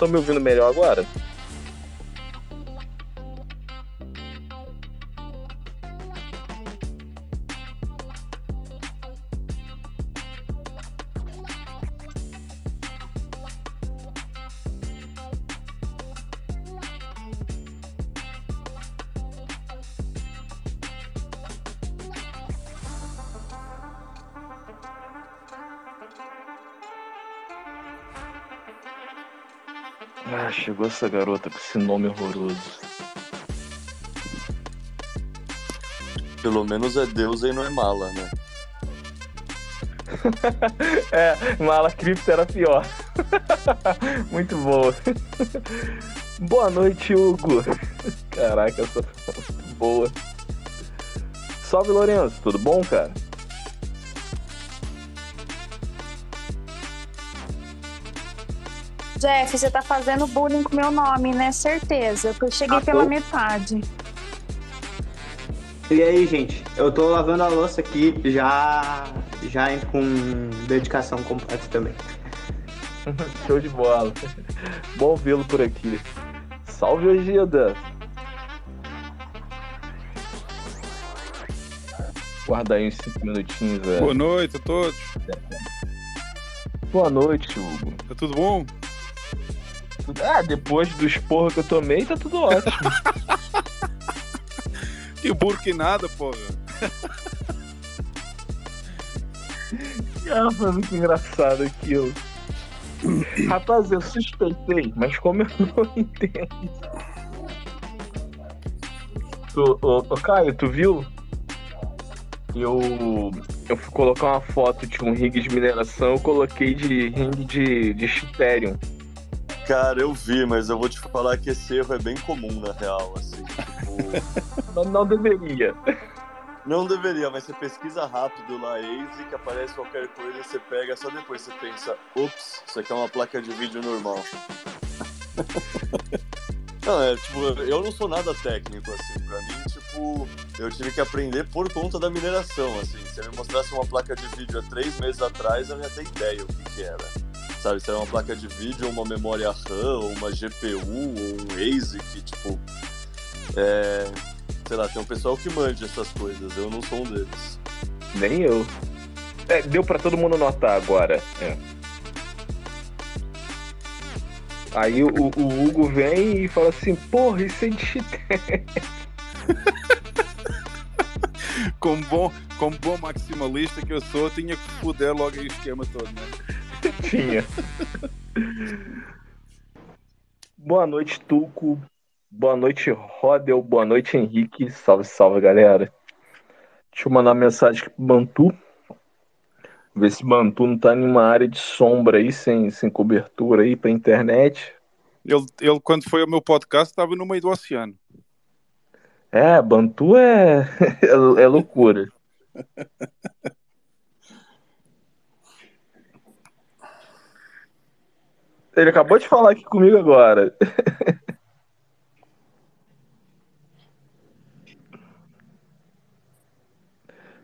estão me ouvindo melhor agora? Essa garota com esse nome horroroso. Pelo menos é Deus e não é mala, né? é, mala cripto era pior. Muito boa. Boa noite, Hugo. Caraca, essa boa. Salve, Lourenço. Tudo bom, cara? Jeff, você tá fazendo bullying com meu nome, né? Certeza. Eu cheguei ah, pela metade. E aí, gente? Eu tô lavando a louça aqui, já já com dedicação completa também. Show de bola. Bom vê-lo por aqui. Salve, Ogida. Guarda aí uns 5 minutinhos, velho. Boa noite a todos. Boa noite, Hugo. Tá tudo bom? Ah, depois do esporro que eu tomei, tá tudo ótimo. que burro que nada, porra. Ah, foi muito engraçado aquilo. Rapaz, eu suspeitei, mas como eu não entendo. Tu, ô, Caio, tu viu? Eu, eu fui colocar uma foto de um rig de mineração, eu coloquei de ring de, de Ethereum. Cara, eu vi, mas eu vou te falar que esse erro é bem comum na real, assim. Tipo... não, não deveria. Não deveria, mas você pesquisa rápido lá que aparece qualquer coisa, você pega, só depois você pensa, ups, isso aqui é uma placa de vídeo normal. não, é tipo, eu não sou nada técnico, assim, pra mim, tipo, eu tive que aprender por conta da mineração, assim. Se eu me mostrasse uma placa de vídeo há três meses atrás, eu não ia ter ideia o que que era sabe? Se é uma placa de vídeo, ou uma memória RAM, ou uma GPU, ou um ASIC, tipo. É, sei lá, tem um pessoal que mande essas coisas, eu não sou um deles. Nem eu. É, deu para todo mundo notar agora. É. Aí o, o, Hugo vem e fala assim, porra, isso é de como bom, como bom maximalista que eu sou, tinha que foder logo o esquema todo, né? Tinha. Boa noite, Tuco. Boa noite, Rodel. Boa noite, Henrique. Salve, salve, galera. Deixa eu mandar uma mensagem aqui pro Bantu. Ver se Bantu não tá em uma área de sombra aí, sem, sem cobertura aí pra internet. Ele, ele, quando foi ao meu podcast, estava no meio do oceano. É, Bantu é, é, é loucura. Ele acabou de falar aqui comigo agora.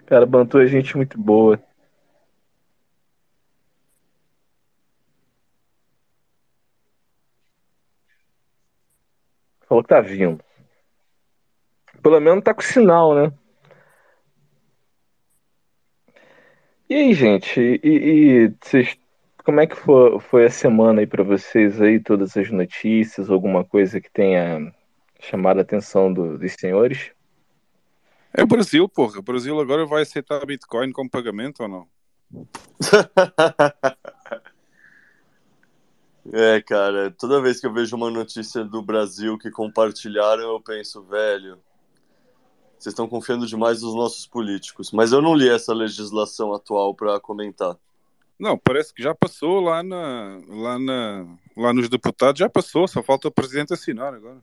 Cara, Bantu é gente muito boa. Falou que tá vindo. Pelo menos tá com sinal, né? E aí, gente? E, vocês como é que foi, foi a semana aí para vocês aí, todas as notícias, alguma coisa que tenha chamado a atenção do, dos senhores? É o Brasil, porra. O Brasil agora vai aceitar Bitcoin como pagamento ou não? é, cara, toda vez que eu vejo uma notícia do Brasil que compartilharam, eu penso, velho, vocês estão confiando demais nos nossos políticos. Mas eu não li essa legislação atual para comentar. Não, parece que já passou lá, na, lá, na, lá nos deputados, já passou, só falta o presidente assinar agora.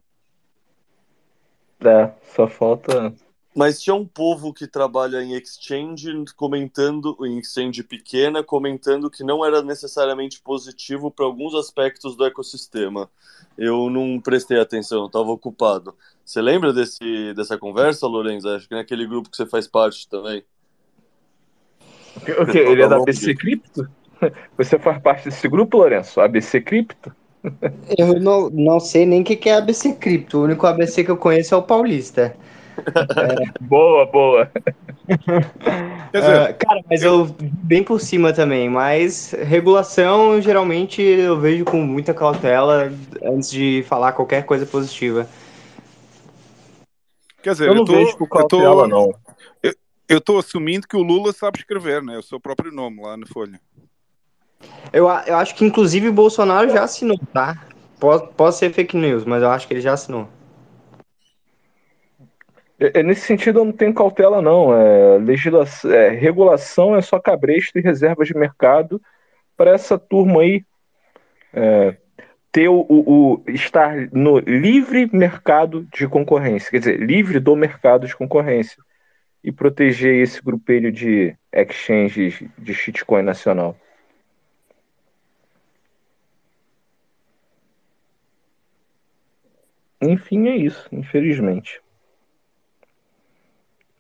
É, só falta. Mas tinha um povo que trabalha em exchange comentando, em exchange pequena, comentando que não era necessariamente positivo para alguns aspectos do ecossistema. Eu não prestei atenção, estava ocupado. Você lembra desse, dessa conversa, Lorenzo? Acho que naquele grupo que você faz parte também. O que? Ele é da ABC Cripto? Você faz parte desse grupo, Lourenço? ABC Cripto? Eu não, não sei nem o que, que é ABC Cripto. O único ABC que eu conheço é o Paulista. Boa, boa. Quer dizer, Ah, cara, mas eu bem por cima também. Mas regulação, geralmente, eu vejo com muita cautela antes de falar qualquer coisa positiva. quer dizer, Eu não tô, vejo com eu tô- cautela, não. Eu estou assumindo que o Lula sabe escrever, né? O seu próprio nome lá na Folha. Eu, eu acho que, inclusive, o Bolsonaro já assinou, tá? Pode, pode ser fake news, mas eu acho que ele já assinou. É, é, nesse sentido, eu não tenho cautela, não. É, legislação, é, regulação é só cabresto e reservas de mercado para essa turma aí é, ter o, o- o- estar no livre mercado de concorrência, quer dizer, livre do mercado de concorrência e proteger esse grupelho de exchanges de shitcoin nacional. Enfim, é isso, infelizmente.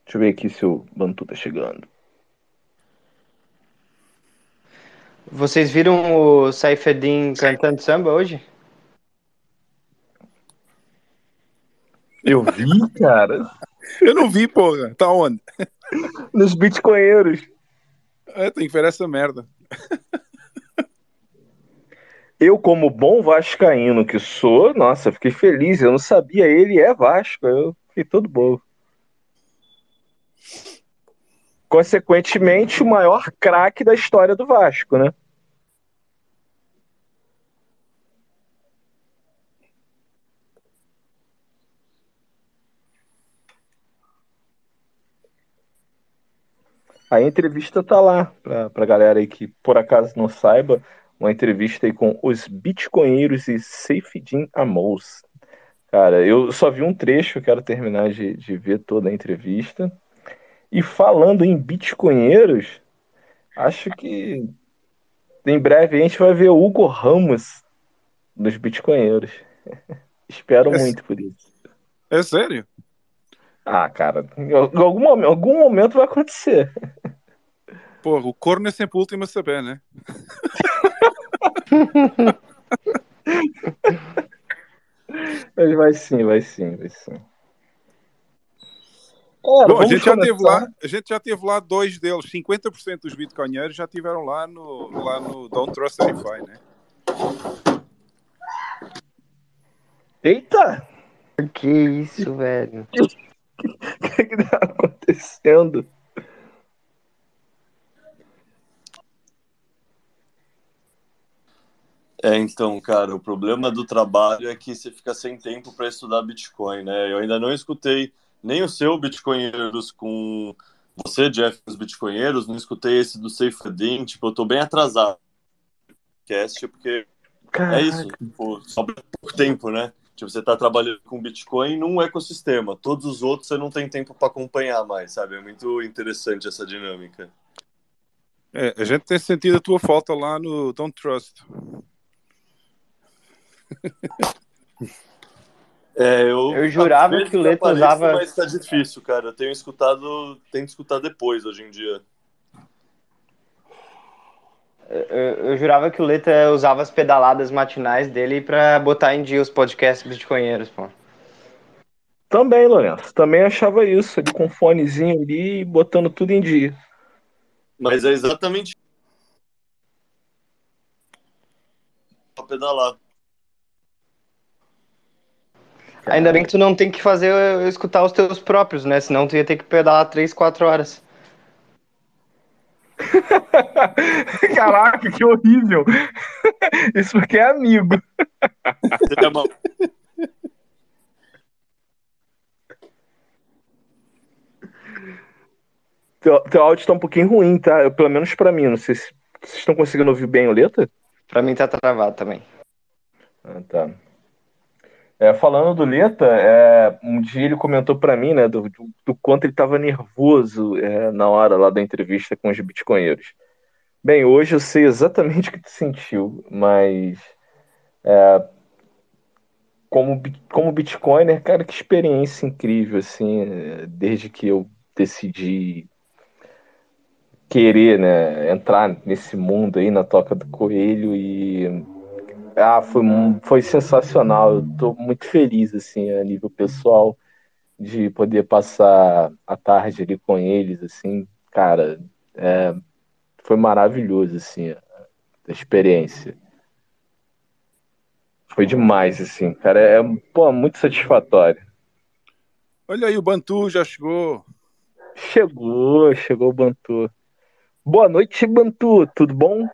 Deixa eu ver aqui se o Bantu tá chegando. Vocês viram o Saifedin cantando samba hoje? Eu vi, cara, Eu não vi, porra. Tá onde? nos bitcoinheiros. É, tem que ver essa merda. Eu, como bom vascaíno que sou, nossa, fiquei feliz. Eu não sabia, ele é Vasco. Eu fiquei todo bobo. Consequentemente, o maior craque da história do Vasco, né? A entrevista tá lá, pra, pra galera aí que por acaso não saiba, uma entrevista aí com os bitcoinheiros e Seifedin Amos. Cara, eu só vi um trecho, quero terminar de, de ver toda a entrevista. E falando em bitcoinheiros, acho que em breve a gente vai ver o Hugo Ramos nos bitcoinheiros. Espero É- muito por isso. É sério? Ah, cara, em algum algum momento vai acontecer. Porra, o corno é sempre o último a saber, né? Mas vai sim, vai sim, vai sim. Bom, a gente, já teve começar. lá, a gente já teve lá dois deles, 50% dos bitcoinheiros já tiveram lá no, lá no Don't Trust Verify, né? Eita! Que isso, velho. O que que tá acontecendo? É, então, cara, o problema do trabalho é que você fica sem tempo para estudar Bitcoin, né? Eu ainda não escutei nem o seu Bitcoinheiros com você, Jeff, os Bitcoinheiros, não escutei esse do Safedin, tipo, eu tô bem atrasado no podcast, porque é isso, tipo, sobra pouco tempo, né? Tipo, você tá trabalhando com Bitcoin num ecossistema, todos os outros você não tem tempo para acompanhar mais, sabe? É muito interessante essa dinâmica. É, a gente tem sentido a tua falta lá no Don't Trust. É, eu, Eu jurava que o Leto apareço, usava- Mas tá difícil, cara. Eu tenho escutado, tenho que escutar depois hoje em dia. Eu, eu jurava que o Leta usava as pedaladas matinais dele pra botar em dia os podcasts bitcoinheiros, pô. Também, Lourenço. Também achava isso, ele com um fonezinho ali e botando tudo em dia. Mas é exatamente pra pedalar. Ainda bem que tu não tem que fazer eu escutar os teus próprios, né? Senão tu ia ter que pedalar 3, 4 horas. Caraca, que horrível! Isso porque é amigo. É uma- Teu, teu áudio tá um pouquinho ruim, tá? Eu- pelo menos pra mim. Não sei se vocês estão conseguindo ouvir bem o Leta. Pra mim tá travado também. Ah, tá. É, falando do Leta, é, um dia ele comentou pra mim, né, do, do, quanto ele tava nervoso é, na hora lá da entrevista com os bitcoinheiros. Bem, hoje eu sei exatamente o que tu sentiu, mas é, como, como bitcoiner, cara, que experiência incrível, assim, é, desde que eu decidi querer, né, entrar nesse mundo aí na toca do coelho e Ah, foi, foi sensacional. Eu tô muito feliz, assim, a nível pessoal, de poder passar a tarde ali com eles, assim, cara, é, foi maravilhoso, assim, a, experiência. Foi demais, assim, cara, é, pô, muito satisfatório. Olha aí, o Bantu já chegou. Chegou, chegou o Bantu. Boa noite, Bantu, tudo bom?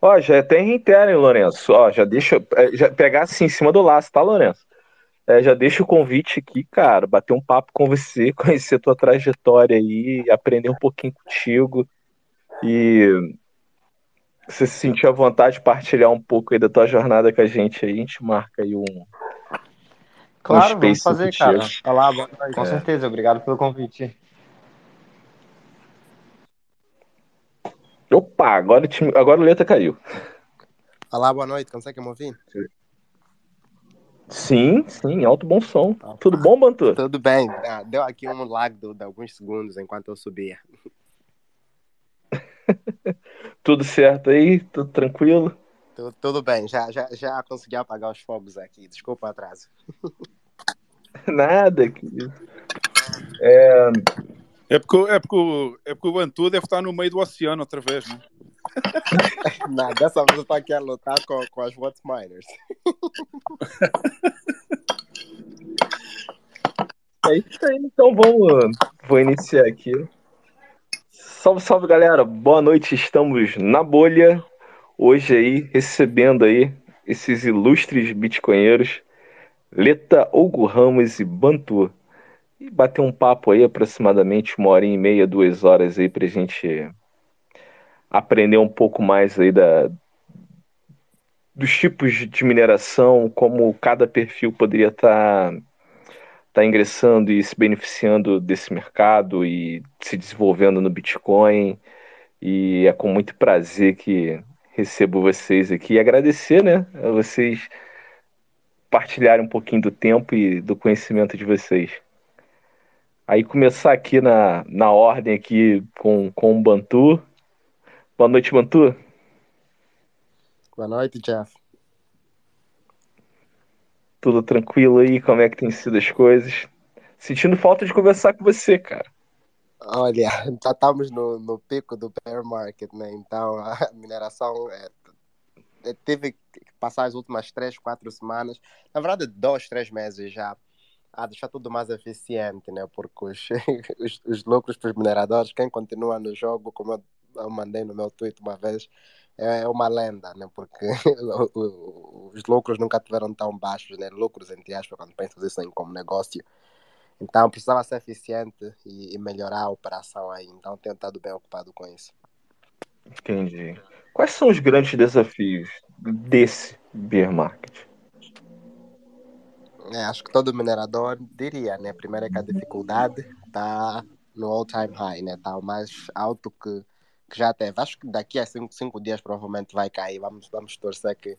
Ó, já tem interno, hein, Lourenço? Ó, já deixa. É, já pegar assim em cima do laço, tá, Lourenço? É, já deixa o convite aqui, cara, bater um papo com você, conhecer tua trajetória aí, aprender um pouquinho contigo. E você se sentir à vontade de partilhar um pouco aí da tua jornada com a gente aí, a gente marca aí um. Claro, um vamos fazer, cara. Olá, boa noite. Com é. certeza, obrigado pelo convite. Opa, agora o, time, agora o letra caiu. Olá, boa noite, consegue me ouvir? Sim, sim, alto bom som. Opa. Tudo bom, Bantu? Tudo bem. Ah, deu aqui um lag de, de alguns segundos enquanto eu subia. tudo certo aí? Tudo tranquilo? Tudo, tudo bem, já, já, já consegui apagar os fogos aqui. Desculpa o atraso. Nada, querido. É, é porque, é, porque, é porque o Bantu deve estar no meio do oceano outra vez, né? não dessa vez eu estou aqui a lutar com, com as What Miners. é isso aí, então vamos vou iniciar aqui. Salve, salve galera, boa noite, estamos na bolha. Hoje aí, recebendo aí esses ilustres bitcoinheiros, Leta, Hugo Ramos e Bantu e bater um papo aí, aproximadamente uma hora e meia, duas horas aí, para a gente aprender um pouco mais aí da, dos tipos de mineração, como cada perfil poderia estar tá, tá ingressando e se beneficiando desse mercado e se desenvolvendo no Bitcoin. E é com muito prazer que recebo vocês aqui e agradecer, né, a vocês partilharem um pouquinho do tempo e do conhecimento de vocês. Aí começar aqui na, na ordem aqui com, com o Bantu. Boa noite, Bantu. Boa noite, Jeff. Tudo tranquilo aí? Como é que tem sido as coisas? Sentindo falta de conversar com você, cara. Olha, já estamos no, no pico do bear market, né? Então a mineração é, é, teve que passar as últimas três, quatro semanas, na verdade, dois, três meses já a deixar tudo mais eficiente, né? Porque os, os, os lucros para os mineradores, quem continua no jogo, como eu, eu mandei no meu tweet uma vez, é, é uma lenda, né? Porque os lucros nunca tiveram tão baixos, né? Lucros, entre aspas, quando pensas isso em como negócio. Então precisava ser eficiente e, e melhorar a operação aí. Então tenho estado bem ocupado com isso. Entendi. Quais são os grandes desafios desse bear market? É, acho que todo minerador diria, né? Primeiro é que a dificuldade está no all-time high, né? Está o mais alto que, que já teve. Acho que daqui a cinco, cinco dias provavelmente vai cair. Vamos, vamos torcer que,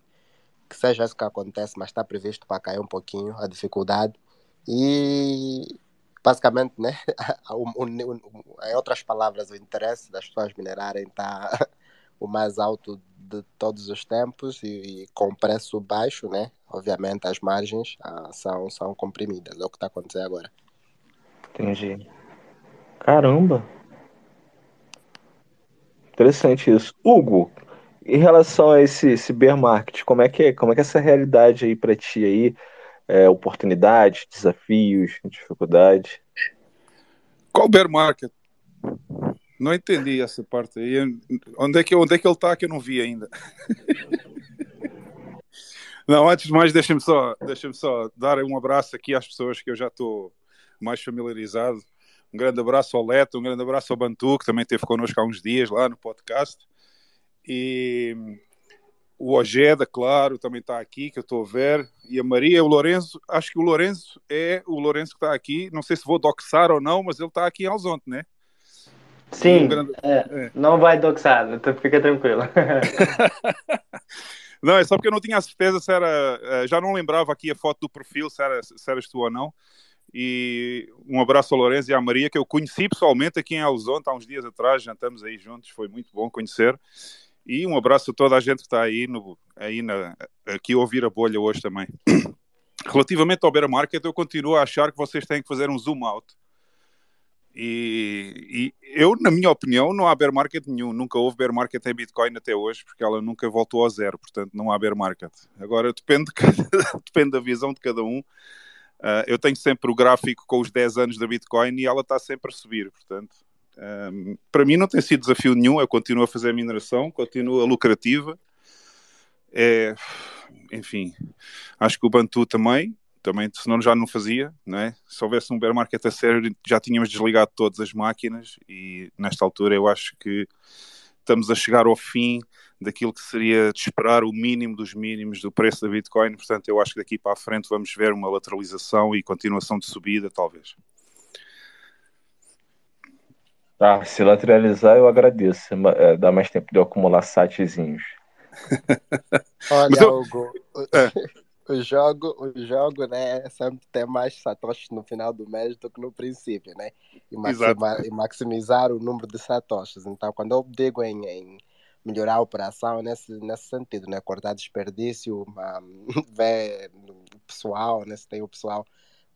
que seja isso que acontece, mas está previsto para cair um pouquinho a dificuldade. E basicamente, né? em outras palavras, o interesse das pessoas minerarem está o mais alto de todos os tempos e, e, com preço baixo, né? Obviamente as margens ah, são, são comprimidas, é o que está acontecendo agora. Entendi. Caramba! Interessante isso. Hugo, em relação a esse, esse bear market, como é que é, como é que é essa realidade aí para ti aí? É, oportunidades, desafios, dificuldades? Qual bear market? Não entendi essa parte aí. Onde é que, onde é que ele está que eu não vi ainda? não, antes de mais, deixem-me só, deixem só dar um abraço aqui às pessoas que eu já estou mais familiarizado. Um grande abraço ao Leto, um grande abraço ao Bantu, que também esteve connosco há uns dias lá no podcast. E o Ojeda, claro, também está aqui, que eu estou a ver. E a Maria, o Lourenço, acho que o Lourenço é o Lourenço que está aqui. Não sei se vou doxar ou não, mas ele está aqui em Alzonte, né? Sim, grande... é, é. não vai doxar, então fica tranquilo. não, é só porque eu não tinha certeza se era. Eh, já não lembrava aqui a foto do perfil, se, era, se eras tu ou não. E um abraço ao Lourenço e à Maria, que eu conheci pessoalmente aqui em Alzonte há uns dias atrás, já estamos aí juntos, foi muito bom conhecer. E um abraço a toda a gente que está aí, no, aí na, aqui a ouvir a bolha hoje também. Relativamente ao bear market, eu continuo a achar que vocês têm que fazer um zoom out. E, e, eu, na minha opinião, não há bear market nenhum. Nunca houve bear market em Bitcoin até hoje, porque ela nunca voltou ao zero. Portanto, não há bear market. Agora, depende, de cada, depende da visão de cada um. Uh, eu tenho sempre o gráfico com os 10 anos da Bitcoin e ela está sempre a subir. Portanto, um, para mim não tem sido desafio nenhum. Eu continuo a fazer a mineração, continua lucrativa. É, enfim, acho que o Bantu também, também, senão já não fazia, não é? Se houvesse um bear market a sério, já tínhamos desligado todas as máquinas e nesta altura eu acho que estamos a chegar ao fim daquilo que seria de esperar o mínimo dos mínimos do preço da Bitcoin, portanto eu acho que daqui para a frente vamos ver uma lateralização e continuação de subida, talvez. Ah, se lateralizar eu agradeço, é, dá mais tempo de eu acumular satzinhos. Olha, eu... Hugo, o, jogo, o jogo, né, sempre tem mais satoshis no final do mês do que no princípio, né? E, maxima, e maximizar o número de satoshis. Então, quando eu digo em, em melhorar a operação nesse, nesse sentido, né? Cortar desperdício, um, ver o pessoal, né? Se tem o pessoal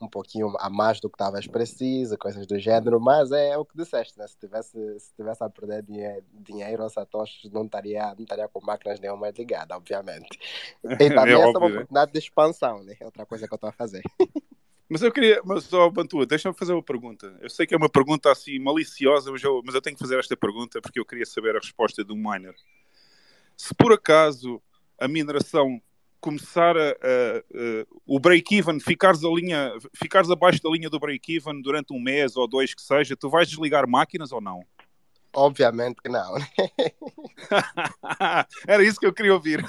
um pouquinho a mais do que talvez precisa, coisas do gênero, mas é o que disseste, né? Se tivesse, se tivesse a perder dinheiro, dinheiro ou satoshis, não estaria, não estaria com máquinas nenhuma ligada, obviamente. E também é essa é uma oportunidade de expansão, né? É outra coisa que eu estou a fazer. Mas eu queria, mas só oh, Bantua, deixa-me fazer uma pergunta. Eu sei que é uma pergunta assim maliciosa, mas eu, mas eu tenho que fazer esta pergunta porque eu queria saber a resposta do miner. Se por acaso a mineração começar a, a, a o break-even, ficares, a linha, ficares abaixo da linha do break-even durante um mês ou dois que seja, tu vais desligar máquinas ou não? Obviamente que não. Era isso que eu queria ouvir.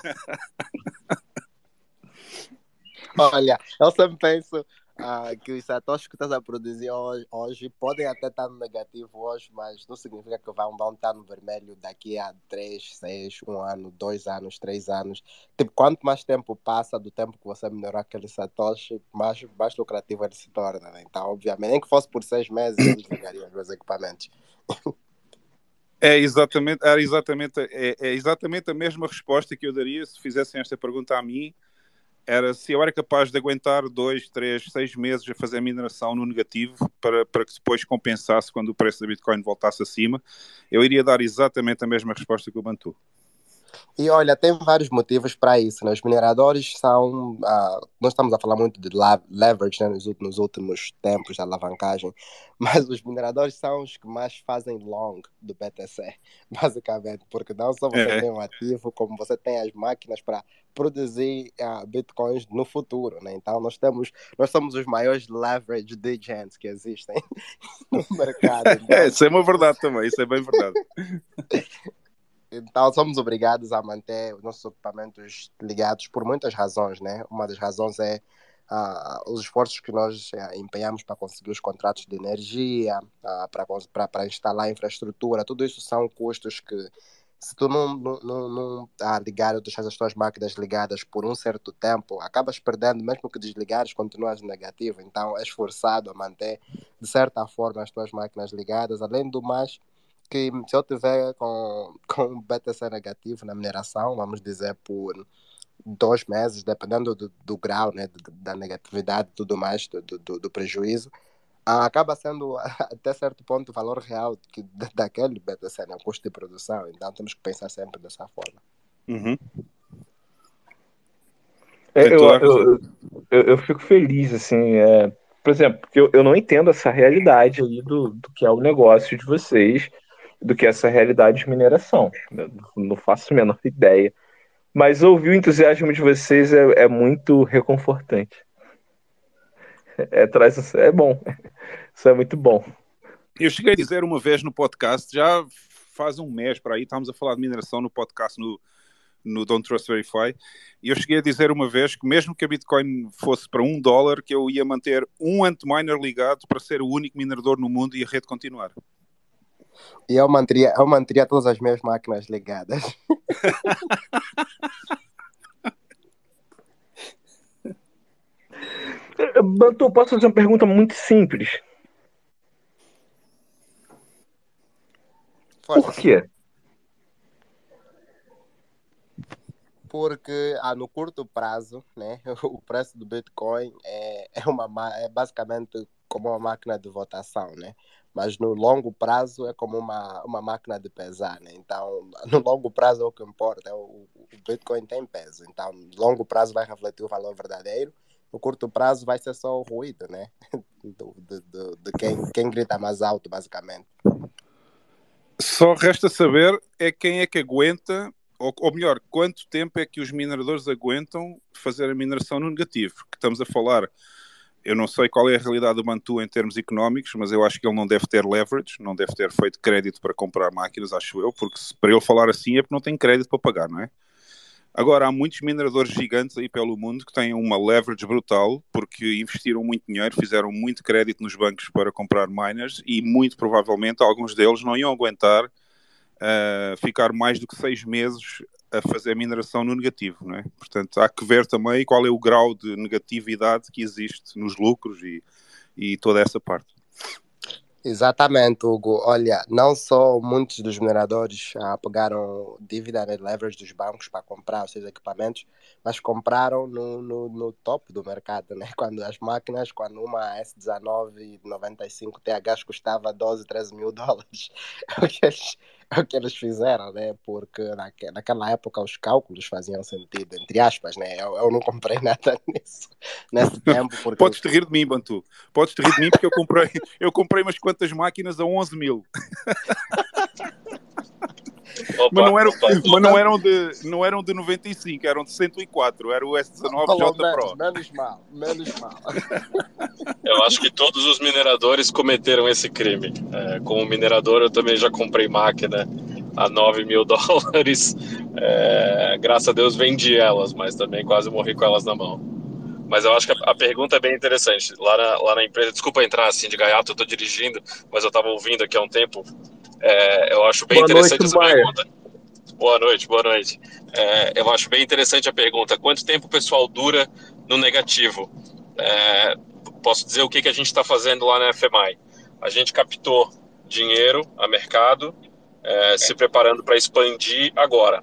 Olha, eu sempre penso, ah, que os satoshis que estás a produzir hoje, hoje, podem até estar no negativo hoje, mas não significa que vão, vão estar no vermelho daqui a 3, 6, 1 ano, 2 anos, 3 anos. Tipo, quanto mais tempo passa do tempo que você melhorar aquele satoshi, mais, mais lucrativo ele se torna. Né? Então, obviamente, nem que fosse por 6 meses, eles ligariam os equipamentos. É exatamente, era exatamente, é, é exatamente a mesma resposta que eu daria se fizessem esta pergunta a mim era se eu era capaz de aguentar dois, três, seis meses a fazer mineração no negativo para, para que depois compensasse quando o preço da Bitcoin voltasse acima, eu iria dar exatamente a mesma resposta que o Bantu. E olha, tem vários motivos para isso. Né? Os mineradores são. Uh, nós estamos a falar muito de leverage né, nos, nos, últimos tempos, da alavancagem, mas os mineradores são os que mais fazem long do BTC, basicamente, porque não só você é. tem um ativo, como você tem as máquinas para produzir uh, bitcoins no futuro. Né? Então, nós, temos, nós somos os maiores leverage agents que existem no mercado. Então... É, isso é uma verdade também, isso é bem verdade. Então, somos obrigados a manter os nossos equipamentos ligados por muitas razões, né? Uma das razões é uh, os esforços que nós uh, empenhamos para conseguir os contratos de energia, uh, para instalar infraestrutura, tudo isso são custos que, se tu não, não, não, não ah, ligar ou deixar as tuas máquinas ligadas por um certo tempo, acabas perdendo, mesmo que desligares, continuas negativo. Então, és forçado a manter, de certa forma, as tuas máquinas ligadas. Além do mais, que se eu tiver com, com BTC negativo na mineração, vamos dizer por dois meses, dependendo do, do grau né, da negatividade e tudo mais, do, do, do, prejuízo, acaba sendo até certo ponto o valor real que, daquele BTC, né, o custo de produção. Então temos que pensar sempre dessa forma. Uhum. É, eu, eu, eu, eu, fico feliz, assim, é, por exemplo, porque eu, eu não entendo essa realidade aí do, do que é o negócio de vocês do que essa realidade de mineração. Eu não faço a menor ideia. Mas ouvir o entusiasmo de vocês é, é muito reconfortante. É, traz, é bom. Isso é muito bom. Eu cheguei a dizer uma vez no podcast, já faz um mês para aí, estávamos a falar de mineração no podcast no, no Don't Trust Verify, e eu cheguei a dizer uma vez que mesmo que a Bitcoin fosse para um dólar, que eu ia manter um antminer ligado para ser o único minerador no mundo e a rede continuar. E eu manteria, eu manteria todas as minhas máquinas ligadas. Bantu, posso fazer uma pergunta muito simples? Por quê? Porque ah, no curto prazo, né, o preço do Bitcoin é, é, uma, é basicamente como uma máquina de votação, né? Mas no longo prazo é como uma, uma máquina de pesar, né? Então, no longo prazo é o que importa, é o, o Bitcoin tem peso. Então, no longo prazo vai refletir o valor verdadeiro, no curto prazo vai ser só o ruído, né? Do, do, do, de quem, quem grita mais alto, basicamente. Só resta saber é quem é que aguenta ou, ou, melhor, quanto tempo é que os mineradores aguentam fazer a mineração no negativo? Porque estamos a falar, eu não sei qual é a realidade do Bantu em termos económicos, mas eu acho que ele não deve ter leverage, não deve ter feito crédito para comprar máquinas, acho eu, porque se, para ele falar assim é porque não tem crédito para pagar, não é? Agora, há muitos mineradores gigantes aí pelo mundo que têm uma leverage brutal porque investiram muito dinheiro, fizeram muito crédito nos bancos para comprar miners e muito provavelmente alguns deles não iam aguentar uh, ficar mais do que seis meses a fazer mineração no negativo, não é? Portanto, há que ver também qual é o grau de negatividade que existe nos lucros e, e toda essa parte. Exatamente, Hugo. Olha, não só muitos dos mineradores ah, pegaram dívida de leverage dos bancos para comprar os seus equipamentos, mas compraram no, no, no topo do mercado, né? Quando as máquinas, quando uma S19 95 TH custava 12, 13 mil dólares, eles, o que eles fizeram, né? Porque naque, naquela época os cálculos faziam sentido, entre aspas, né? Eu, eu não comprei nada nisso, nesse tempo. Porque... Podes te rir de mim, Bantu. Podes te rir de mim porque eu comprei, eu comprei umas quantas máquinas a 11 mil. Opa, mas não eram, opa, mas não eram, de, não eram de 95, eram de 104, era o S19 J Pro. Menos mal, menos mal. Eu acho que todos os mineradores cometeram esse crime. É, como minerador, eu também já comprei máquina a 9 mil dólares. É, graças a Deus vendi elas, mas também quase morri com elas na mão. Mas eu acho que a, a pergunta é bem interessante. Lá na, lá na empresa, desculpa entrar assim de gaiato, eu tô dirigindo, mas eu estava ouvindo aqui há um tempo é, eu acho bem boa interessante noite, essa Maia. pergunta. Boa noite, boa noite. É, eu acho bem interessante a pergunta: quanto tempo o pessoal dura no negativo? É, posso dizer o que, que a gente está fazendo lá na FMI. A gente captou dinheiro a mercado, é, se preparando para expandir agora.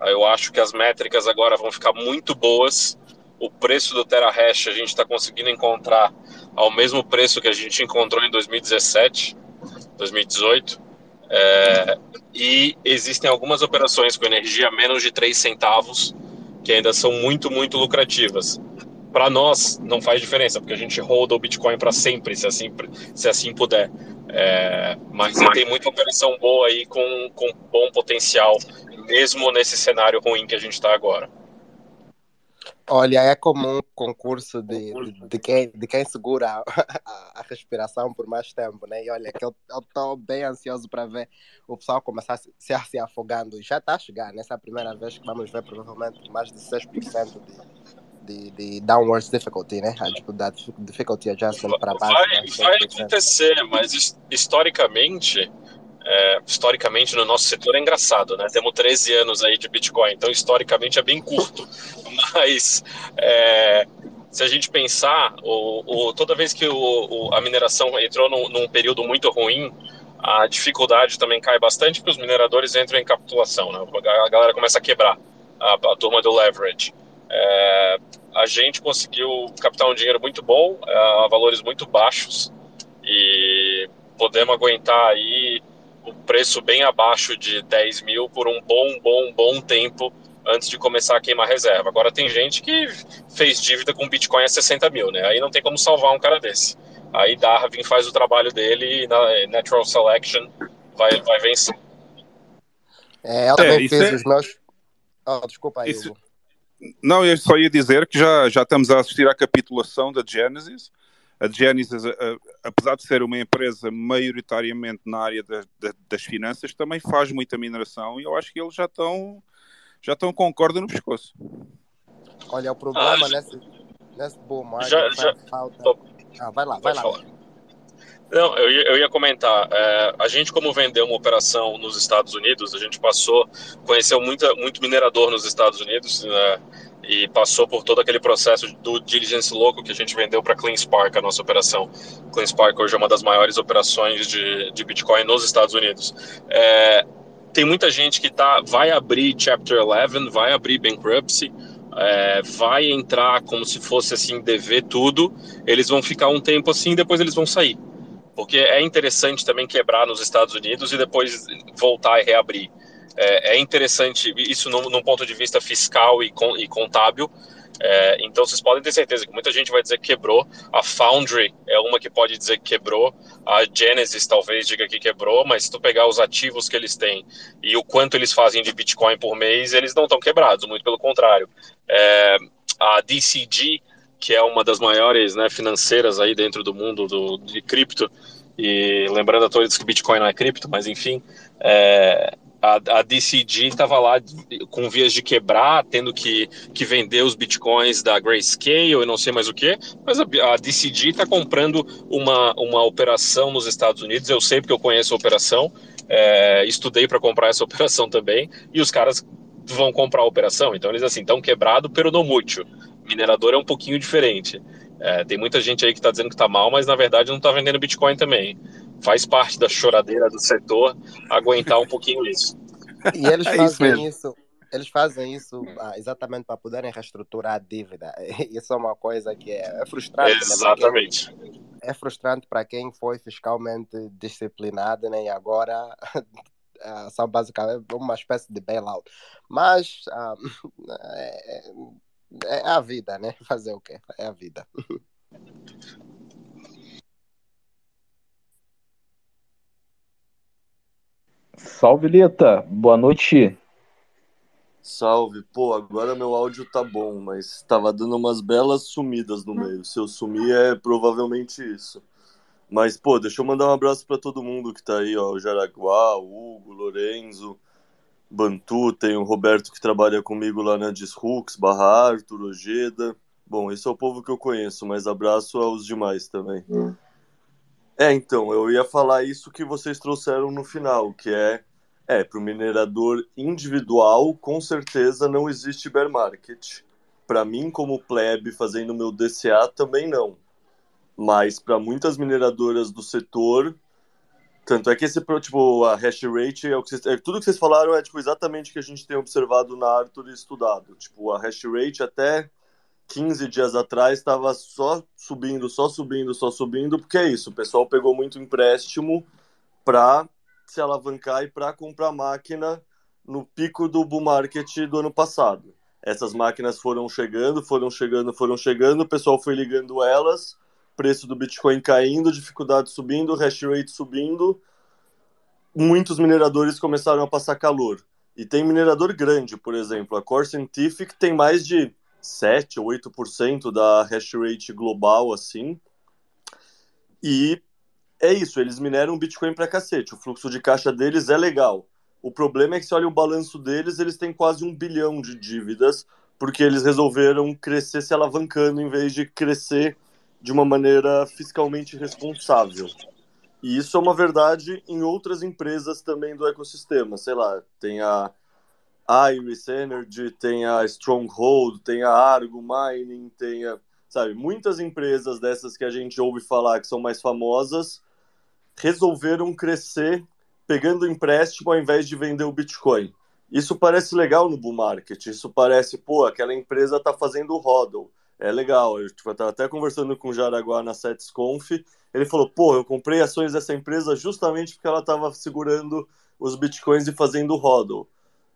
Eu acho que as métricas agora vão ficar muito boas. O preço do Terahash a gente está conseguindo encontrar ao mesmo preço que a gente encontrou em 2017, 2018. É, e existem algumas operações com energia menos de 3 centavos que ainda são muito, muito lucrativas. Para nós, não faz diferença, porque a gente roda o Bitcoin para sempre, se assim, se assim puder. É, mas tem muita operação boa aí com, com bom potencial, mesmo nesse cenário ruim que a gente está agora. Olha, é como um concurso de, de, de, quem, de quem segura a, a, respiração por mais tempo, né? E olha, que eu estou bem ansioso para ver o pessoal começar a se, se afogando. Já está a chegar, nessa né? é primeira vez que vamos ver provavelmente mais de 6% de, de, de downward difficulty, né? A dificuldade, difficulty adjustment para baixo. Vai, vai acontecer, mas historicamente é, historicamente no nosso setor é engraçado, né? Temos 13 anos aí de Bitcoin, então historicamente é bem curto, mas é, se a gente pensar, o, o toda vez que o, o, a mineração entrou num, num, período muito ruim, a dificuldade também cai bastante porque os mineradores entram em capitulação, né? A galera começa a quebrar a, a turma do leverage. É, a gente conseguiu captar um dinheiro muito bom a valores muito baixos e podemos aguentar aí o preço bem abaixo de 10 mil por um bom, bom, bom tempo antes de começar a queimar reserva. Agora tem gente que fez dívida com Bitcoin a 60 mil, né? Aí não tem como salvar um cara desse. Aí Darwin faz o trabalho dele e na Natural Selection vai, vai vencer. É, eu também é, fiz é... os meus... Oh, desculpa aí, isso... Não, eu só ia dizer que já, já estamos a assistir à capitulação da Genesis a Genesis, apesar de ser uma empresa maioritariamente na área da, da, das finanças, também faz muita mineração e eu acho que eles já estão já estão com corda no pescoço. Olha, o problema ah, nesse, nesse bull market já, já, falta... Ah, vai lá, vai lá. Falar. Não, eu ia, eu ia comentar. É, a gente, como vendeu uma operação nos Estados Unidos, a gente passou, conheceu muita, muito minerador nos Estados Unidos. Né? E passou por todo aquele processo do diligence louco que a gente vendeu para CleanSpark, a nossa operação. CleanSpark hoje é uma das maiores operações de, de Bitcoin nos Estados Unidos. É, tem muita gente que tá, vai abrir Chapter 11, vai abrir bankruptcy, é, vai entrar como se fosse assim, dever tudo, eles vão ficar um tempo assim, depois eles vão sair. Porque é interessante também quebrar nos Estados Unidos e depois voltar e reabrir. É, é interessante isso num, num, ponto de vista fiscal e, e contábil, é, então vocês podem ter certeza que muita gente vai dizer que quebrou. A Foundry é uma que pode dizer que quebrou. A Genesis talvez diga que quebrou, mas se tu pegar os ativos que eles têm e o quanto eles fazem de Bitcoin por mês, eles não estão quebrados, muito pelo contrário. É, a DCG, que é uma das maiores né, financeiras aí dentro do mundo do, de cripto, e lembrando a todos que Bitcoin não é cripto, mas enfim, é, a, a DCG estava lá com vias de quebrar, tendo que, que vender os bitcoins da Grayscale e não sei mais o que, mas a, a DCG está comprando uma, uma operação nos Estados Unidos, eu sei porque eu conheço a operação, é, estudei para comprar essa operação também, e os caras vão comprar a operação, então eles assim, estão quebrado no mútil, minerador é um pouquinho diferente, é, tem muita gente aí que está dizendo que está mal, mas na verdade não está vendendo Bitcoin também faz parte da choradeira do setor aguentar um pouquinho isso. E eles é fazem isso, isso, eles fazem isso ah, exatamente para poderem reestruturar a dívida. Isso é uma coisa que é, é frustrante. Né? Exatamente. Né? É frustrante para quem foi fiscalmente disciplinado né? e agora ah, são basicamente uma espécie de bailout. Mas ah, é, é a vida, né? Fazer o quê? É a vida. Salve, Lita. Boa noite. Salve. Pô, agora meu áudio tá bom, mas tava dando umas belas sumidas no meio. Se eu sumir é provavelmente isso. Mas, pô, deixa eu mandar um abraço para todo mundo que tá aí, ó. O Jaraguá, o Hugo, o Lorenzo, Bantu, tem o Roberto que trabalha comigo lá na Disrux, Barra Arthur, Ojeda. Bom, esse é o povo que eu conheço, mas abraço aos demais também. Hum. É, então, eu ia falar isso que vocês trouxeram no final, que é, é, para o minerador individual, com certeza não existe bear market. Para mim, como plebe, fazendo meu DCA, também não. Mas para muitas mineradoras do setor, tanto é que esse, tipo, a hash rate, é, o que vocês, é tudo que vocês falaram é tipo, exatamente o que a gente tem observado na Arthur e estudado. Tipo, a hash rate até 15 dias atrás estava só subindo, só subindo, só subindo, porque é isso, o pessoal pegou muito empréstimo para se alavancar e para comprar máquina no pico do bull market do ano passado. Essas máquinas foram chegando, foram chegando, foram chegando, o pessoal foi ligando elas, preço do Bitcoin caindo, dificuldade subindo, hash rate subindo, muitos mineradores começaram a passar calor. E tem minerador grande, por exemplo, a Core Scientific tem mais de 7 ou 8% da hash rate global, assim. E é isso, eles mineram Bitcoin pra cacete. O fluxo de caixa deles é legal. O problema é que se olha o balanço deles, eles têm quase um bilhão de dívidas, porque eles resolveram crescer se alavancando em vez de crescer de uma maneira fiscalmente responsável. E isso é uma verdade em outras empresas também do ecossistema. Sei lá, tem a Iris Energy, tem a Stronghold, tem a Argo Mining, tem a, sabe, muitas empresas dessas que a gente ouve falar que são mais famosas resolveram crescer pegando empréstimo ao invés de vender o Bitcoin. Isso parece legal no bull market, isso parece, pô, aquela empresa está fazendo o hodl, é legal. Eu estava tipo, até conversando com o Jaraguá na SetsConf, ele falou, pô, eu comprei ações dessa empresa justamente porque ela estava segurando os Bitcoins e fazendo hodl.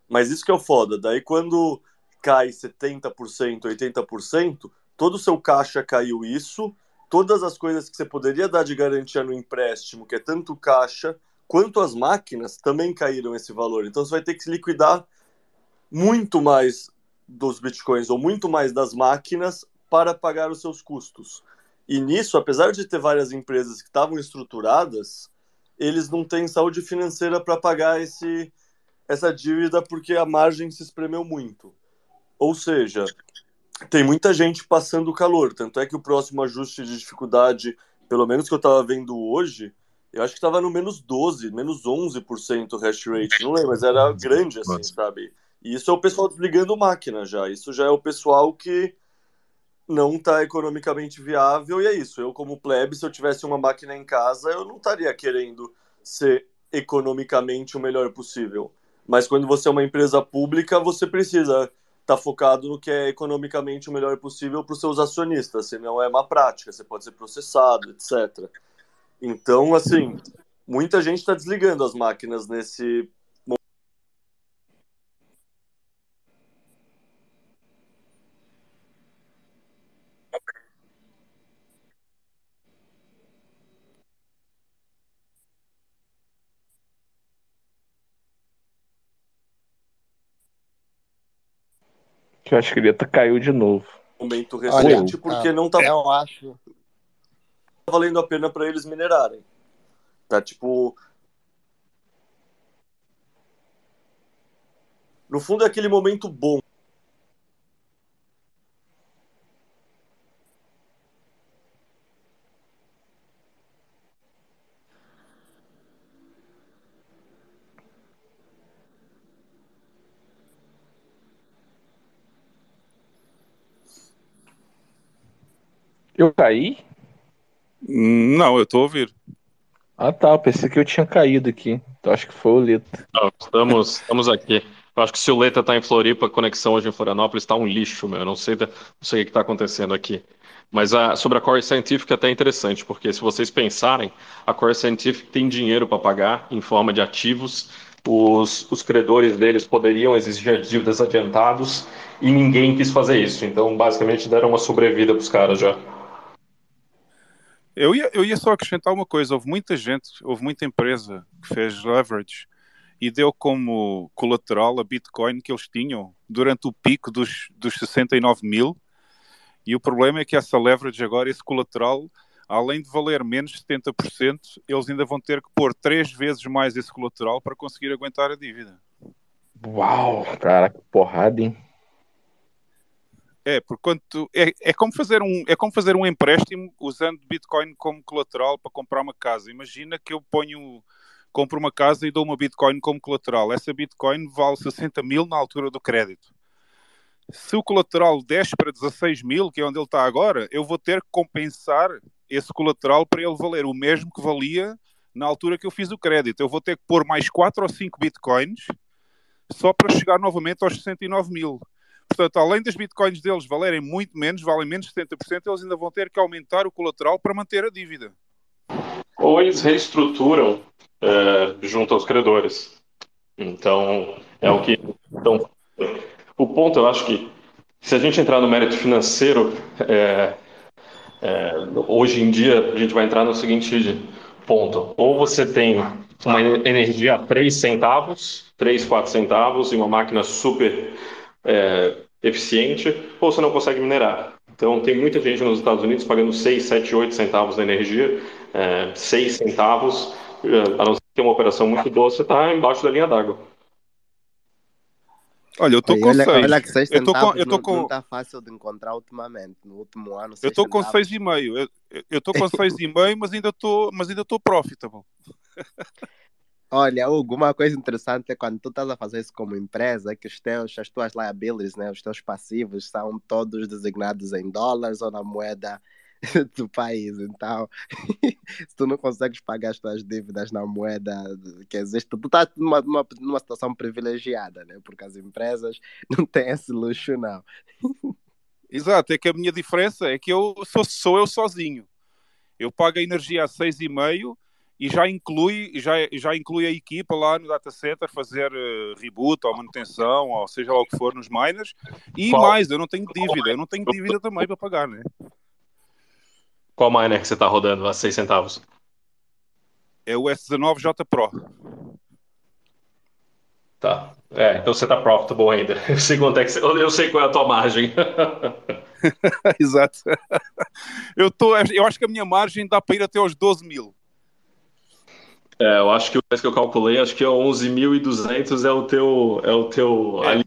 Mas isso que é o foda. Daí quando cai 70%, 80%, todo o seu caixa caiu isso, todas as coisas que você poderia dar de garantia no empréstimo, que é tanto caixa quanto as máquinas, também caíram esse valor. Então você vai ter que liquidar muito mais dos bitcoins ou muito mais das máquinas para pagar os seus custos. E nisso, apesar de ter várias empresas que estavam estruturadas, eles não têm saúde financeira para pagar esse essa dívida porque a margem se espremeu muito. Ou seja, tem muita gente passando calor. Tanto é que o próximo ajuste de dificuldade, pelo menos que eu estava vendo hoje, eu acho que estava no menos 12, menos 11% hash rate. Não lembro, mas era grande assim, sabe? Isso é o pessoal desligando máquina já. Isso já é o pessoal que não está economicamente viável e é isso. Eu, como plebe, se eu tivesse uma máquina em casa, eu não estaria querendo ser economicamente o melhor possível. Mas quando você é uma empresa pública, você precisa estar tá focado no que é economicamente o melhor possível para os seus acionistas, senão é uma prática, você pode ser processado, etc. Então, assim, muita gente está desligando as máquinas nesse Que eu acho que ele caiu de novo. momento recente, Olha, porque ah, não tá Eu acho. valendo a pena para eles minerarem. Tá tipo. No fundo é aquele momento bom. Eu caí? Não, eu estou a ouvir. Ah tá, eu pensei que eu tinha caído aqui. Então acho que foi o Leta. Não, estamos, estamos aqui. Eu acho que se o Leta tá em Floripa, a conexão hoje em Florianópolis está um lixo, meu. Eu não sei, não sei o que está acontecendo aqui. Mas a, sobre a Core Scientific é até interessante, porque se vocês pensarem, a Core Scientific tem dinheiro para pagar em forma de ativos. Os, os credores deles poderiam exigir dívidas adiantados e ninguém quis fazer isso. Então, basicamente, deram uma sobrevida para os caras já. Eu ia, eu ia só acrescentar uma coisa: houve muita gente, houve muita empresa que fez leverage e deu como colateral a Bitcoin que eles tinham durante o pico dos, dos 69 mil. E o problema é que essa leverage agora, esse colateral, além de valer menos de 70%, eles ainda vão ter que pôr três vezes mais esse colateral para conseguir aguentar a dívida. Uau, cara, que porrada, hein? É, tu- é, é como fazer um é como fazer um empréstimo usando Bitcoin como colateral para comprar uma casa. Imagina que eu ponho compro uma casa e dou uma Bitcoin como colateral. Essa Bitcoin vale 60 mil na altura do crédito. Se o colateral desce para 16 mil, que é onde ele está agora, eu vou ter que compensar esse colateral para ele valer o mesmo que valia na altura que eu fiz o crédito. Eu vou ter que pôr mais 4 ou 5 Bitcoins só para chegar novamente aos 69 mil. Portanto, além das bitcoins deles valerem muito menos, valem menos de 70%, eles ainda vão ter que aumentar o colateral para manter a dívida. Ou eles reestruturam é, junto aos credores. Então, é o que. Então, o ponto, eu acho que, se a gente entrar no mérito financeiro, é, é, hoje em dia, a gente vai entrar no seguinte ponto: ou você tem uma energia a 3 centavos, 3, 4 centavos, e uma máquina super é, eficiente, ou você não consegue minerar. Então, tem muita gente nos Estados Unidos pagando 6, 7, 8 centavos na energia, é, 6 centavos, é, a não ser que tenha uma operação muito boa, você está embaixo da linha d'água. Olha, eu estou Olha, com olha, 6. olha que 6 Eu tô com- eu tô não, com- não tá fácil de encontrar ultimamente. No último ano, Eu seis estou com centavos. 6,5. Eu- Eu estou com 6,5, mas ainda estou mas ainda estou profitable. Olha, Hugo, uma coisa interessante é quando tu estás a fazer isso como empresa, que os teus, as tuas liabilities, né, os teus passivos são todos designados em dólares ou na moeda do país. Então, se tu não consegues pagar as tuas dívidas na moeda que existe, tu estás numa, numa, numa situação privilegiada, né? Porque as empresas não têm esse luxo, não. Exato, é que a minha diferença é que eu sou, sou eu sozinho. Eu pago a energia a 6,5 e já inclui, já, já inclui a equipa lá no data center fazer eh, reboot ou manutenção, ou seja lá o que for nos miners. E Qual- mais, eu não tenho dívida, eu não tenho dívida também para pagar, né? Qual miner que você está rodando a 6 centavos? É o S19J Pro. Tá. É, então você está profitable ainda. Eu sei quanto é que você- eu sei qual é a tua margem. Exato. Eu, tô, eu acho que a minha margem dá para ir até aos 12 mil. É, eu acho que o preço que eu calculei, acho que é 11.200 é o teu, é o teu É. ali-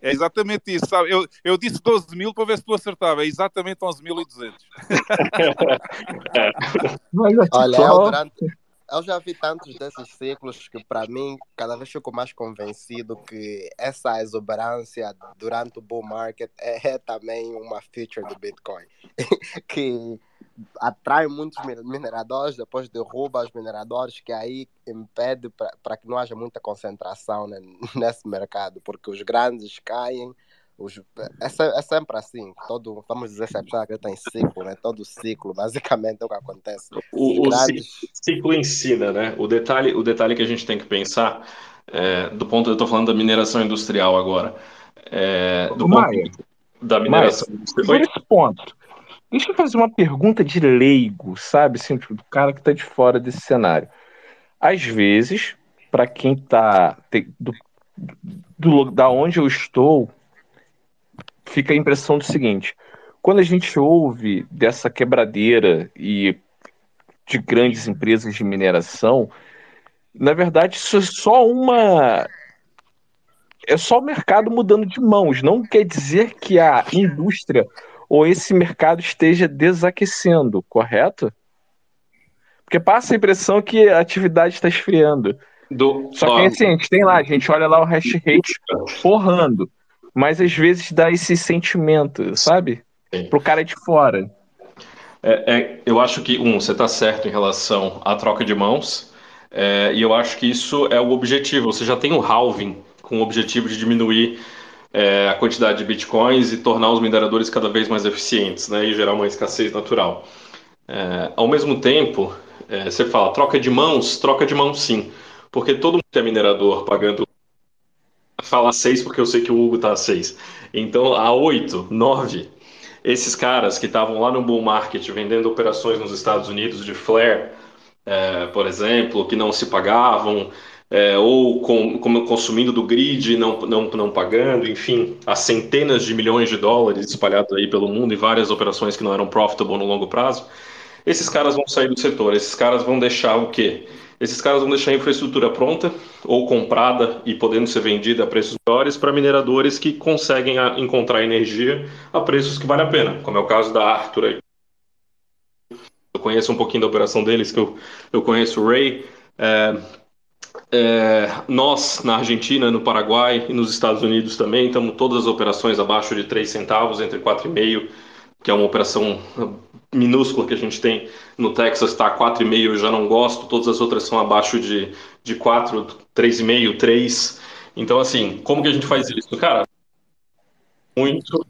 É exatamente isso, sabe? Eu, eu disse 12 mil para ver se tu acertava. É exatamente 11.200. Mas Olha, só- eu durante, eu já vi tantos desses ciclos que, para mim, cada vez fico mais convencido que essa exuberância durante o bull market é, é também uma feature do Bitcoin. que atrai muitos mineradores, depois derruba os mineradores, que aí impede para que não haja muita concentração né, nesse mercado, porque os grandes caem. Os, é, é, sempre assim, todo, vamos dizer, se a pessoa acredita em ciclo, né? todo ciclo, basicamente é o que acontece. O, grandes... ciclo ensina, né? O detalhe, o detalhe que a gente tem que pensar, é, do ponto, eu estou falando da mineração industrial agora, é, do Maia, ponto da mineração Maia, industrial. esse ponto, Deixa eu fazer uma pergunta de leigo, sabe? Assim, tipo, do cara que está de fora desse cenário. Às vezes, para quem está do, do, da onde eu estou, fica a impressão do seguinte: quando a gente ouve dessa quebradeira e de grandes empresas de mineração, na verdade, isso é só uma. É só o mercado mudando de mãos. Não quer dizer que a indústria ou esse mercado esteja desaquecendo, correto? Porque passa a impressão que a atividade está esfriando. Do... Só que assim, a gente tem lá, a gente olha lá o hash rate porrando. Mas às vezes dá esse sentimento, sabe? Sim. Pro cara de fora. É, é, eu acho que, um, você está certo em relação à troca de mãos. É, e eu acho que isso é o objetivo. Você já tem o halving com o objetivo de diminuir é, a quantidade de bitcoins e tornar os mineradores cada vez mais eficientes né, e gerar uma escassez natural. É, ao mesmo tempo, é, você fala troca de mãos, troca de mãos sim, porque todo mundo que é minerador pagando fala 6 porque eu sei que o Hugo está a 6. Então, a 8, 9, esses caras que estavam lá no bull market vendendo operações nos Estados Unidos de flare, é, por exemplo, que não se pagavam, é, ou com, com, consumindo do grid, não, não, não pagando, enfim, há centenas de milhões de dólares espalhados aí pelo mundo e várias operações que não eram profitable no longo prazo, esses caras vão sair do setor, esses caras vão deixar o quê? Esses caras vão deixar a infraestrutura pronta ou comprada e podendo ser vendida a preços melhores para mineradores que conseguem encontrar energia a preços que vale a pena, como é o caso da Arthur aí. Eu conheço um pouquinho da operação deles, que eu, eu conheço o Ray. É, é, nós, na Argentina, no Paraguai e nos Estados Unidos também, estamos todas as operações abaixo de 3 centavos, entre 4,5, que é uma operação minúscula que a gente tem no Texas, está 4,5, eu já não gosto, todas as outras são abaixo de, de 4, 3,5, 3. Então, assim, como que a gente faz isso? Cara, muito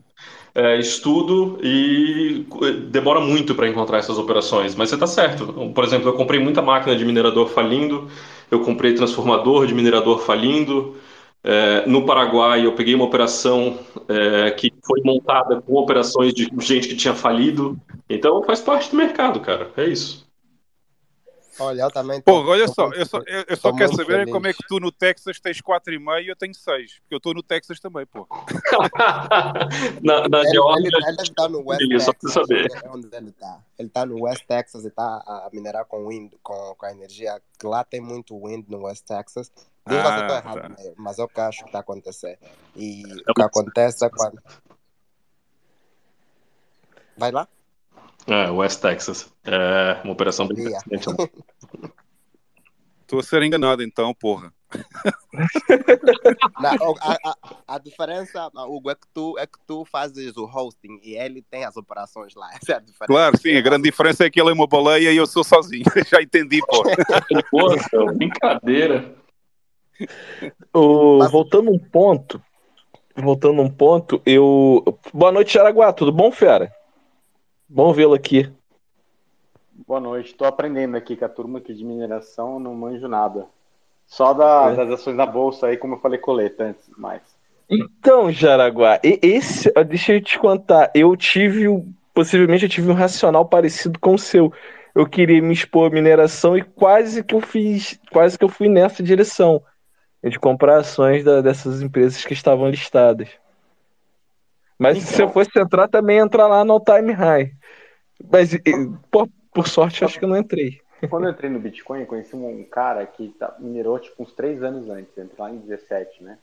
é, estudo e demora muito para encontrar essas operações, mas você está certo. Por exemplo, eu comprei muita máquina de minerador falindo, eu comprei transformador de minerador falindo. É, no Paraguai, eu peguei uma operação é, que foi montada com operações de gente que tinha falido. Então, faz parte do mercado, cara. É isso. Olha, eu também. Tô, Pô, olha tô, só, eu só, eu só quero saber feliz. como é que tu no Texas tens 4,5 e eu tenho 6. Porque eu estou no Texas também, pô. na na ele, Geórgia. Ele, ele está no West Texas. Só para saber. É onde ele está. Ele está no West Texas e está a minerar com wind, com, com a energia. Lá tem muito wind no West Texas. Diz ah, eu estou errado, tá. Né? mas é o que acho que está acontecendo. E o que acontece é quando. Vai lá? É, West Texas. É uma operação bem. Né? Tô a ser enganado então, porra. Não, a, a, a, diferença, Hugo, é que, tu, é que tu fazes o hosting e ele tem as operações lá. Essa é a diferença. Claro, sim, a grande diferença é que ele é uma baleia e eu sou sozinho. Já entendi, pô. Pô, brincadeira. O. Voltando um ponto, voltando um ponto, eu. Boa noite, Jaraguá, tudo bom, fera? Bom vê-lo aqui. Boa noite. Estou aprendendo aqui com a turma aqui de mineração, não manjo nada. Só da, é. das ações da bolsa aí, como eu falei coleta antes, mais. Então, Jaraguá, esse, deixa eu te contar, eu tive, possivelmente eu tive um racional parecido com o seu. Eu queria me expor à mineração e quase que eu fiz, quase que eu fui nessa direção, de comprar ações da, dessas empresas que estavam listadas. Mas então, se eu fosse entrar, também entrar lá no time high. Mas por, por sorte, acho que eu não entrei. Quando eu entrei no Bitcoin, eu conheci um cara que tá, minerou tipo uns 3 anos antes, entrei lá em 17, né?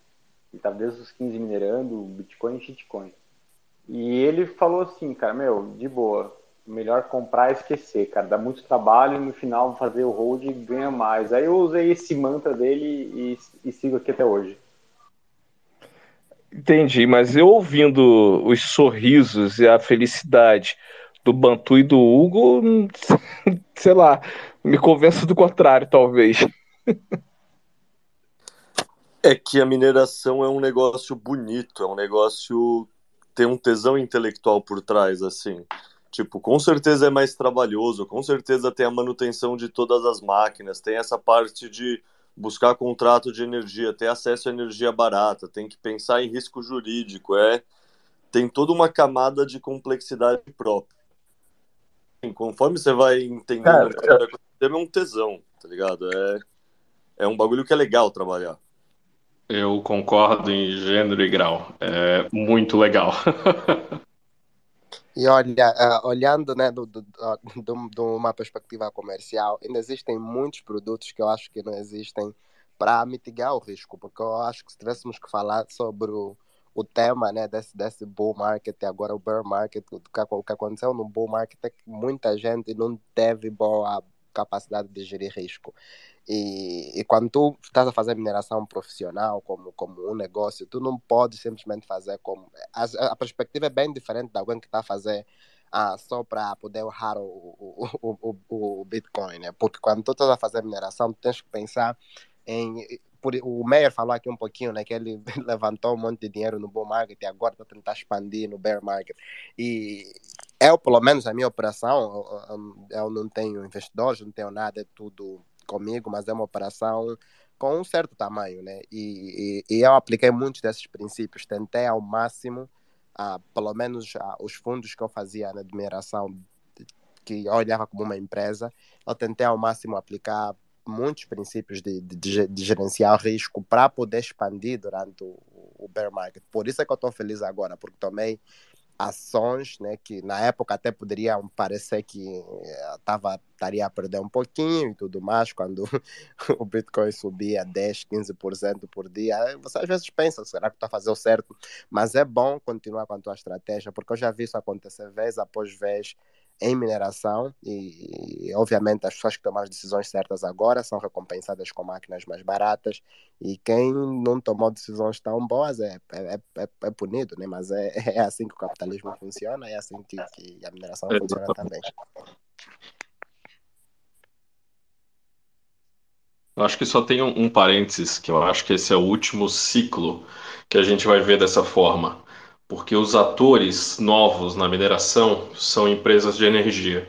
Ele tava desde os 15 minerando Bitcoin e Shitcoin. E ele falou assim, cara, meu, de boa, melhor comprar e esquecer, cara. Dá muito trabalho e no final fazer o hold ganha mais. Aí eu usei esse mantra dele e, e sigo aqui até hoje. Entendi, mas eu ouvindo os sorrisos e a felicidade do Bantu e do Hugo, sei lá, me convenço do contrário, talvez. É que a mineração é um negócio bonito, é um negócio tem um tesão intelectual por trás, assim. Tipo, com certeza é mais trabalhoso, com certeza tem a manutenção de todas as máquinas, tem essa parte de buscar contrato de energia, ter acesso à energia barata, tem que pensar em risco jurídico, é tem toda uma camada de complexidade própria. Conforme você vai entendendo, Cara, é um tesão, tá ligado? É, é um bagulho que é legal trabalhar. Eu concordo em gênero e grau. É muito legal. E olha, uh, olhando né, do, do, do, de uma perspectiva comercial, ainda existem muitos produtos que eu acho que não existem para mitigar o risco, porque eu acho que se tivéssemos que falar sobre o, o tema né, desse, desse bull market e agora o bear market, o que, o que aconteceu no bull market é que muita gente não teve boa capacidade de gerir risco. E, e quando tu estás a fazer mineração profissional como, como um negócio, tu não pode simplesmente fazer como. A, a perspectiva é bem diferente de alguém que está a fazer ah, só para poder honrar o, o, o, o, Bitcoin, né? Porque quando tu estás a fazer mineração, tu tens que pensar em. Por, o Meyer falou aqui um pouquinho, né? Que ele levantou um monte de dinheiro no bull market e agora está tentar expandir no bear market. E eu, pelo menos, a minha operação, eu, eu não tenho investidores, não tenho nada, é tudo comigo, mas é uma operação com um certo tamanho, né? E, e, e eu apliquei muitos desses princípios, tentei ao máximo, uh, pelo menos uh, os fundos que eu fazia na admiração, que eu olhava como uma empresa, eu tentei ao máximo aplicar muitos princípios de, de, de gerenciar risco para poder expandir durante o, o bear market. Por isso é que eu estou feliz agora, porque tomei ações, né, que na época até poderiam parecer que eh, tava, estaria a perder um pouquinho e tudo mais, quando o Bitcoin subia 10, 15% por dia, você às vezes pensa, será que está fazendo certo? Mas é bom continuar com a tua estratégia, porque eu já vi isso acontecer vez após vez, em mineração e, obviamente, as pessoas que tomam as decisões certas agora são recompensadas com máquinas mais baratas e quem não tomou decisões tão boas é, é, é, é punido, né? mas é, é assim que o capitalismo funciona, é assim que, que a mineração é, funciona também. Eu acho que só tem um, um parênteses, que eu acho que esse é o último ciclo que a gente vai ver dessa forma porque os atores novos na mineração são empresas de energia.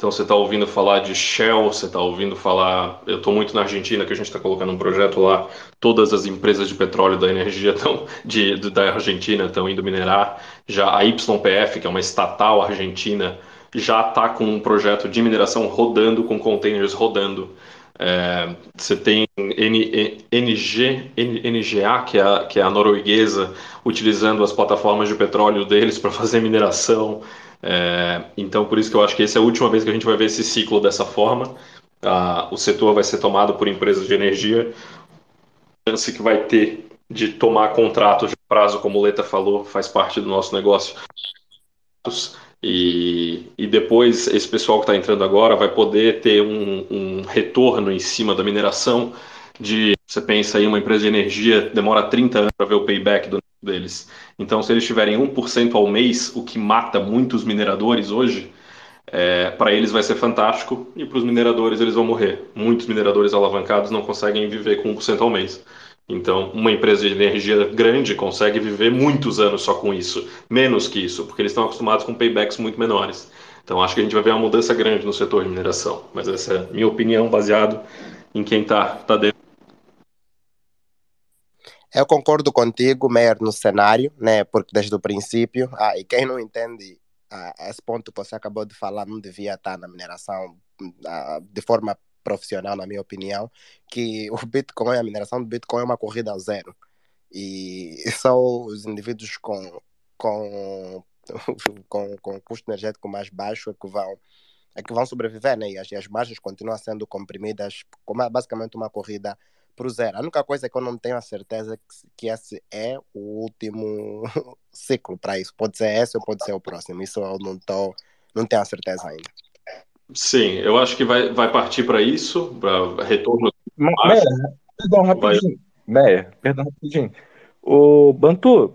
Então você está ouvindo falar de Shell, você está ouvindo falar. Eu estou muito na Argentina, que a gente está colocando um projeto lá. Todas as empresas de petróleo da energia de, de, da Argentina estão indo minerar. Já a YPF, que é uma estatal argentina, já está com um projeto de mineração rodando, com containers rodando. É, você tem NG, NGA, que é, a, que é a norueguesa, utilizando as plataformas de petróleo deles para fazer mineração. É, então, por isso que eu acho que essa é a última vez que a gente vai ver esse ciclo dessa forma. Ah, o setor vai ser tomado por empresas de energia. A chance que vai ter de tomar contratos de prazo, como o Leta falou, faz parte do nosso negócio. E, e depois esse pessoal que está entrando agora vai poder ter um, um, retorno em cima da mineração de, você pensa aí, uma empresa de energia demora 30 anos para ver o payback do, deles. Então, se eles tiverem 1% ao mês, o que mata muitos mineradores hoje, é, para eles vai ser fantástico e para os mineradores eles vão morrer. Muitos mineradores alavancados não conseguem viver com 1% ao mês. Então, uma empresa de energia grande consegue viver muitos anos só com isso, menos que isso, porque eles estão acostumados com paybacks muito menores. Então, acho que a gente vai ver uma mudança grande no setor de mineração. Mas essa é a minha opinião, baseado em quem está tá dentro. Eu concordo contigo, Meyer, no cenário, né? Porque desde o princípio, ah, e quem não entende ah, esse ponto que você acabou de falar, não devia estar na mineração ah, de forma profissional, na minha opinião, que o Bitcoin, a mineração do Bitcoin é uma corrida ao zero. E só os indivíduos com, com, com, com custo energético mais baixo é que vão, é que vão sobreviver, né? E as, as margens continuam sendo comprimidas, como é basicamente uma corrida para o zero. A única coisa é que eu não tenho a certeza que, que esse é o último ciclo para isso. Pode ser esse ou pode ser o próximo. Isso eu não estou não tenho a certeza ainda. Sim, eu acho que vai, vai partir para isso, para retorno. Meia, perdão, rapidinho. Meia, perdão, rapidinho. O Bantu,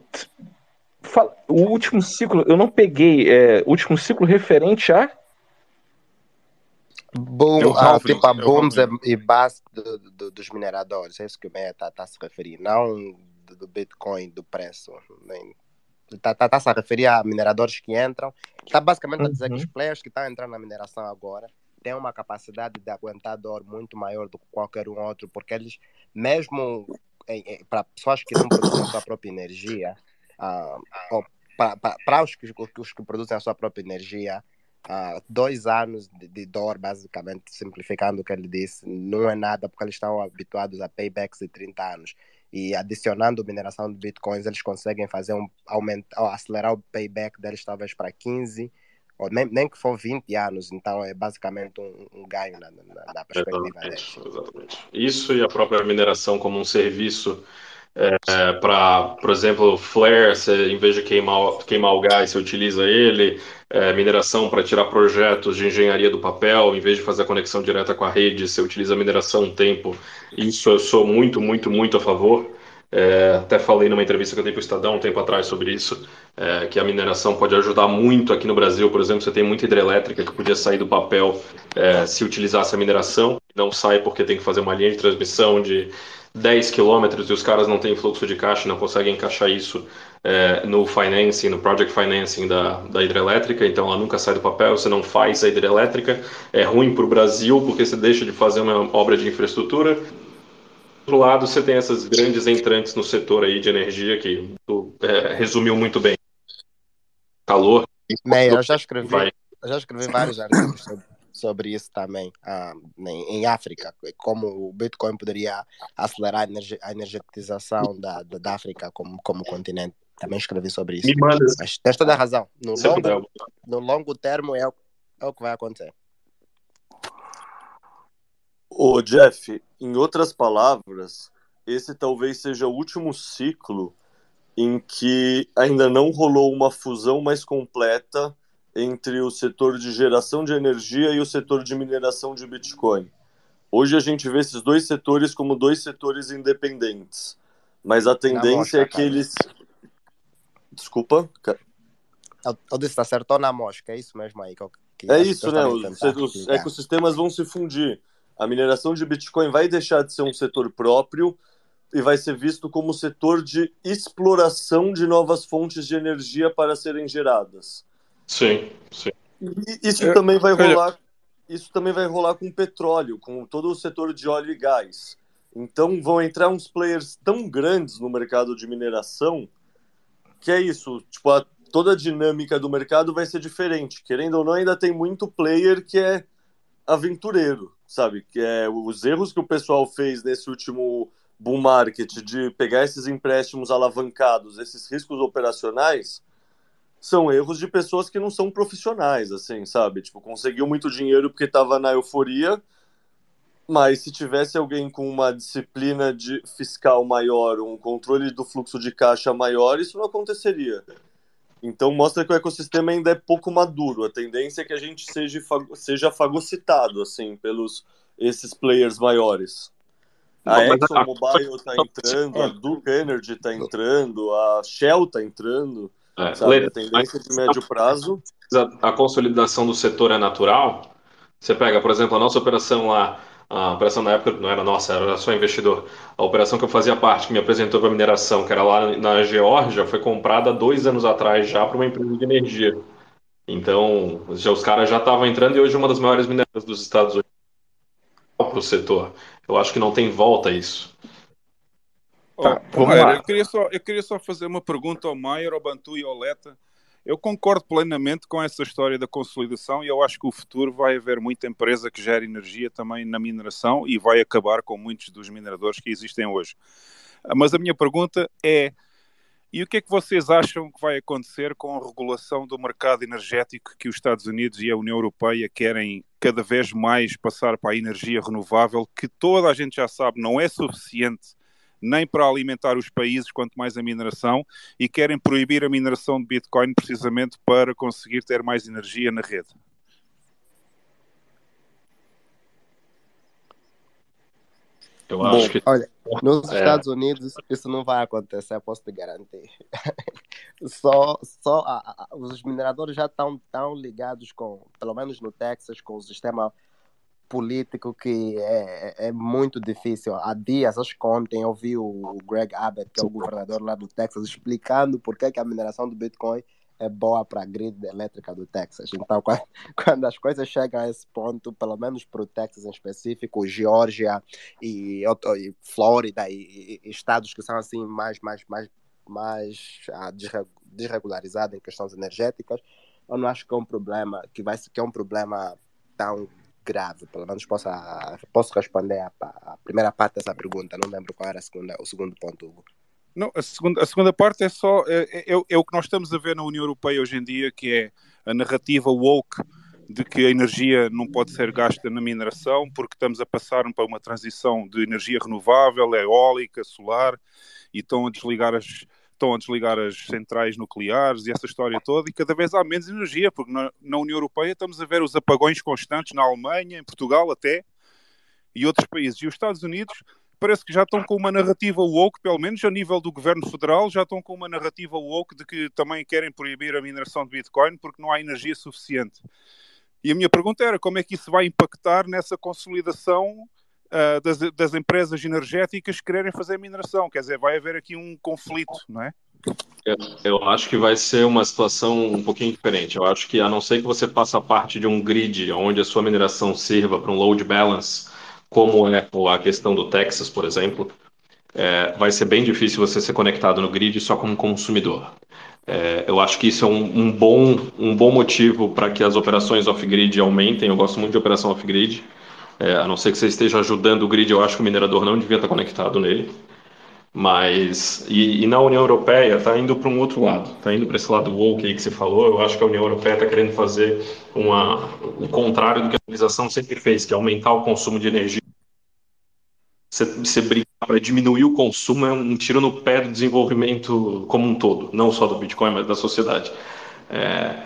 fala, o último ciclo, eu não peguei, é, último ciclo referente a Boom, ah, tipo a booms e base do- do- dos mineradores, é isso que o Meia está a se referir, não do, do Bitcoin, do preço. Está tá, tá se a referir a mineradores que entram. Está basicamente a dizer que Uhum. os players que estão entrando na mineração agora têm uma capacidade de aguentar dor muito maior do que qualquer um outro, porque eles, mesmo para pessoas que não produzem a sua própria energia, ah, para os que, os que produzem a sua própria energia, ah, dois anos de, de dor, basicamente, simplificando o que ele disse, não é nada, porque eles estão habituados a paybacks de 30 anos. E adicionando mineração de bitcoins, eles conseguem fazer um aumentar, acelerar o payback deles talvez para 15, ou nem, nem que for 20 anos. Então é basicamente um, um ganho na, na, na perspectiva deles. Exatamente, exatamente. Isso e a própria mineração como um serviço é, para, por exemplo, flare, você, em vez de queimar, queimar o gás, você utiliza ele, é, mineração para tirar projetos de engenharia do papel, em vez de fazer a conexão direta com a rede, você utiliza mineração um tempo. Isso eu sou muito, muito, muito a favor. É, até falei numa entrevista que eu dei para o Estadão um tempo atrás sobre isso, é, que a mineração pode ajudar muito aqui no Brasil. Por exemplo, você tem muita hidrelétrica que podia sair do papel é, se utilizasse a mineração. Não sai porque tem que fazer uma linha de transmissão de 10 quilômetros e os caras não têm fluxo de caixa, não conseguem encaixar isso é, no financing, no project financing da, da hidrelétrica, então ela nunca sai do papel, você não faz a hidrelétrica, é ruim para o Brasil porque você deixa de fazer uma obra de infraestrutura. Do outro lado, você tem essas grandes entrantes no setor aí de energia que tu, é, resumiu muito bem. Calor. Meia, eu já escrevi, Vai. eu já escrevi vários artigos sobre, sobre isso também, ah, em, em África, como o Bitcoin poderia acelerar a, energi- a energetização da, da, da África como, como continente. Também escrevi sobre isso. Me manda Mas tens toda a razão. No longo, no longo termo é o, é o que vai acontecer. Ô, Jeff, em outras palavras, esse talvez seja o último ciclo em que ainda não rolou uma fusão mais completa entre o setor de geração de energia e o setor de mineração de Bitcoin. Hoje a gente vê esses dois setores como dois setores independentes, mas a tendência mosca, é que cara. eles. Desculpa? eu disse, acertou na mosca, é isso mesmo aí que É isso, né? Os, os ecossistemas vão se fundir. A mineração de Bitcoin vai deixar de ser um setor próprio e vai ser visto como setor de exploração de novas fontes de energia para serem geradas. Sim, sim. E isso Eu- também vai rolar. Isso também vai rolar com petróleo, com todo o setor de óleo e gás. Então vão entrar uns players tão grandes no mercado de mineração que é isso. Tipo, a- toda a dinâmica do mercado vai ser diferente. Querendo ou não, ainda tem muito player que é aventureiro, sabe? Que é os erros que o pessoal fez nesse último bull market de pegar esses empréstimos alavancados, esses riscos operacionais, são erros de pessoas que não são profissionais, assim, sabe? Tipo, conseguiu muito dinheiro porque estava na euforia, mas se tivesse alguém com uma disciplina de fiscal maior, um controle do fluxo de caixa maior, isso não aconteceria. Então mostra que o ecossistema ainda é pouco maduro. A tendência é que a gente seja, seja fagocitado, assim, pelos esses players maiores. A ExxonMobil está entrando, a Duke Energy está entrando, a Shell está entrando. É, Sabe, a tendência de médio prazo. a, a consolidação do setor é natural. Você pega, por exemplo, a nossa operação lá, a operação na época não era nossa, era só investidor. A operação que eu fazia parte, que me apresentou para mineração, que era lá na Geórgia, foi comprada dois anos atrás já para uma empresa de energia. Então, já, os caras já estavam entrando e hoje é uma das maiores mineradoras dos Estados Unidos para o setor. Eu acho que não tem volta isso. Tá, Oh, Maier, eu, queria só, eu queria só fazer uma pergunta ao Maier, ao Bantu e ao Leta. Eu concordo plenamente com essa história da consolidação e eu acho que o futuro vai haver muita empresa que gera energia também na mineração e vai acabar com muitos dos mineradores que existem hoje. Ah, Mas a minha pergunta é: e o que é que vocês acham que vai acontecer com a regulação do mercado energético que os Estados Unidos e a União Europeia querem cada vez mais passar para a energia renovável, que toda a gente já sabe não é suficiente nem para alimentar os países, quanto mais a mineração, e querem proibir a mineração de Bitcoin precisamente para conseguir ter mais energia na rede. Eu Bom, acho que. Olha, nos é. Estados Unidos isso não vai acontecer, posso te garantir. só só a, a, os mineradores já estão tão ligados com, pelo menos no Texas, com o sistema político que é, é, é muito difícil. Há dias, acho que ontem, eu vi o Greg Abbott, que é o governador lá do Texas, explicando por que, que a mineração do Bitcoin é boa para a grid elétrica do Texas. Então, quando, quando, as coisas chegam a esse ponto, pelo menos para o Texas em específico, Geórgia e, e Flórida e, e, estados que são assim mais mais mais mais ah, desregularizados em questões energéticas, eu não acho que é um problema que vai que é um problema tão grave. Pelo menos posso, posso responder a primeira parte dessa pergunta. Não lembro qual era segunda, o segundo ponto, Hugo. Não, a segunda, a segunda parte é só é, é, é, é, o que nós estamos a ver na União Europeia hoje em dia, que é a narrativa woke de que a energia não pode ser gasta na mineração, porque estamos a passar para uma transição de energia renovável, eólica, solar, e estão a desligar as, estão a desligar as centrais nucleares e essa história toda, e cada vez há menos energia, porque na, na União Europeia estamos a ver os apagões constantes na Alemanha, em Portugal até, e outros países. E os Estados Unidos parece que já estão com uma narrativa woke, pelo menos a nível do governo federal, já estão com uma narrativa woke de que também querem proibir a mineração de Bitcoin porque não há energia suficiente. E a minha pergunta era como é que isso vai impactar nessa consolidação uh, das, das, empresas energéticas que querem fazer mineração? Quer dizer, vai haver aqui um conflito, não é? Eu, eu acho que vai ser uma situação um pouquinho diferente. Eu acho que, a não ser que você faça parte de um grid onde a sua mineração sirva para um load balance como é a questão do Texas, por exemplo, é, vai ser bem difícil você ser conectado no grid só como consumidor. É, eu acho que isso é um, um bom, um bom motivo para que as operações off-grid aumentem. Eu gosto muito de operação off-grid. É, a não ser que você esteja ajudando o grid, eu acho que o minerador não devia estar conectado nele. Mas, e, e na União Europeia está indo para um outro lado, está indo para esse lado woke aí que você falou. Eu acho que a União Europeia está querendo fazer uma, o contrário do que a organização sempre fez, que é aumentar o consumo de energia. Você, você brigar para diminuir o consumo é um tiro no pé do desenvolvimento como um todo, não só do Bitcoin, mas da sociedade. É,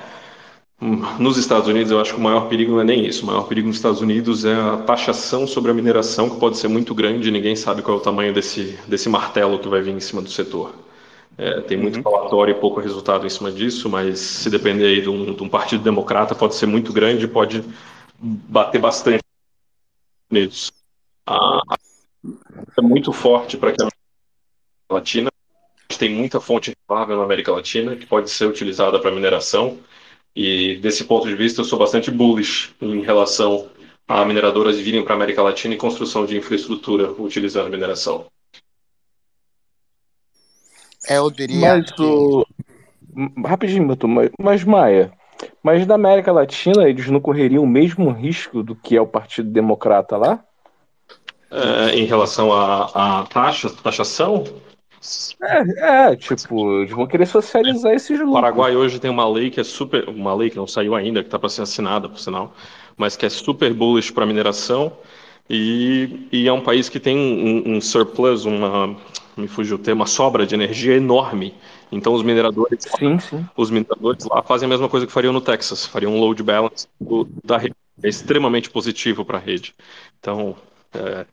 nos Estados Unidos, eu acho que o maior perigo não é nem isso. O maior perigo nos Estados Unidos é a taxação sobre a mineração, que pode ser muito grande, ninguém sabe qual é o tamanho desse, desse martelo que vai vir em cima do setor. É, tem muito uhum. e pouco resultado em cima disso, mas se depender aí de um, de um partido democrata, pode ser muito grande, pode bater bastante nisso. Ah, é muito forte para que a América Latina tem muita fonte renovável na América Latina que pode ser utilizada para mineração e desse ponto de vista, eu sou bastante bullish em relação a mineradoras virem para a América Latina e construção de infraestrutura utilizando mineração. É, eu diria. Mas o... Rapidinho, mas, mas Maia, mas na América Latina eles não correriam o mesmo risco do que é o Partido Democrata lá? É, em relação à taxa, taxação? É, é, tipo, eles vão querer socializar esses lucros. O Paraguai hoje tem uma lei que é super. Uma lei que não saiu ainda, que está para ser assinada, por sinal, mas que é super bullish para mineração. E, e, é um país que tem um, um, surplus, uma. Me fugiu o termo, uma sobra de energia enorme. Então os mineradores, sim, sim. os mineradores lá fazem a mesma coisa que fariam no Texas, fariam um load balance do, da rede. É extremamente positivo para a rede. Então, é,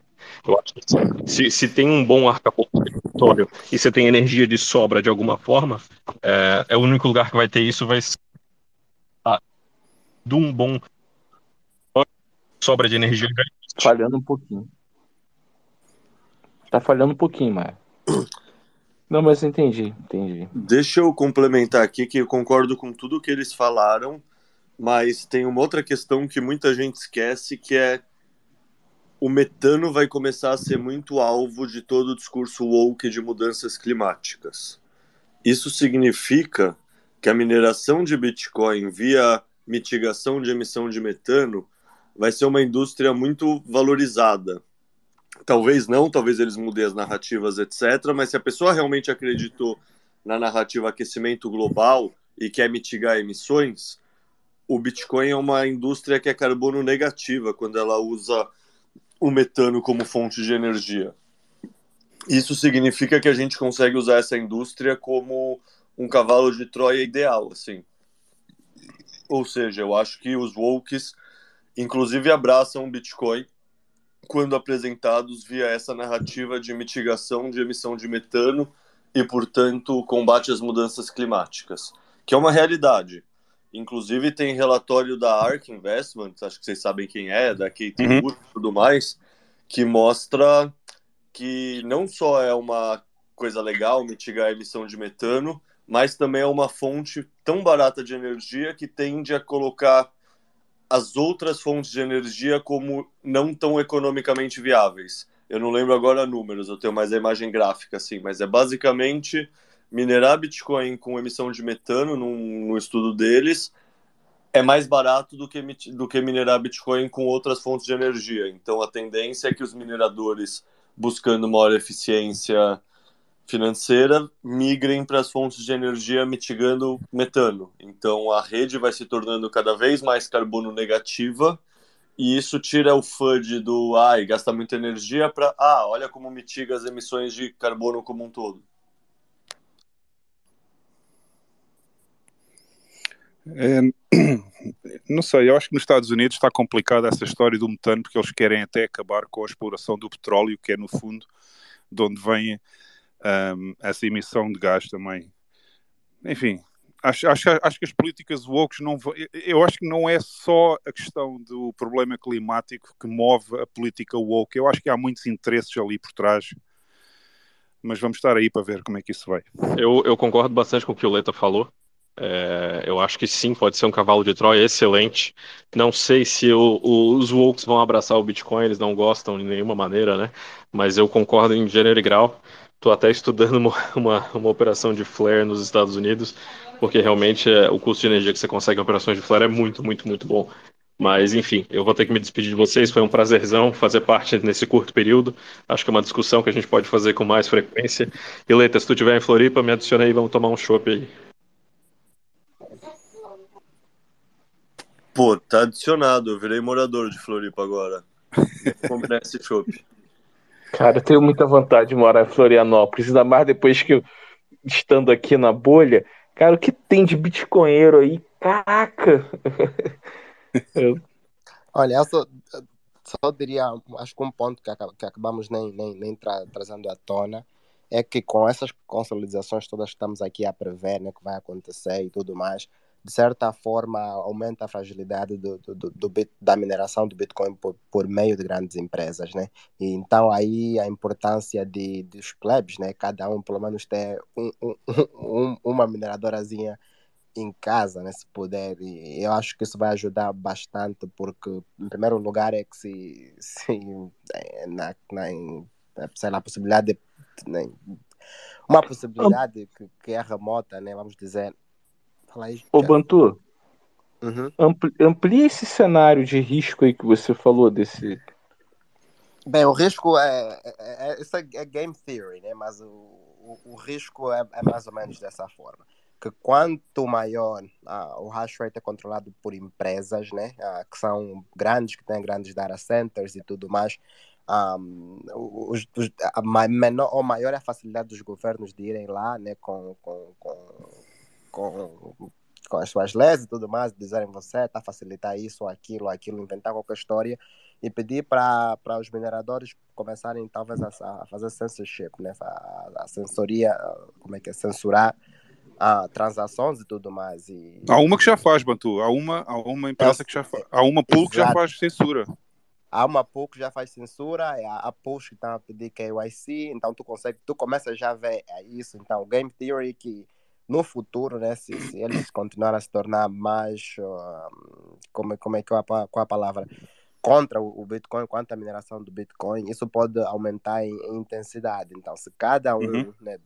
eu acho que se, se tem um bom arcabouço regulatório e você tem energia de sobra de alguma forma, é, é o único lugar que vai ter isso, vai ser ah, de um bom sobra de energia. Falhando um pouquinho. Tá falhando um pouquinho, Maia. Não, mas entendi, entendi. Deixa eu complementar aqui que eu concordo com tudo que eles falaram, mas tem uma outra questão que muita gente esquece, que é o metano vai começar a ser muito alvo de todo o discurso woke de mudanças climáticas. Isso significa que a mineração de Bitcoin via mitigação de emissão de metano vai ser uma indústria muito valorizada. Talvez não, talvez eles mudem as narrativas, etc. Mas se a pessoa realmente acreditou na narrativa aquecimento global e quer mitigar emissões, o Bitcoin é uma indústria que é carbono negativa quando ela usa o metano como fonte de energia. Isso significa que a gente consegue usar essa indústria como um cavalo de Troia ideal, assim. Ou seja, eu acho que os wokes, inclusive, abraçam o Bitcoin quando apresentados via essa narrativa de mitigação de emissão de metano e, portanto, combate às mudanças climáticas, que é uma realidade. Inclusive, tem relatório da ARK Investments, acho que vocês sabem quem é, da Kate Uhum. Wood e tudo mais, que mostra que não só é uma coisa legal mitigar a emissão de metano, mas também é uma fonte tão barata de energia que tende a colocar as outras fontes de energia como não tão economicamente viáveis. Eu não lembro agora números, eu tenho mais a imagem gráfica, assim, mas é basicamente minerar Bitcoin com emissão de metano, num, no estudo deles, é mais barato do que, do que minerar Bitcoin com outras fontes de energia. Então a tendência é que os mineradores, buscando maior eficiência financeira, migrem para as fontes de energia mitigando metano. Então a rede vai se tornando cada vez mais carbono negativa e isso tira o FUD do ai, gasta muita energia para ah, olha como mitiga as emissões de carbono como um todo. É, não sei, eu acho que nos Estados Unidos está complicada essa história do metano, porque eles querem até acabar com a exploração do petróleo, que é no fundo de onde vem ahm, essa emissão de gás também. Enfim, acho, acho, acho que as políticas woke não Eu acho que não é só a questão do problema climático que move a política woke, eu acho que há muitos interesses ali por trás. Mas vamos estar aí para ver como é que isso vai. Eu, eu concordo bastante com o que o Leta falou. É, eu acho que sim, pode ser um cavalo de Troia excelente. Não sei se o- o- os Wokes vão abraçar o Bitcoin, eles não gostam de nenhuma maneira, né? Mas eu concordo em gênero e grau. Estou até estudando uma, uma, uma operação de flare nos Estados Unidos, porque realmente é, o custo de energia que você consegue em operações de flare é muito, muito, muito bom. Mas, enfim, eu vou ter que me despedir de vocês. Foi um prazerzão fazer parte nesse curto período. Acho que é uma discussão que a gente pode fazer com mais frequência. E, Leta, se tu estiver em Floripa, me adiciona aí, vamos tomar um chopp aí. Pô, tá adicionado, eu virei morador de Floripa agora. Vou combinar esse chopp. Cara, eu tenho muita vontade de morar em Florianópolis, ainda mais depois que eu, estando aqui na bolha, cara, o que tem de bitcoinheiro aí? Caraca! Eu- Olha, eu só, só diria, acho que um ponto que, que acabamos nem, nem, nem tra- trazendo à tona é que com essas consolidações todas que estamos aqui a prever, né, que vai acontecer e tudo mais, de certa forma aumenta a fragilidade do, do, do, do bit- da mineração do Bitcoin por, por meio de grandes empresas, né? E então aí a importância de, dos plebs, né? Cada um pelo menos ter um, um, um- uma mineradorazinha em casa, né, se puder, e eu acho que isso vai ajudar bastante, porque, em primeiro lugar, é que se, se eh, na, na, sei lá, a possibilidade de, né, uma possibilidade que, que é remota, né, vamos dizer, fala aí, Ô. Bantu, Uhum. ampli- amplia esse cenário de risco aí que você falou desse. Bem, o risco é, é, é- isso é, é game theory, né? Mas o, o, o risco é, é mais ou menos dessa forma. Que quanto maior ah, o hash rate é controlado por empresas, né? ah, que são grandes, que têm grandes data centers e tudo mais, ah, os, os, a menor ou maior é a facilidade dos governos de irem lá, né? Com, com, com, com, com as suas leis e tudo mais, dizerem você está a facilitar isso ou aquilo, ou aquilo, inventar qualquer história e pedir para os mineradores começarem talvez a, a fazer censorship, né? A, a censoria, como é que é? Censurar ah, transações e tudo mais. E, Há uma que já faz, Bantu. Há uma, há uma empresa que já faz. Há uma pool que já faz censura. Há uma pool que já faz censura, há, há pools que estão a pedir KYC, então tu consegue, tu começa já a ver é isso. Então, Game Theory que no futuro, né, se, se eles continuarem a se tornar mais, ah, como, é- como é que é a, qual é a palavra? Contra o, Bitcoin, quanto à mineração do Bitcoin, isso pode aumentar em, em intensidade. Então, se cada um, Uhum. né,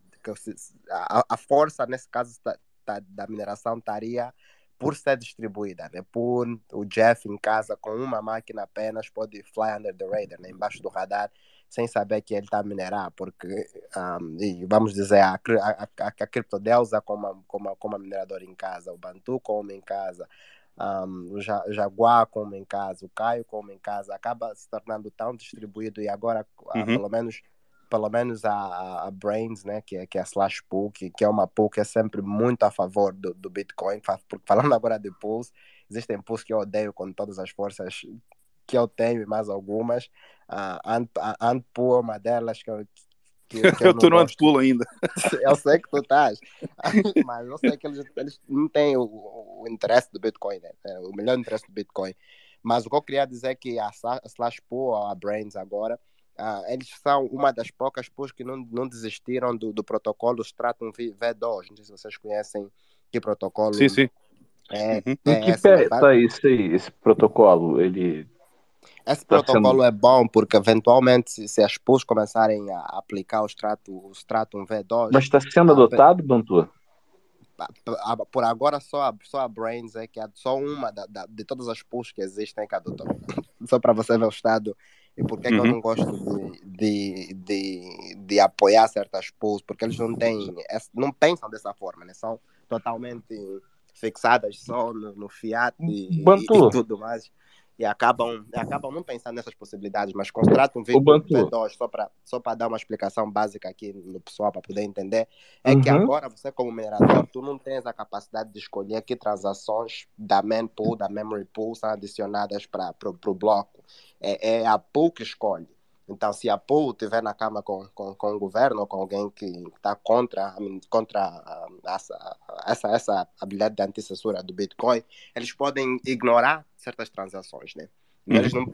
a, a força nesse caso tá- tá- da mineração estaria por ser distribuída, né? Por o Jeff em casa com uma máquina apenas pode fly under the radar, né? Embaixo do radar, sem saber que ele está a minerar, porque, um, vamos dizer, a, a, a, a criptodeusa como, a- como, a- como a mineradora em casa, o Bantu come em casa, um, o Ja- Jaguar come em casa, o Caio come em casa, acaba se tornando tão distribuído e agora, ah, Uhum. pelo menos pelo menos a, a Brains, né, que é, que é a Slash Pool, que, que é uma pool que é sempre muito a favor do, do Bitcoin, porque falando agora de pools, existem pools que eu odeio com todas as forças que eu tenho e mais algumas. A uh, Antpool é uma delas que eu, que, que eu, estou no Antpool ainda. eu sei que tu estás, mas eu sei que eles, eles não têm o, o interesse do Bitcoin, né? É o melhor interesse do Bitcoin. Mas o que eu queria dizer é que a, a Slash Pool, a Brains agora, uh, eles são uma das poucas pools que não, não desistiram do, do protocolo Stratum V2. Não sei se vocês conhecem que protocolo. Sim, sim. É, uhum. é que pé tá isso aí, esse protocolo? Ele esse tá protocolo sendo... é bom porque, eventualmente, se, as pools começarem a aplicar o Stratum, o Stratum V2. Mas está sendo adotado, Bantu? Por agora, só a, só a Brains é que é só uma da, da, de todas as pools que existem que adotou. só para você ver o estado e por que, uhum. que eu uhum. não gosto de, de, de, de, apoiar certas pools, porque eles não têm, não pensam dessa forma, né? São totalmente fixadas só no, no Fiat e, e, e tudo mais e acabam, acabam não pensando nessas possibilidades, mas contratam um V2 só para só dar uma explicação básica aqui no pessoal para poder entender, é uhum. que agora você como minerador, tu não tens a capacidade de escolher que transações da mempool, da memory pool são adicionadas para o bloco. É, é a pool que escolhe. Então, se a POU estiver na cama com, com, com o governo ou com alguém que está contra, contra essa, essa, essa habilidade de anticensura do Bitcoin, eles podem ignorar certas transações, né? Uhum. Eles não,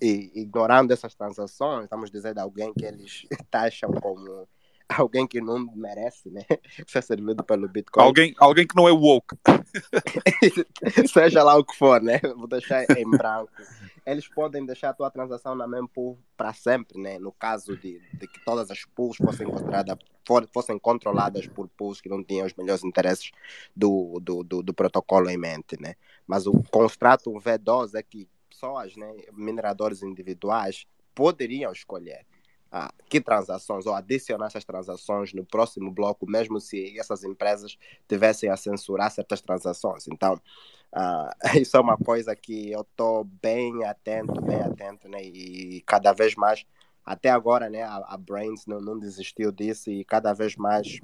e, ignorando essas transações, estamos dizendo alguém que eles taxam como alguém que não merece, né? Ser servido pelo Bitcoin. Alguém, alguém que não é woke. Seja lá o que for, né? Vou deixar em branco eles podem deixar a tua transação na mempool para sempre, né? No caso de, de que todas as pools fossem for, fossem controladas por pools que não tinham os melhores interesses do, do, do, do protocolo em mente, né? Mas o contrato V2 é que pessoas, né, mineradores individuais, poderiam escolher ah, que transações ou adicionar essas transações no próximo bloco, mesmo se essas empresas tivessem a censurar certas transações. Então, Uh, isso é uma coisa que eu estou bem atento, bem atento, né? E cada vez mais, até agora, né? A, a Brains não, não, desistiu disso e cada vez mais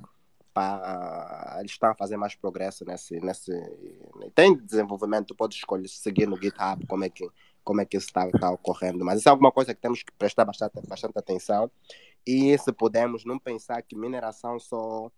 uh, eles estão a fazer mais progresso nesse, nesse. Tem desenvolvimento, pode escolher seguir no GitHub como é que como é que isso está tá ocorrendo, mas isso é alguma coisa que temos que prestar bastante, bastante atenção e se podemos não pensar que mineração só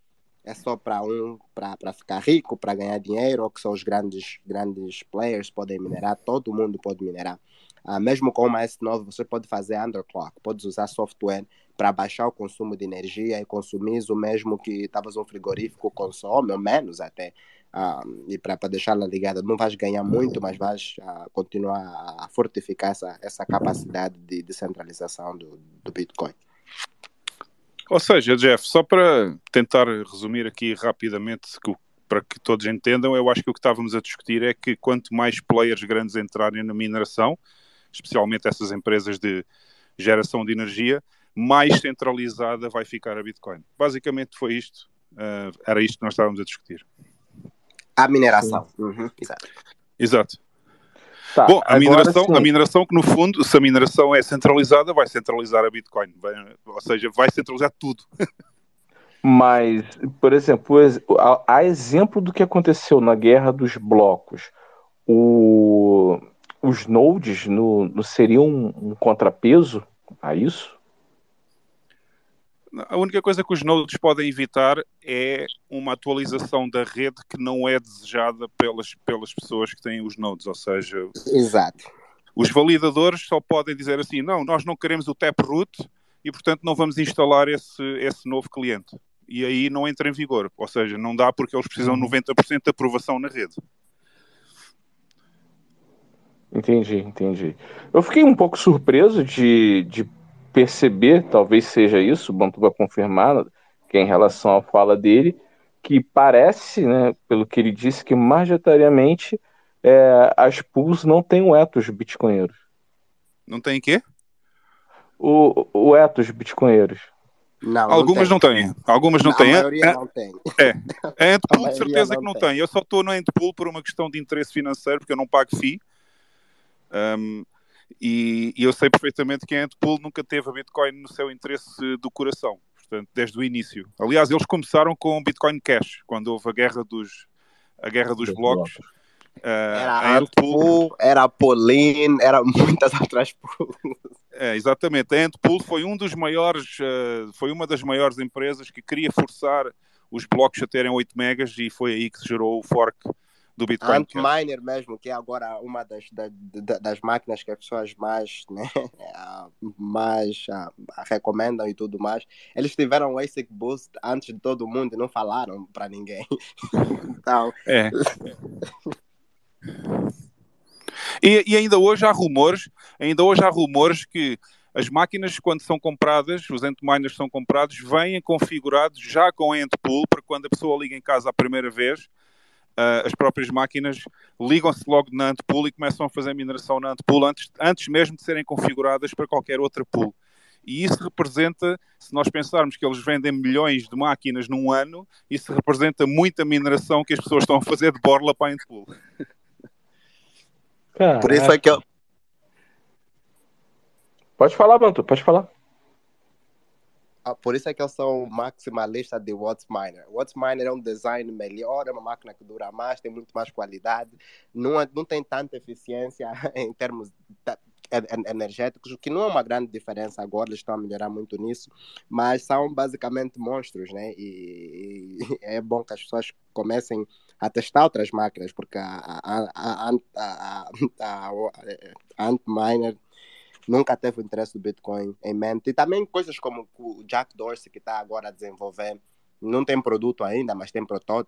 é só para um para ficar rico, para ganhar dinheiro, ou que só os grandes grandes players podem minerar, todo mundo pode minerar. Ah, mesmo com uma S9, você pode fazer underclock, pode usar software para baixar o consumo de energia e consumir o mesmo que talvez um frigorífico consome, ou menos até, ah, e para deixá-la ligada. Não vais ganhar muito, mas vais ah, continuar a fortificar essa, essa capacidade de descentralização do, do Bitcoin. Ou seja, Jeff, só para tentar resumir aqui rapidamente, para que todos entendam, eu acho que o que estávamos a discutir é que quanto mais players grandes entrarem na mineração, especialmente essas empresas de geração de energia, mais centralizada vai ficar a Bitcoin. Basicamente foi isto, uh, era isto que nós estávamos a discutir. A mineração. Uhum. Exato. Exato. Tá, Bom, a mineração, a mineração que no fundo, se a mineração é centralizada, vai centralizar a Bitcoin, vai, ou seja, vai centralizar tudo. Mas, por exemplo, a, exemplo do que aconteceu na guerra dos blocos, o, os nodes no, no seriam um, um contrapeso a isso? A única coisa que os nodes podem evitar é uma atualização da rede que não é desejada pelas, pelas pessoas que têm os nodes, ou seja, Exato. os validadores só podem dizer assim, não, nós não queremos o taproot e portanto não vamos instalar esse, esse novo cliente. E aí não entra em vigor, ou seja, não dá porque eles precisam de 90% uhum. de aprovação na rede. Entendi, entendi. Eu fiquei um pouco surpreso de, de perceber, talvez seja isso, o Bantu vai confirmar, que é em relação à fala dele, que parece, né, pelo que ele disse, que majoritariamente é, as pools não têm o ethos bitcoinheiros. Não tem quê? O, o ethos bitcoinheiros. Não, Algumas não têm. Não tem. Algumas não, têm. A maioria é, não tem. É. A Antpool, de certeza que não tem. tem. Eu só estou na Antpool por uma questão de interesse financeiro, porque eu não pago FII. Um, E, e eu sei perfeitamente que a Antpool nunca teve a Bitcoin no seu interesse do coração, portanto, desde o início. Aliás, eles começaram com o Bitcoin Cash, quando houve a guerra dos, a guerra dos blocos. Uh, era a Antpool, era a Pauline, era muitas outras pools. É, exatamente. A Antpool foi um dos maiores, uh, foi uma das maiores empresas que queria forçar os blocos a terem 8 megas e foi aí que se gerou o fork do Bitcoin. Antminer mesmo, que é agora uma das, das, das máquinas que as pessoas mais, né, mais uh, recomendam e tudo mais. Eles tiveram o ASIC Boost antes de todo mundo e não falaram para ninguém. então... É. E, e, ainda hoje há rumores, ainda hoje há rumores que as máquinas, quando são compradas, os Antminers são comprados, vêm configurados já com a Antpool, para quando a pessoa liga em casa a primeira vez, uh, as próprias máquinas ligam-se logo na Antpool e começam a fazer mineração na Antpool antes, antes mesmo de serem configuradas para qualquer outra pool. E isso representa, se nós pensarmos que eles vendem milhões de máquinas num ano, isso representa muita mineração que as pessoas estão a fazer de borla para a Antpool. Por isso é que eu... Pode falar, Bantu, pode falar. Por isso é que eu sou maximalista de Watts Miner. É um design melhor, é uma máquina que dura mais, tem muito mais qualidade, não, é, não tem tanta eficiência em termos energéticos, o que não é uma grande diferença agora, eles estão a melhorar muito nisso, mas são basicamente monstros, né? E, e é bom que as pessoas comecem a testar outras máquinas, porque a, a, a, a, a, a Antminer nunca teve o interesse do Bitcoin em mente. E também coisas como o Jack Dorsey, que está agora a desenvolver, não tem produto ainda, mas tem protó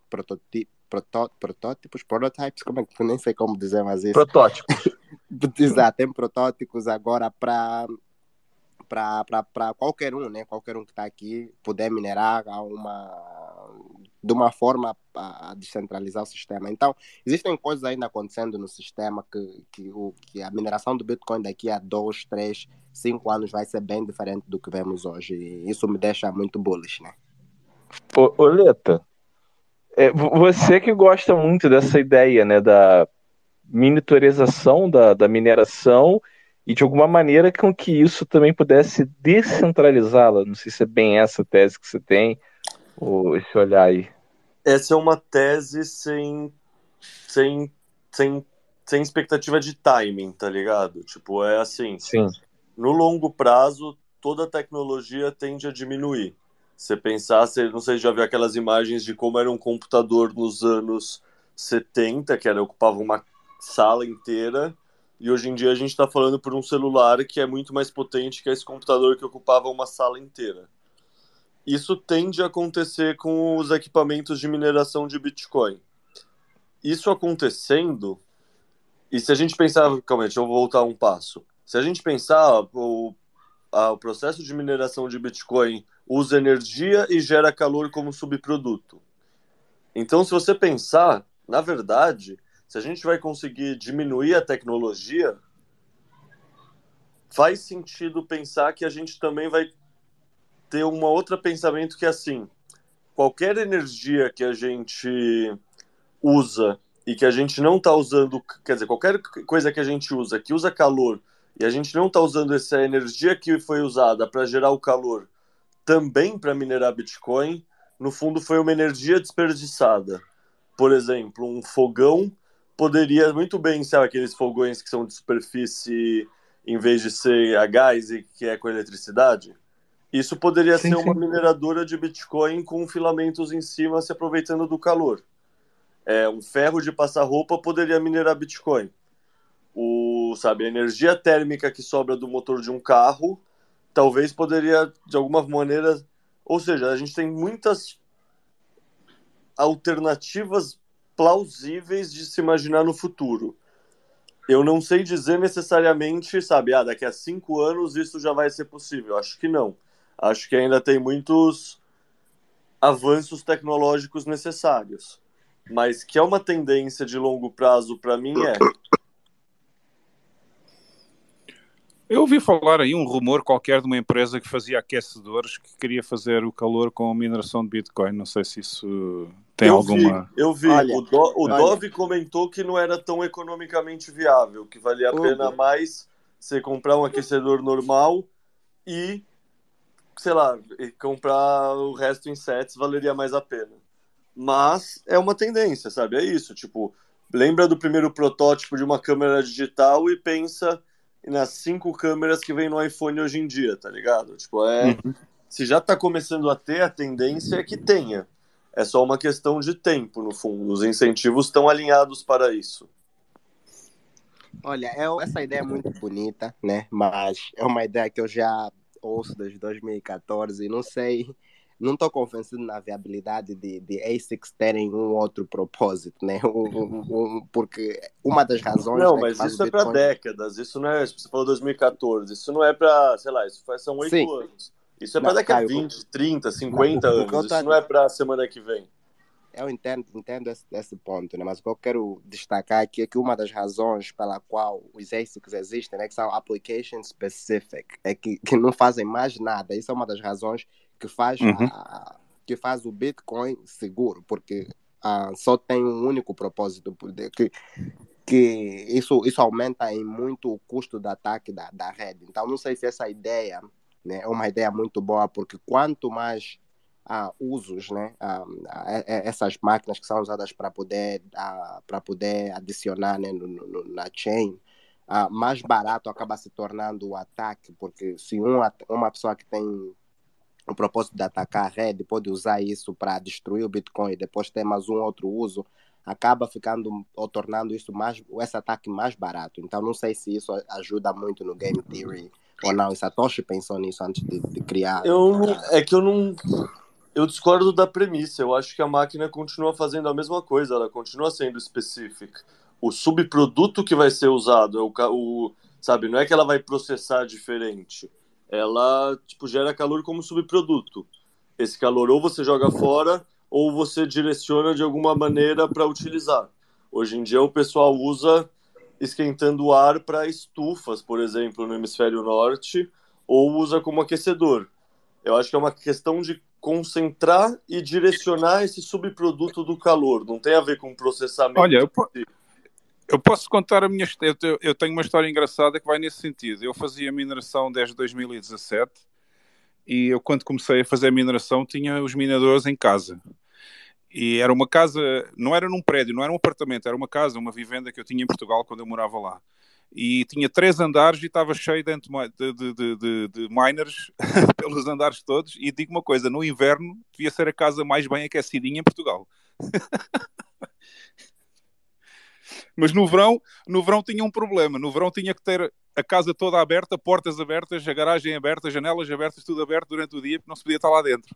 protótipos, prototypes, como é que nem sei como dizer mais isso. Protótipos. Exato, tem protótipos agora para para qualquer um, né? Qualquer um que está aqui poder minerar uma, de uma forma a descentralizar o sistema. Então, existem coisas ainda acontecendo no sistema que, que, o, que a mineração do Bitcoin daqui a dois, três, cinco anos vai ser bem diferente do que vemos hoje. E isso me deixa muito bullish, né? Ô, ô Leta, é, você que gosta muito dessa ideia, né, da monitorização da, da mineração e de alguma maneira com que isso também pudesse descentralizá-la. Não sei se é bem essa tese que você tem, ou esse olhar aí. Essa é uma tese sem, sem, sem, sem expectativa de timing, tá ligado? Tipo, é assim. Sim. No longo prazo, toda tecnologia tende a diminuir. Você pensar, você, não sei se já viu aquelas imagens de como era um computador nos anos 70, que era ocupava uma sala inteira, e hoje em dia a gente está falando por um celular que é muito mais potente que esse computador que ocupava uma sala inteira. Isso tende a acontecer com os equipamentos de mineração de Bitcoin. Isso acontecendo, e se a gente pensar, calma deixa eu voltar um passo. Se a gente pensar, o, a, o processo de mineração de Bitcoin usa energia e gera calor como subproduto. Então, se você pensar, na verdade, se a gente vai conseguir diminuir a tecnologia, faz sentido pensar que a gente também vai ter um outro pensamento que é assim: qualquer energia que a gente usa e que a gente não está usando, quer dizer, qualquer coisa que a gente usa que usa calor e a gente não está usando essa energia que foi usada para gerar o calor também para minerar Bitcoin, no fundo foi uma energia desperdiçada. Por exemplo, um fogão poderia muito bem ser aqueles fogões que são de superfície em vez de ser a gás e que é com eletricidade. Isso poderia sim, ser sim. uma mineradora de Bitcoin com filamentos em cima se aproveitando do calor. É, um ferro de passar roupa poderia minerar Bitcoin. O, sabe, a energia térmica que sobra do motor de um carro talvez poderia, de alguma maneira. Ou seja, a gente tem muitas alternativas plausíveis de se imaginar no futuro. Eu não sei dizer necessariamente, sabe, ah, daqui a cinco anos isso já vai ser possível. Acho que não acho que ainda tem muitos avanços tecnológicos necessários. Mas que é uma tendência de longo prazo para mim é. Eu ouvi falar aí um rumor qualquer de uma empresa que fazia aquecedores que queria fazer o calor com a mineração de Bitcoin. Não sei se isso tem eu alguma. Vi, eu vi. Olha, o, Do, o Dove comentou que não era tão economicamente viável, que valia a pena mais você comprar um aquecedor normal e, sei lá, e comprar o resto em sets valeria mais a pena. Mas é uma tendência, sabe? É isso, tipo, lembra do primeiro protótipo de uma câmera digital e pensa nas cinco câmeras que vem no iPhone hoje em dia, tá ligado? Tipo, é. Uhum. Se já tá começando a ter, a tendência é que tenha. É só uma questão de tempo, no fundo. Os incentivos estão alinhados para isso. Olha, é, essa ideia é muito bonita, né? Mas é uma ideia que eu já ouço desde 2014 e não sei, não estou convencido na viabilidade de, de ASICs terem um outro propósito, né? Um, um, um, porque uma das razões. Não, né, mas isso é para décadas. Isso não é. Você falou 2014. Isso não é para, sei lá, isso foi, são oito anos. Isso é para daqui a 20, 30, 50 Não, anos. Isso não é para semana que vem. Eu entendo, entendo esse, esse ponto, né? mas o que eu quero destacar aqui é que uma das razões pela qual os ASICs existem, né, que são application specific, é que, que não fazem mais nada. Isso é uma das razões que faz, Uhum. a- que faz o Bitcoin seguro, porque ah, só tem um único propósito, que, que isso, isso aumenta em muito o custo do ataque da, da rede. Então, não sei se essa ideia né, é uma ideia muito boa, porque quanto mais ah, usos, né, ah, é- é- essas máquinas que são usadas para poder, ah, para poder adicionar né, no, no- na chain, ah, mais barato acaba se tornando o ataque, porque se um, at- uma pessoa que tem o propósito de atacar a rede pode usar isso para destruir o Bitcoin e depois ter mais um outro uso, acaba ficando ou tornando isso mais esse ataque mais barato. Então não sei se isso ajuda muito no game theory ou não. E Satoshi pensou nisso antes de, de criar. Eu não, é que eu não. Eu discordo da premissa. Eu acho que a máquina continua fazendo a mesma coisa. Ela continua sendo específica. O subproduto que vai ser usado é o, o sabe? Não é que ela vai processar diferente. Ela tipo gera calor como subproduto. Esse calor ou você joga fora ou você direciona de alguma maneira para utilizar. Hoje em dia o pessoal usa esquentando o ar para estufas, por exemplo, no hemisfério norte, ou usa como aquecedor. Eu acho que é uma questão de concentrar e direcionar esse subproduto do calor. Não tem a ver com processamento. Olha, eu, eu posso contar a minha história. Eu, tenho uma história engraçada que vai nesse sentido. Eu fazia mineração desde 2017 e eu, quando comecei a fazer mineração, tinha os mineradores em casa. E era uma casa, não era num prédio, não era um apartamento, era uma casa, uma vivenda que eu tinha em Portugal quando eu morava lá. E tinha três andares e estava cheio de, de, de, de miners pelos andares todos. E digo uma coisa: no inverno devia ser a casa mais bem aquecidinha em Portugal. Mas no verão, no verão tinha um problema. No verão tinha que ter a casa toda aberta, portas abertas, a garagem aberta, janelas abertas, tudo aberto durante o dia, porque não se podia estar lá dentro.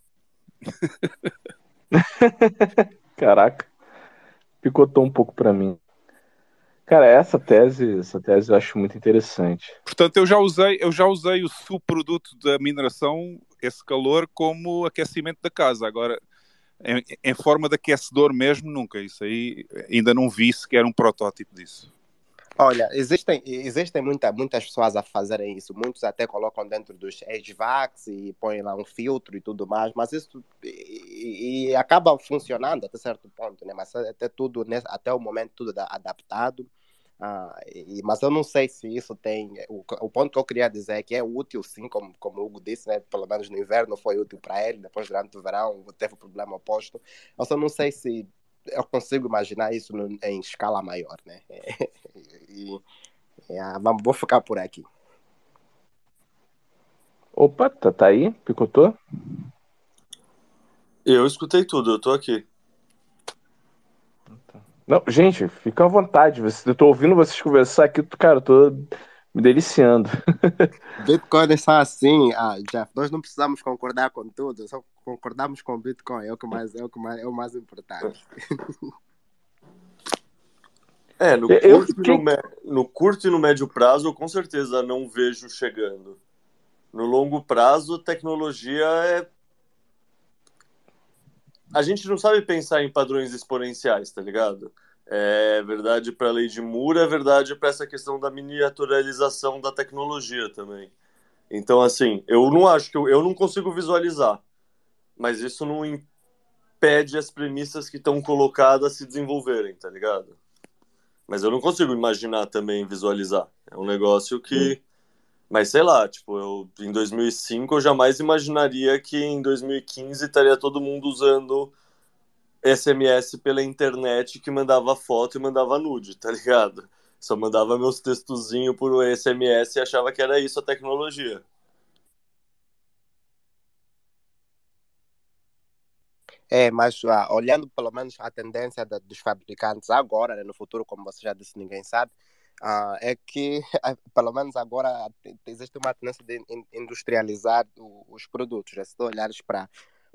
Caraca. Picotou um pouco pra mim. Cara, essa tese, essa tese eu acho muito interessante. Portanto, eu já usei, eu já usei o subproduto da mineração, esse calor, como aquecimento da casa. Agora, em, em forma de aquecedor mesmo, nunca. Isso aí ainda não vi sequer um protótipo disso. Olha, existem, existem muita, muitas pessoas a fazerem isso. Muitos até colocam dentro dos HVACs e põem lá um filtro e tudo mais, mas isso e, e acaba funcionando até certo ponto, né? Mas até tudo, né? até o momento, tudo da- adaptado. Ah, e- mas eu não sei se isso tem. O, o ponto que eu queria dizer é que é útil, sim, como, como o Hugo disse, né? Pelo menos no inverno foi útil para ele, depois durante o verão teve o problema oposto. Eu só não sei se eu consigo imaginar isso no- em escala maior, né? E, e, ah, vamos, vou ficar por aqui. Opa, tá, tá aí? Picotou? Eu escutei tudo, eu tô aqui. Não, gente, fica à vontade. Você- Eu tô ouvindo vocês conversar aqui, cara, eu tô me deliciando. Bitcoin é só assim, ah, Jeff, nós não precisamos concordar com tudo, só concordamos com Bitcoin, é o que mais, é o que mais, é o mais importante. É, no Eu- eu curto, e fiquei- no, me- no curto e no médio prazo, eu com certeza não vejo chegando. No longo prazo, a tecnologia é. A gente não sabe pensar em padrões exponenciais, tá ligado? É verdade para a lei de Moore, é verdade para essa questão da miniaturalização da tecnologia também. Então, assim, eu não acho que eu, eu não consigo visualizar, mas isso não impede as premissas que estão colocadas se desenvolverem, tá ligado? Mas eu não consigo imaginar também visualizar. É um negócio que Mas sei lá, tipo, eu, em 2005 eu jamais imaginaria que em 2015 estaria todo mundo usando SMS pela internet que mandava foto e mandava nude, tá ligado? Só mandava meus textozinhos por SMS e achava que era isso a tecnologia. É, mas ah, olhando pelo menos a tendência da, dos fabricantes agora, né, no futuro, como você já disse, ninguém sabe, ah, é que pelo menos agora existe uma tendência de industrializar os produtos. Né? Se tu olhares para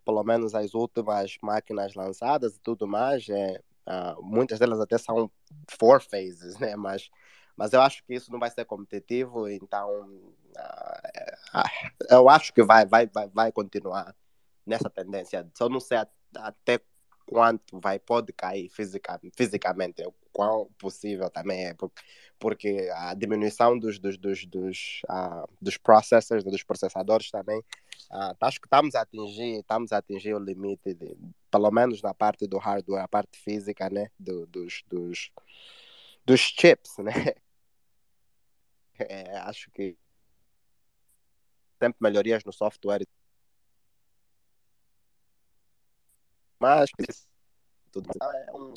pelo menos as últimas máquinas lançadas e tudo mais, é, ah, muitas delas até são four phases, né? Mas mas eu acho que isso não vai ser competitivo, então uh, eu acho que vai, vai, vai, vai continuar nessa tendência. Só não sei até quanto vai pode cair fisica, fisicamente, o quão possível também é, porque, porque a diminuição dos, dos, dos, dos, uh, dos processors, dos processadores também, uh, acho que estamos a atingir, estamos a atingir o limite, de, pelo menos na parte do hardware, a parte física, né, do, dos, dos, dos chips, né, é, acho que sempre melhorias no software. Mas tudo é um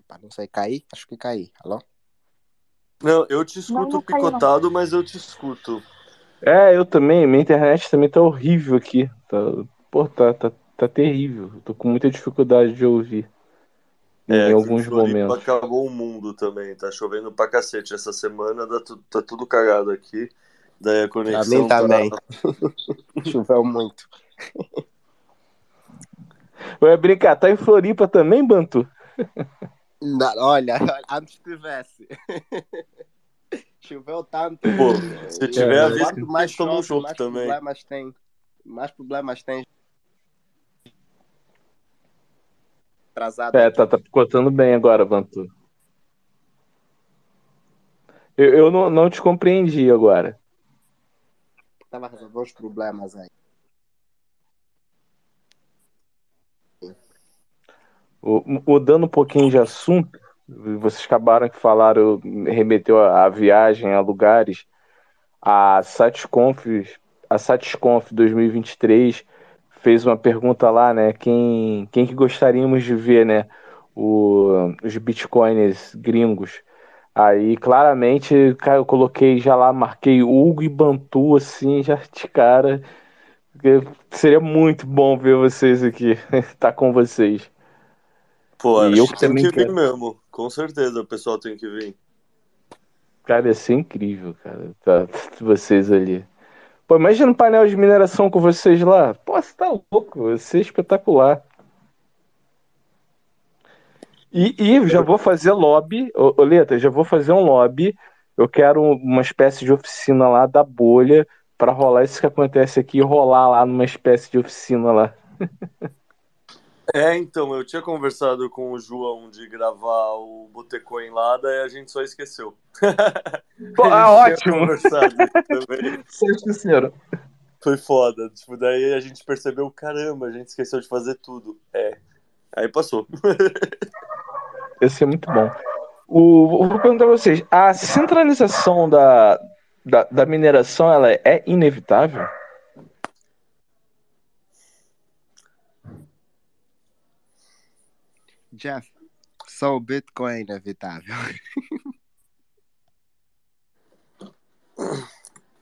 Epa, não sei, cair? Acho que caí. Alô? Não, eu te escuto não, picotado, não. mas eu te escuto. É, eu também. Minha internet também tá horrível aqui. Tá, pô, tá, tá, tá terrível. tô com muita dificuldade de ouvir. É, em alguns momentos. Acabou o mundo também. Tá chovendo pra cacete essa semana. Tá, tá tudo cagado aqui. Daí a conexão. Pra mim também. Choveu muito. Vai brincar, tá em Floripa também, Bantu? Não, olha, antes tivesse. Choveu tanto. Pô, se tiver é, visto, mais chove, um mais também. problemas tem. Mais problemas tem. Atrasado. É, tá, tá picotando bem agora, Bantu. Eu, eu não, não te compreendi agora tava resolvendo os problemas aí. Mudando um pouquinho de assunto, vocês acabaram que falaram, remeteu a, a viagem a lugares. A SatisConf, a SatisConf 2023 fez uma pergunta lá, né? Quem, quem que gostaríamos de ver, né? O, os bitcoins gringos. Aí, claramente, cara, eu coloquei já lá, marquei Hugo e Bantu, assim, já de cara. Seria muito bom ver vocês aqui, tá com vocês. Pô, e eu que tem que vir quero. mesmo, com certeza o pessoal tem que vir. Cara, ia ser incrível, cara, tá, vocês ali. Pô, imagina um painel de mineração com vocês lá. Pô, você tá louco, ia ser espetacular. E, e já vou fazer lobby, ô, Leta, já vou fazer um lobby. Eu quero uma espécie de oficina lá da bolha para rolar isso que acontece aqui, rolar lá numa espécie de oficina lá. É, então, eu tinha conversado com o João de gravar o Botecoin lá, daí a gente só esqueceu. Pô, ah, ótimo! Certo, Foi foda. Tipo, daí a gente percebeu, caramba, a gente esqueceu de fazer tudo. É. Aí passou. Esse é muito bom. O, vou perguntar pra vocês: a centralização da, da, da mineração ela é inevitável? Jeff, só o Bitcoin é inevitável.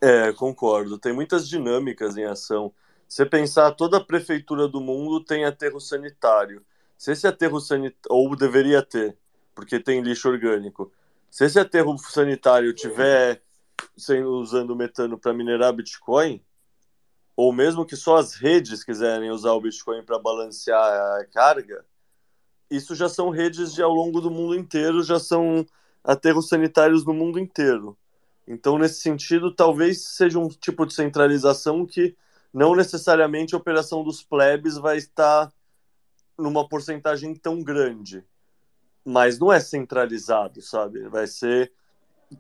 É, concordo. Tem muitas dinâmicas em ação. Você pensar, toda prefeitura do mundo tem aterro sanitário. Se esse aterro sanitário, ou deveria ter, porque tem lixo orgânico, se esse aterro sanitário tiver usando metano para minerar Bitcoin, ou mesmo que só as redes quiserem usar o Bitcoin para balancear a carga, isso já são redes de ao longo do mundo inteiro, já são aterros sanitários no mundo inteiro. Então, nesse sentido, talvez seja um tipo de centralização que não necessariamente a operação dos plebes vai estar numa porcentagem tão grande. Mas não é centralizado, sabe? Vai ser.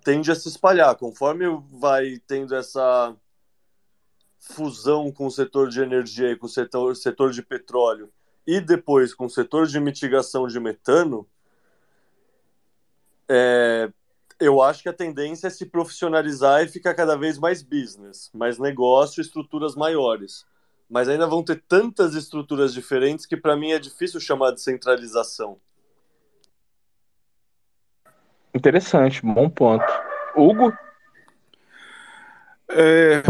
tende a se espalhar. Conforme vai tendo essa fusão com o setor de energia e com o setor, setor de petróleo e depois com o setor de mitigação de metano, é, eu acho que a tendência é se profissionalizar e ficar cada vez mais business, mais negócio, estruturas maiores. Mas ainda vão ter tantas estruturas diferentes que para mim é difícil chamar de centralização. Interessante, bom ponto. Hugo? É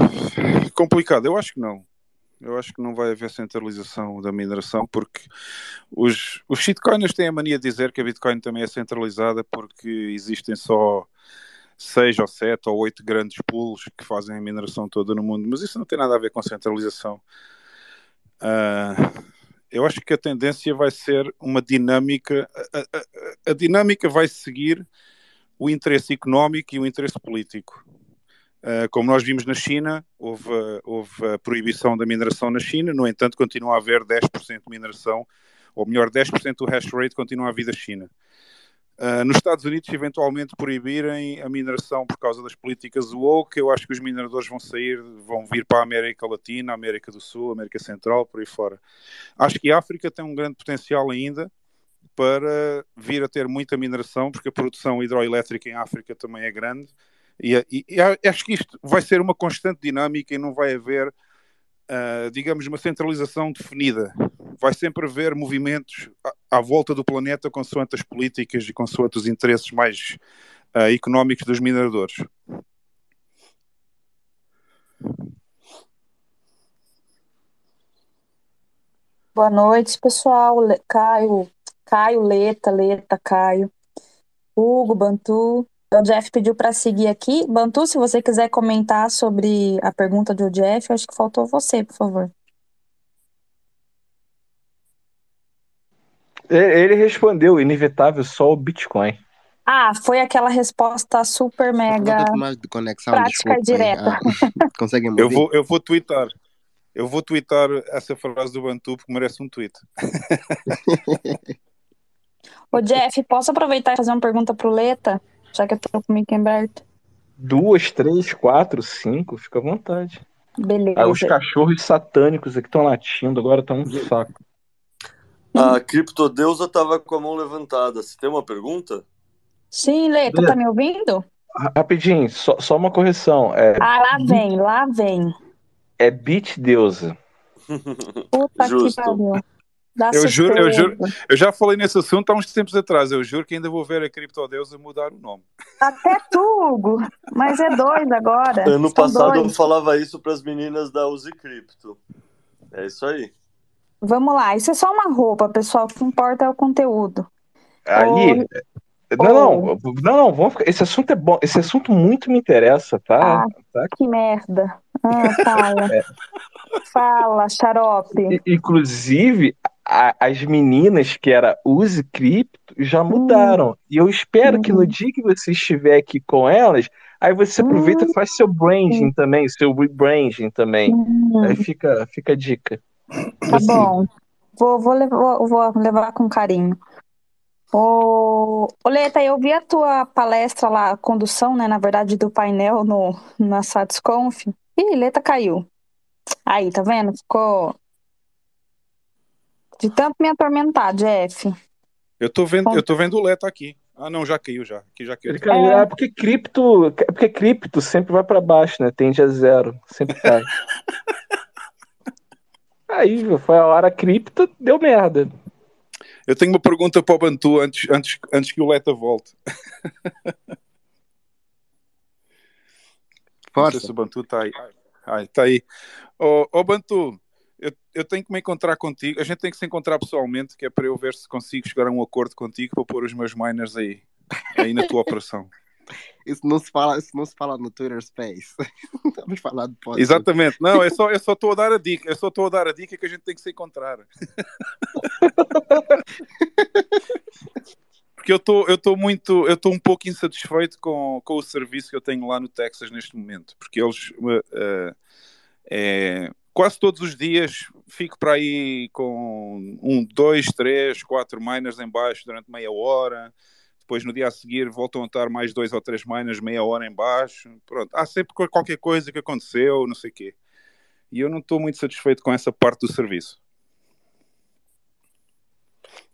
complicado, eu acho que não. Eu acho que não vai haver centralização da mineração porque os, os shitcoiners têm a mania de dizer que a Bitcoin também é centralizada porque existem só seis ou sete ou oito grandes pools que fazem a mineração toda no mundo, mas isso não tem nada a ver com centralização. Uh, eu acho que a tendência vai ser uma dinâmica, a, a, a dinâmica vai seguir o interesse económico e o interesse político. Uh, como nós vimos na China, houve, houve, a proibição da mineração na China, no entanto, continua a haver 10% de mineração, ou melhor, 10% do hash rate continua a vir da China. Uh, nos Estados Unidos, eventualmente proibirem a mineração por causa das políticas woke, eu acho que os mineradores vão sair, vão vir para a América Latina, América do Sul, América Central, por aí fora. Acho que a África tem um grande potencial ainda para vir a ter muita mineração, porque a produção hidroelétrica em África também é grande e, e, e, acho que isto vai ser uma constante dinâmica e não vai haver, uh, digamos, uma centralização definida. Vai sempre haver movimentos à, à, volta do planeta consoante as políticas e consoante os interesses mais uh, económicos dos mineradores. Boa noite, pessoal. Caio, Caio, Leta, Leta, Caio, Hugo, Bantu, o Jeff pediu para seguir aqui. Bantu, se você quiser comentar sobre a pergunta do Jeff, acho que faltou você, por favor. Ele respondeu, inevitável, só o Bitcoin. Ah, foi aquela resposta super mega mais de conexão, prática e direta. Ah, conseguem eu vou, eu vou twittar. Eu vou twittar essa frase do Bantu porque merece um tweet. Ô Jeff, posso aproveitar e fazer uma pergunta pro Leta? Já que eu tô com o mic aberto. Duas, três, quatro, cinco, fica à vontade. Beleza. Ah, os cachorros satânicos aqui estão latindo, agora tá um saco. A criptodeusa tava com a mão levantada. Você tem uma pergunta? Sim, Leta, tá me ouvindo? Rapidinho, só, só uma correção. É, ah, lá vem, lá vem. É Bit Deusa. Puta Justo. que pariu. Dá eu juro, eu juro, eu já falei nesse assunto há uns tempos atrás. Eu juro que ainda vou ver a Criptodeusa mudar o nome. Até tu, Hugo. Mas é doido agora. Ano São passado dois. eu falava isso para as meninas da Use Cripto. É isso aí. Vamos lá, isso é só uma roupa, pessoal. O que importa é o conteúdo. Aí. Não, não, não, não, vamos ficar. Esse assunto é bom. Esse assunto muito me interessa, tá? Ah, tá? Que merda. Ah, fala. é. Fala, xarope. Inclusive, a, as meninas que era use cripto já hum. mudaram. Hum. E eu espero hum. que no dia que você estiver aqui com elas, aí você aproveita e hum. faz seu branding também, seu rebranding também. Hum. Aí fica, fica a dica. Tá assim. bom. Vou, vou, levar, vou levar com carinho. Ô, Leta, eu vi a tua palestra lá, a condução, né, na verdade, do painel no, na SatisConf. Ih, Leta caiu. Aí, tá vendo? Ficou de tanto me atormentar, Jeff. Eu tô vendo, eu tô vendo o Leto aqui. Ah, não, já caiu já. Aqui já caiu. Ele caiu. É. porque cripto, porque cripto sempre vai para baixo, né? Tende a zero, sempre cai. Aí, foi a hora cripto, deu merda. Eu tenho uma pergunta para o Bantu antes, antes, antes que o Leta volte. Não sei se o Bantu está aí. Ah, está aí. Ô, oh, oh, Bantu, eu, eu tenho que me encontrar contigo. A gente tem que se encontrar pessoalmente, que é para eu ver se consigo chegar a um acordo contigo para pôr os meus miners aí, aí na tua operação. Isso não se fala, isso não se fala no Twitter Space. Estamos falando de Exatamente. Não, é só, é só estou a dar a dica. É só estou a dar a dica que a gente tem que se encontrar. Porque eu estou eu estou muito, eu estou um pouco insatisfeito com, com o serviço que eu tenho lá no Texas neste momento, porque eles uh, é, quase todos os dias fico para aí com um, dois, três, quatro miners em baixo durante meia hora. Depois no dia a seguir voltam a estar mais dois ou três miners meia hora em baixo. Pronto, há sempre qualquer coisa que aconteceu, não sei o quê. E eu não estou muito satisfeito com essa parte do serviço.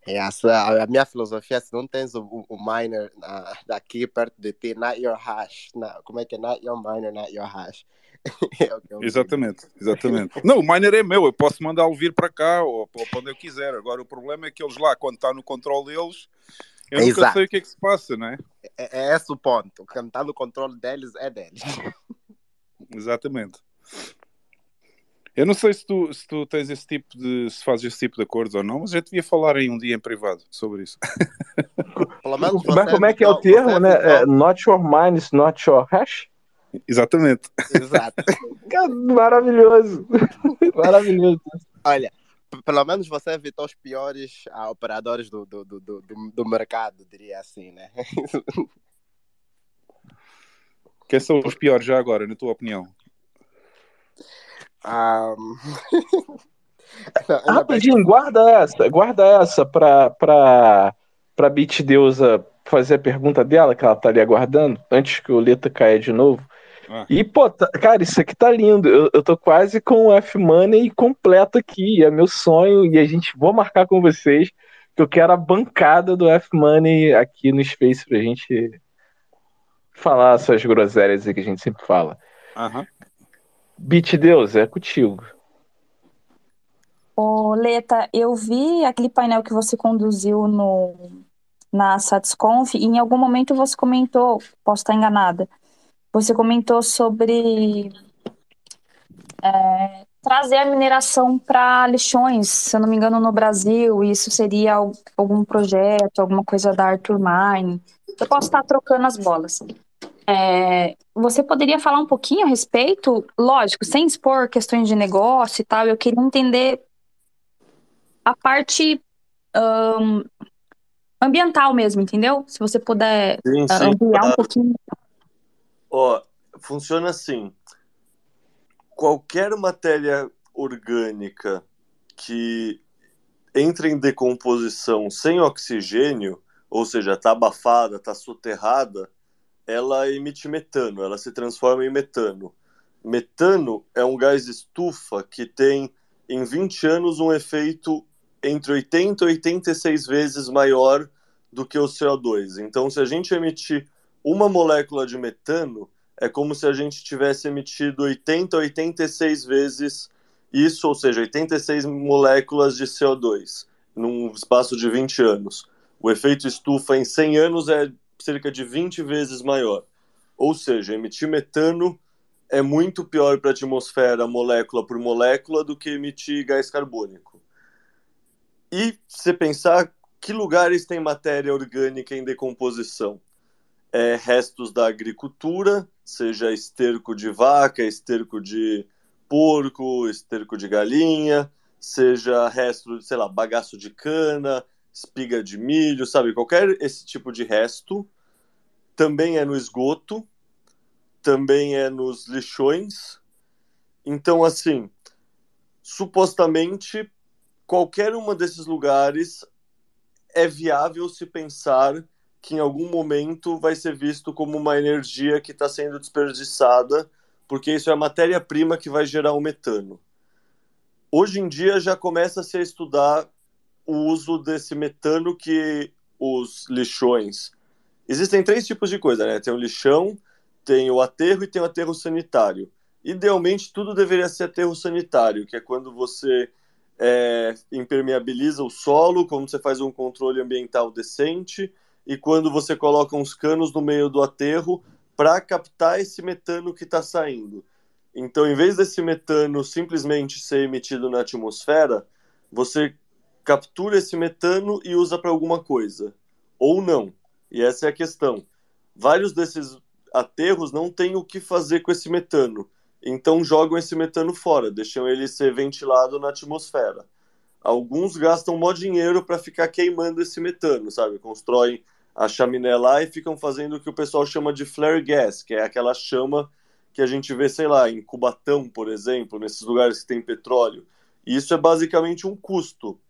É, a minha filosofia, se não tens o, o miner na, daqui perto de ti, not your hash. Not, como é que é? Not your miner, not your hash. É exatamente, exatamente. Não, o miner é meu, eu posso mandá-lo vir para cá ou, ou para onde eu quiser. Agora, o problema é que eles lá, quando está no controle deles, eu nunca Exato. sei o que é que se passa, não é? É, é esse o ponto. Quem está no controle deles é deles. Exatamente. Eu não sei se tu, se tu tens esse tipo de. se fazes esse tipo de acordos ou não, mas eu devia falar em um dia em privado sobre isso. Menos, mas como é que é o termo, né? É, not your mind is not your hash? Exatamente. Exato. Maravilhoso. Maravilhoso. Olha, pelo menos você evitou os piores ah, operadores do, do, do, do, do mercado, diria assim, né? Quem são os piores já agora, na tua opinião? Um... Rapidinho, guarda essa, guarda essa pra, pra, pra Bit Deusa fazer a pergunta dela, que ela tá ali aguardando, antes que o Leta caia de novo. Ah. E, pô, tá, cara, isso aqui tá lindo. Eu, eu tô quase com o F-Money completo aqui. É meu sonho e a gente vou marcar com vocês que eu quero a bancada do F-Money aqui no Space pra gente falar essas groselhas aí que a gente sempre fala. Uhum. Beat Deus, é contigo. Ô, Leta, eu vi aquele painel que você conduziu no, na Satisconf e em algum momento você comentou, posso estar enganada, você comentou sobre é, trazer a mineração para lixões, se eu não me engano, no Brasil. Isso seria algum projeto, alguma coisa da Arthur Mine. Eu posso estar trocando as bolas. É, você poderia falar um pouquinho a respeito? Lógico, sem expor questões de negócio e tal. Eu queria entender a parte um, ambiental mesmo, entendeu? Se você puder sim, sim. ampliar um pouquinho. Ó, funciona assim. Qualquer matéria orgânica que entra em decomposição sem oxigênio, ou seja, está abafada, está soterrada, ela emite metano, ela se transforma em metano. Metano é um gás estufa que tem, em 20 anos, um efeito entre 80 e 86 vezes maior do que o CO2. Então, se a gente emitir uma molécula de metano é como se a gente tivesse emitido 80 86 vezes isso, ou seja, 86 moléculas de CO2 num espaço de 20 anos. O efeito estufa em 100 anos é cerca de 20 vezes maior. Ou seja, emitir metano é muito pior para a atmosfera molécula por molécula do que emitir gás carbônico. E se pensar que lugares tem matéria orgânica em decomposição? É, restos da agricultura, seja esterco de vaca, esterco de porco, esterco de galinha, seja resto, sei lá, bagaço de cana, espiga de milho, sabe? Qualquer esse tipo de resto também é no esgoto, também é nos lixões. Então, assim, supostamente, qualquer uma desses lugares é viável se pensar que em algum momento vai ser visto como uma energia que está sendo desperdiçada, porque isso é a matéria-prima que vai gerar o metano. Hoje em dia já começa a se estudar o uso desse metano que os lixões. Existem três tipos de coisa, né? Tem o lixão, tem o aterro e tem o aterro sanitário. Idealmente, tudo deveria ser aterro sanitário, que é quando você é, impermeabiliza o solo, quando você faz um controle ambiental decente e quando você coloca uns canos no meio do aterro para captar esse metano que está saindo. Então, em vez desse metano simplesmente ser emitido na atmosfera, você captura esse metano e usa para alguma coisa. Ou não. E essa é a questão. Vários desses aterros não têm o que fazer com esse metano. Então jogam esse metano fora, deixam ele ser ventilado na atmosfera. Alguns gastam mó dinheiro para ficar queimando esse metano, sabe? Constroem a chaminé lá e ficam fazendo o que o pessoal chama de flare gas, que é aquela chama que a gente vê, sei lá, em Cubatão, por exemplo, nesses lugares que tem petróleo. E isso é basicamente um custo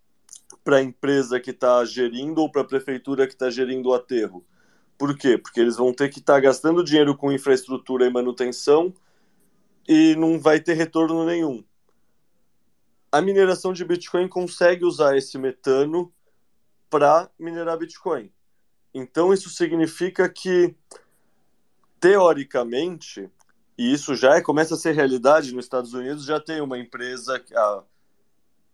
para a empresa que está gerindo ou para a prefeitura que está gerindo o aterro. Por quê? Porque eles vão ter que estar tá gastando dinheiro com infraestrutura e manutenção e não vai ter retorno nenhum. A mineração de Bitcoin consegue usar esse metano para minerar Bitcoin. Então isso significa que teoricamente, e isso já é, começa a ser realidade nos Estados Unidos, já tem uma empresa, a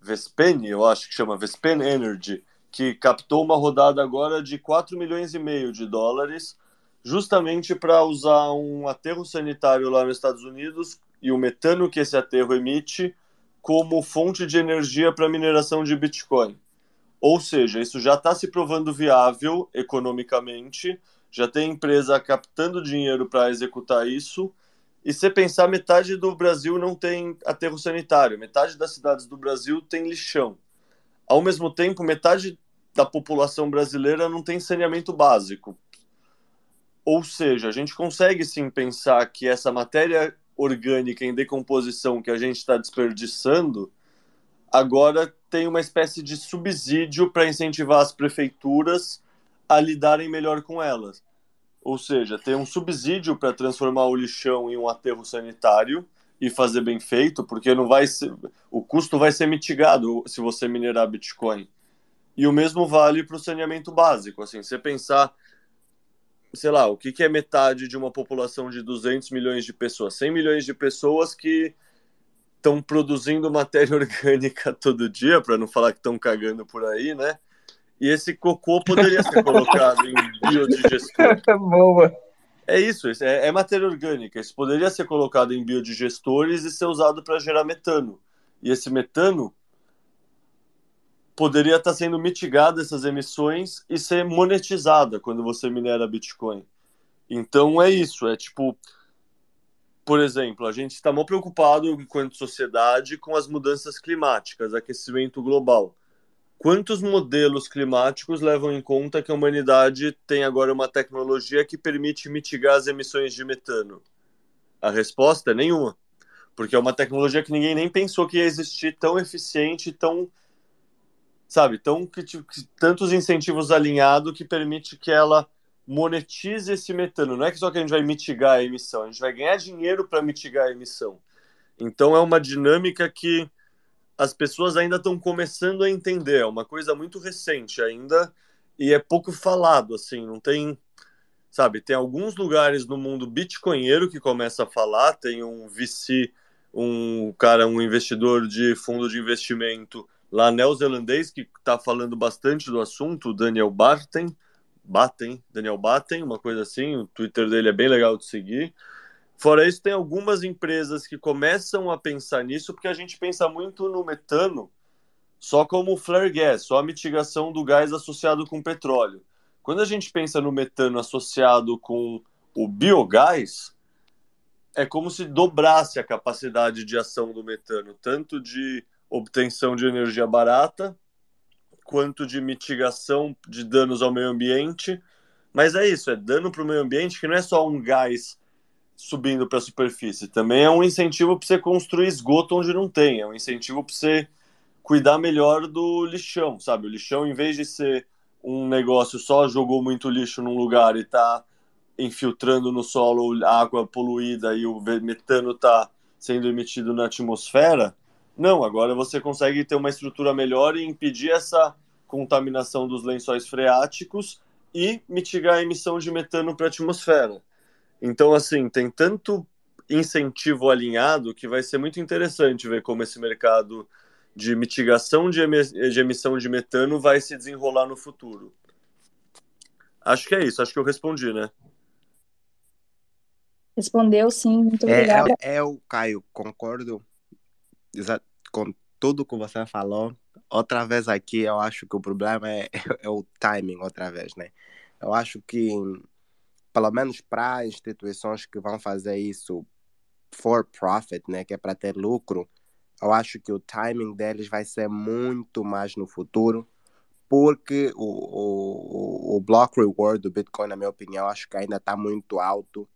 Vespen, eu acho que chama Vespen Energy, que captou uma rodada agora de 4 milhões e meio de dólares, justamente para usar um aterro sanitário lá nos Estados Unidos e o metano que esse aterro emite como fonte de energia para mineração de Bitcoin. Ou seja, isso já está se provando viável economicamente, já tem empresa captando dinheiro para executar isso. E se pensar, metade do Brasil não tem aterro sanitário, metade das cidades do Brasil tem lixão. Ao mesmo tempo, metade da população brasileira não tem saneamento básico. Ou seja, a gente consegue sim pensar que essa matéria orgânica em decomposição que a gente está desperdiçando agora tem uma espécie de subsídio para incentivar as prefeituras a lidarem melhor com elas. Ou seja, tem um subsídio para transformar o lixão em um aterro sanitário e fazer bem feito, porque não vai ser, o custo vai ser mitigado se você minerar Bitcoin. E o mesmo vale para o saneamento básico. Assim, você pensar, sei lá, o que, que é metade de uma população de 200 milhões de pessoas? 100 milhões de pessoas que estão produzindo matéria orgânica todo dia, para não falar que estão cagando por aí, né? E esse cocô poderia ser colocado em biodigestor. Boa. É isso, é, é, matéria orgânica. Isso poderia ser colocado em biodigestores e ser usado para gerar metano. E esse metano poderia estar tá sendo mitigado essas emissões e ser monetizada quando você minera Bitcoin. Então é isso, é tipo, por exemplo, a gente está muito preocupado enquanto sociedade com as mudanças climáticas, aquecimento global. Quantos modelos climáticos levam em conta que a humanidade tem agora uma tecnologia que permite mitigar as emissões de metano? A resposta é nenhuma. Porque é uma tecnologia que ninguém nem pensou que ia existir tão eficiente, tão. Sabe, tão, que, que, tantos incentivos alinhados que permite que ela monetize esse metano. Não é que só que a gente vai mitigar a emissão, a gente vai ganhar dinheiro para mitigar a emissão. Então é uma dinâmica que as pessoas ainda estão começando a entender. É uma coisa muito recente ainda e é pouco falado, assim, não tem, sabe, tem alguns lugares no mundo bitcoinheiro que começa a falar, tem um VC, um cara, um investidor de fundo de investimento lá neozelandês que está falando bastante do assunto, Daniel Barton, Batten, Daniel Batten, uma coisa assim, o Twitter dele é bem legal de seguir. Fora isso, tem algumas empresas que começam a pensar nisso, porque a gente pensa muito no metano só como flare gas, só a mitigação do gás associado com petróleo. Quando a gente pensa no metano associado com o biogás, é como se dobrasse a capacidade de ação do metano, tanto de obtenção de energia barata, quanto de mitigação de danos ao meio ambiente. Mas é isso, é dano para o meio ambiente que não é só um gás subindo para a superfície. Também é um incentivo para você construir esgoto onde não tem. É um incentivo para você cuidar melhor do lixão, sabe? O lixão, em vez de ser um negócio só jogou muito lixo num lugar e está infiltrando no solo água poluída e o metano está sendo emitido na atmosfera, não, agora você consegue ter uma estrutura melhor e impedir essa contaminação dos lençóis freáticos e mitigar a emissão de metano para a atmosfera. Então, assim, tem tanto incentivo alinhado que vai ser muito interessante ver como esse mercado de mitigação de, de emissão de metano vai se desenrolar no futuro. Acho que é isso, acho que eu respondi, né? Respondeu sim, muito é, obrigada. É, é, o Caio, concordo com tudo que você falou. Outra vez aqui, eu acho que o problema é, é o timing, outra vez, né? Eu acho que pelo menos para instituições que vão fazer isso for profit, né, que é para ter lucro, eu acho que o timing deles vai ser muito mais no futuro, porque o, o, o block reward do Bitcoin, na minha opinião, acho que ainda está muito alto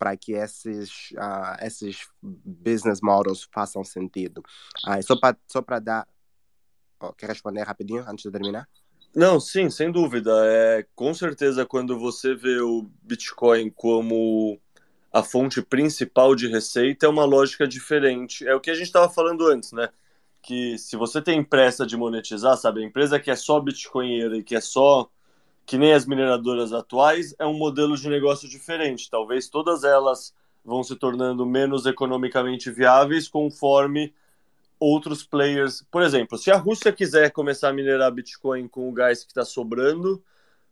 para que esses, uh, esses business models façam sentido. Uh, só para só dar. Oh, quer responder rapidinho antes de terminar? Não, sim, sem dúvida. É, com certeza, quando você vê o Bitcoin como a fonte principal de receita, é uma lógica diferente. É o que a gente estava falando antes, né? que se você tem pressa de monetizar, sabe, a empresa que é só bitcoinheira e que é só que nem as mineradoras atuais, é um modelo de negócio diferente. Talvez todas elas vão se tornando menos economicamente viáveis conforme outros players. Por exemplo, se a Rússia quiser começar a minerar Bitcoin com o gás que está sobrando,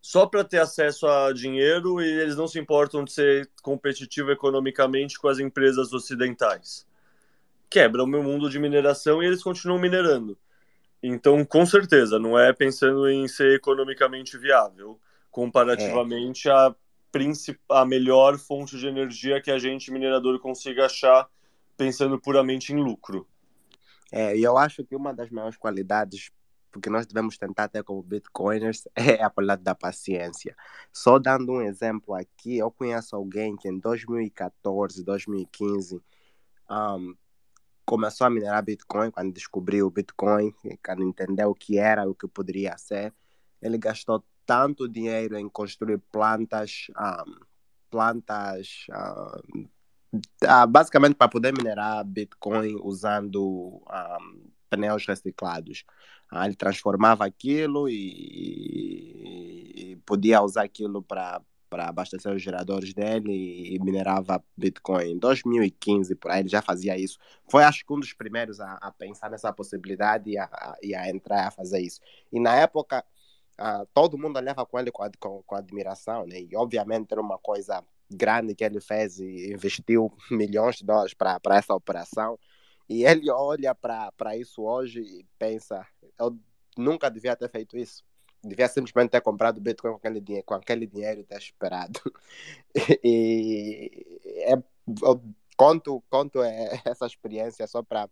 só para ter acesso a dinheiro e eles não se importam de ser competitivo economicamente com as empresas ocidentais. Quebra o meu mundo de mineração e eles continuam minerando. Então, com certeza, não é pensando em ser economicamente viável, comparativamente é. a, a melhor fonte de energia que a gente, minerador, consiga achar pensando puramente em lucro. É, e eu acho que uma das maiores qualidades porque nós devemos tentar ter como bitcoiners é a qualidade da paciência. Só dando um exemplo aqui, eu conheço alguém que em 2014, 2015 um, começou a minerar Bitcoin quando descobriu o Bitcoin, quando entendeu o que era, o que poderia ser. Ele gastou tanto dinheiro em construir plantas, um, plantas um, basicamente para poder minerar Bitcoin usando pneus reciclados. Ah, ele transformava aquilo e, e podia usar aquilo para para abastecer os geradores dele e minerava Bitcoin. Em 2015, por aí, ele já fazia isso. Foi, acho que, um dos primeiros a, a pensar nessa possibilidade e a, a, e a, entrar a fazer isso. E na época, todo mundo olhava com ele com, com, com admiração, né? E, obviamente, era uma coisa grande que ele fez e investiu milhões de dólares para essa operação. E ele olha para isso hoje e pensa: eu nunca devia ter feito isso. Devia simplesmente ter comprado Bitcoin com aquele dinheiro, com aquele dinheiro e ter esperado. e é, eu conto, conto é, essa experiência só para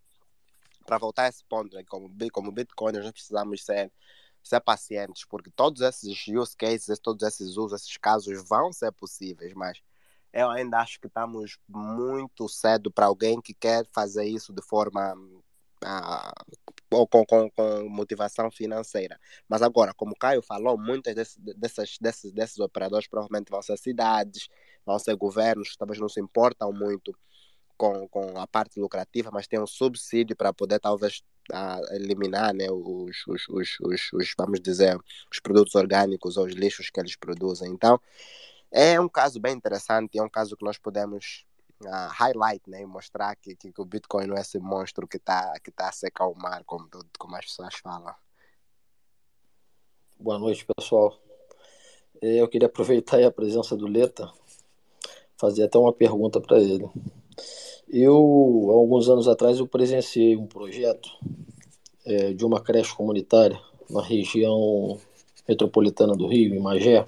para voltar a esse ponto, né? como, como Bitcoin, nós precisamos ser, ser pacientes, porque todos esses use cases, todos esses usos, esses casos vão ser possíveis, mas eu ainda acho que estamos muito cedo para alguém que quer fazer isso de forma uh, com, com, com, motivação financeira. Mas agora, como o Caio falou, muitas desse, dessas, desses, desses operadores provavelmente vão ser cidades, vão ser governos que talvez não se importam muito com, com a parte lucrativa, mas tem um subsídio para poder talvez uh, eliminar né, os, os, os, os, os, vamos dizer, os produtos orgânicos ou os lixos que eles produzem. Então, é um caso bem interessante, é um caso que nós podemos uh, highlight, né, mostrar que, que, o Bitcoin não é esse monstro que está que tá a secar o mar, como, como as pessoas falam. Boa noite, pessoal. É, eu queria aproveitar a presença do Leta, fazer até uma pergunta para ele. Eu, alguns anos atrás, eu presenciei um projeto é, de uma creche comunitária na região metropolitana do Rio, em Magé,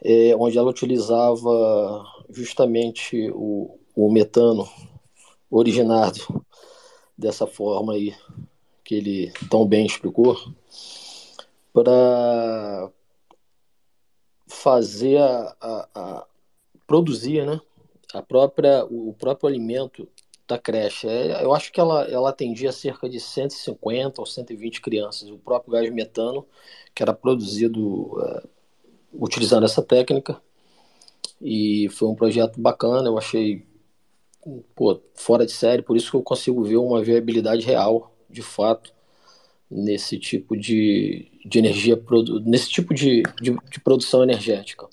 é, onde ela utilizava justamente o, o metano originado dessa forma aí que ele tão bem explicou para fazer a, a, a, produzir né a própria o próprio alimento da creche é, eu acho que ela ela atendia cerca de 150 ou 120 crianças o próprio gás metano que era produzido uh, utilizando essa técnica. E foi um projeto bacana, eu achei pô, fora de série, por isso que eu consigo ver uma viabilidade real, de fato, nesse tipo de, de energia, nesse tipo de, de, de produção energética.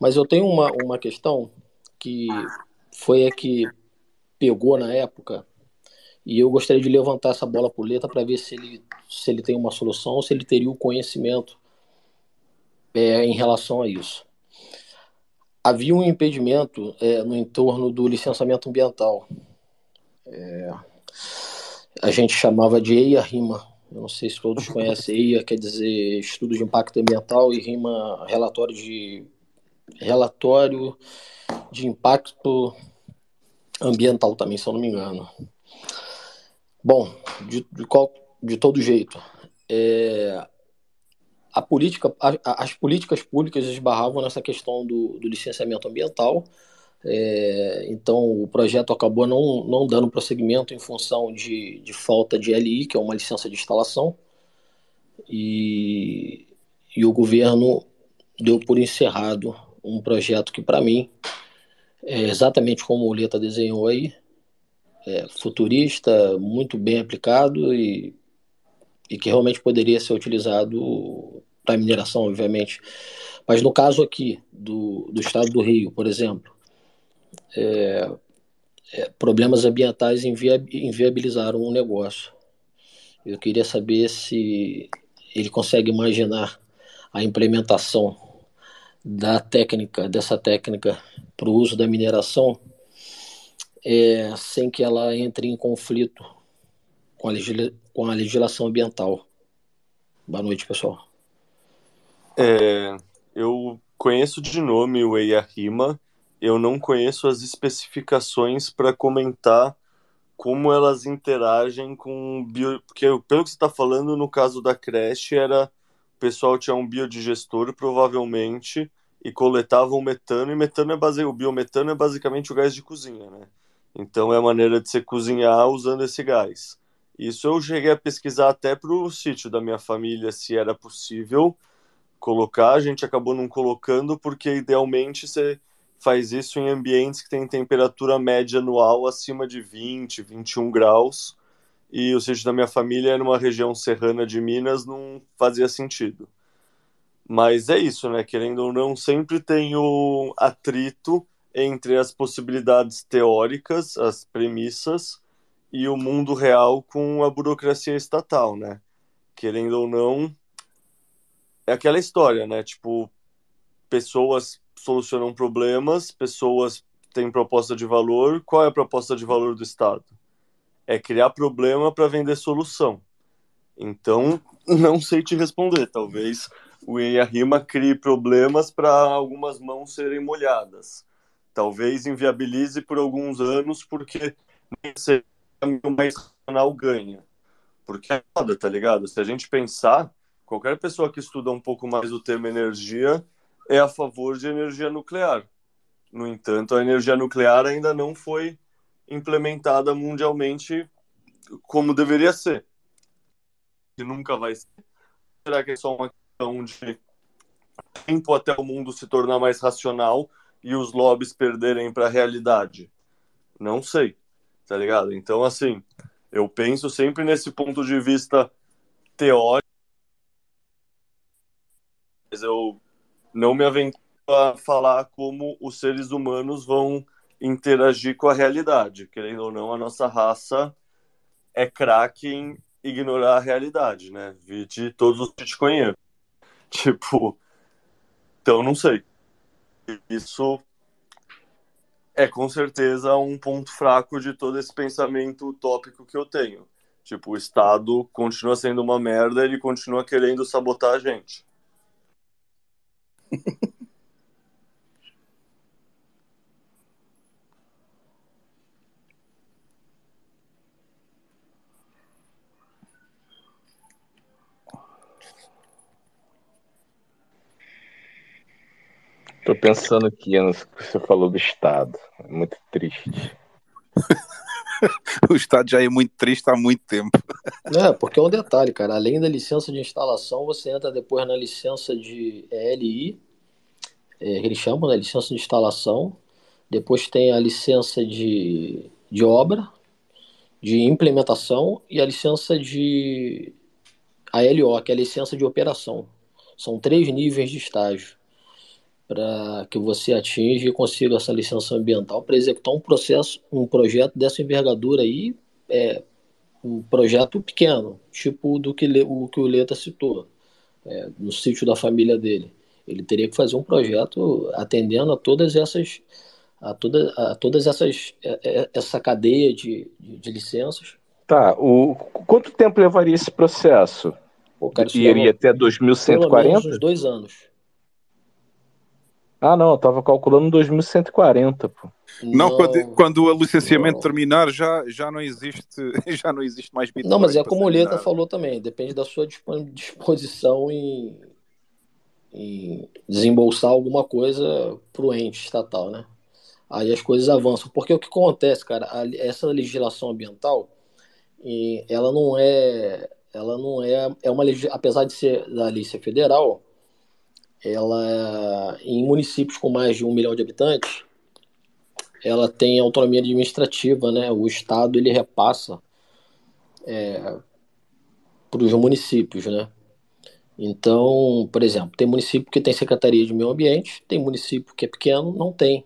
Mas eu tenho uma, uma questão que foi a que pegou na época e eu gostaria de levantar essa bola por letra para ver se ele, se ele tem uma solução se ele teria o conhecimento é, em relação a isso. Havia um impedimento é, no entorno do licenciamento ambiental. É, a gente chamava de EIA-RIMA. Eu não sei se todos conhecem EIA, quer dizer Estudo de Impacto Ambiental, e RIMA, relatório de, relatório de Impacto Ambiental também, se eu não me engano. Bom, de, de, qual, de todo jeito, é, a política, a, as políticas públicas esbarravam nessa questão do, do licenciamento ambiental. É, então, o projeto acabou não, não dando prosseguimento em função de, de falta de LI, que é uma licença de instalação, e, e o governo deu por encerrado um projeto que, para mim, é exatamente como o Leta desenhou aí, é, futurista, muito bem aplicado e, e que realmente poderia ser utilizado para mineração, obviamente. Mas no caso aqui do, do estado do Rio, por exemplo, é, é, problemas ambientais invia, inviabilizaram o negócio. Eu queria saber se ele consegue imaginar a implementação da técnica, dessa técnica para o uso da mineração, é, sem que ela entre em conflito com a, legisla, com a legislação ambiental. Boa noite, pessoal. É, eu conheço de nome o EIA-RIMA, eu não conheço as especificações para comentar como elas interagem com bio... porque pelo que você está falando no caso da creche era o pessoal tinha um biodigestor provavelmente e coletava o metano e metano é base... o biometano é basicamente o gás de cozinha né então é a maneira de se cozinhar usando esse gás isso eu cheguei a pesquisar até para o sítio da minha família se era possível colocar a gente acabou não colocando porque idealmente você faz isso em ambientes que têm temperatura média anual acima de 20, 21 graus. E o sítio da minha família é numa região serrana de Minas, não fazia sentido. Mas é isso, né? Querendo ou não, sempre tem o atrito entre as possibilidades teóricas, as premissas, e o mundo real com a burocracia estatal, né? Querendo ou não, é aquela história, né? Tipo, pessoas solucionam problemas, pessoas têm proposta de valor. Qual é a proposta de valor do Estado? É criar problema para vender solução. Então, não sei te responder. Talvez o EIA Rima crie problemas para algumas mãos serem molhadas. Talvez inviabilize por alguns anos, porque nem sei o mais racional ganha. Porque é foda, tá ligado? Se a gente pensar, qualquer pessoa que estuda um pouco mais o tema energia é a favor de energia nuclear. No entanto, a energia nuclear ainda não foi implementada mundialmente como deveria ser. E nunca vai ser. Será que é só uma questão de tempo até o mundo se tornar mais racional e os lobbies perderem para a realidade? Não sei, tá ligado? Então, assim, eu penso sempre nesse ponto de vista teórico, mas eu não me aventuro a falar como os seres humanos vão interagir com a realidade. Querendo ou não, a nossa raça é craque em ignorar a realidade, né? de todos os que te conheço. Tipo, então não sei. Isso é com certeza um ponto fraco de todo esse pensamento utópico que eu tenho. Tipo, o Estado continua sendo uma merda, ele continua querendo sabotar a gente. Tô pensando aqui no que você falou do Estado. É muito triste. o Estado já é muito triste há muito tempo. É, porque é um detalhe, cara. Além da licença de instalação, você entra depois na licença de ELI, é, que eles chamam, né? Licença de instalação. Depois tem a licença de, de obra, de implementação e a licença de ALO, que é a licença de operação. São três níveis de estágio para que você atinja e consiga essa licença ambiental para executar um processo, um projeto dessa envergadura aí, é um projeto pequeno, tipo do que o que o Leta citou, é, no sítio da família dele. Ele teria que fazer um projeto atendendo a todas essas a, toda, a todas essas é, é, essa cadeia de, de, de licenças. Tá, o quanto tempo levaria esse processo? Pô, cara, Iria até 2140? Pelo menos uns dois anos. Ah, não, eu tava calculando 2140, pô. Não, não quando, quando, o licenciamento não. terminar, já, já não existe já não existe mais Bitcoin. Não, mas é como o Leta falou também, depende da sua disposição em, em desembolsar alguma coisa pro ente estatal, né? Aí as coisas avançam. Porque o que acontece, cara, essa legislação ambiental, ela não é ela não é é uma apesar de ser da lei ser federal, ela em municípios com mais de um milhão de habitantes, ela tem autonomia administrativa, né? O Estado ele repassa é, para os municípios, né? Então, por exemplo, tem município que tem secretaria de meio ambiente, tem município que é pequeno, não tem.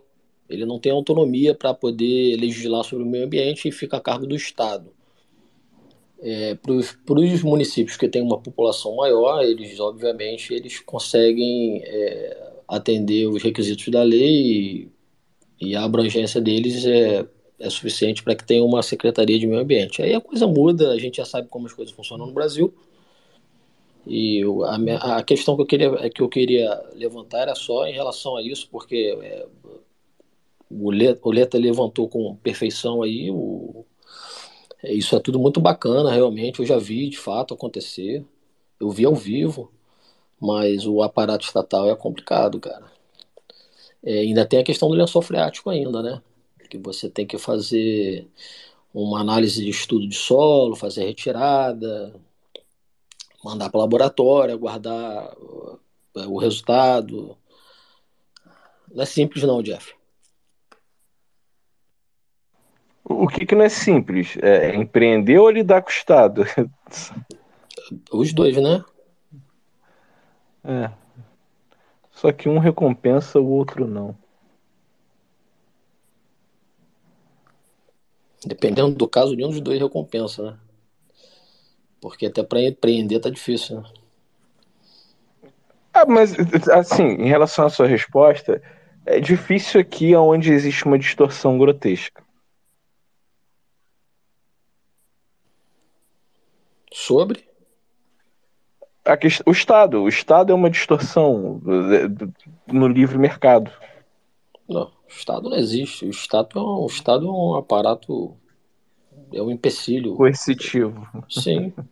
Ele não tem autonomia para poder legislar sobre o meio ambiente e fica a cargo do Estado. É, para os municípios que têm uma população maior, eles obviamente eles conseguem é, atender os requisitos da lei e, e a abrangência deles é, é suficiente para que tenha uma secretaria de meio ambiente. Aí a coisa muda, a gente já sabe como as coisas funcionam no Brasil. E a, a questão que eu, queria, que eu queria levantar era só em relação a isso, porque é, o, Leta, o Leta levantou com perfeição aí o, é, isso é tudo muito bacana, realmente. Eu já vi de fato acontecer. Eu vi ao vivo, mas o aparato estatal é complicado, cara. É, ainda tem a questão do lençol freático ainda, né? Que você tem que fazer uma análise de estudo de solo, fazer retirada, mandar para o laboratório, aguardar o resultado. Não é simples não, Jeff. O que, que não é simples? É empreender ou lidar com o Estado? Os dois, né? É. Só que um recompensa, o outro não. Dependendo do caso, nenhum dos dois recompensa, né? Porque até para empreender tá difícil, né? Ah, mas assim, em relação à sua resposta, é difícil aqui onde existe uma distorção grotesca. Sobre? o Estado. O Estado é uma distorção no livre mercado. Não, o Estado não existe. O Estado é um, Estado é um aparato. É um empecilho. Coercitivo. Sim.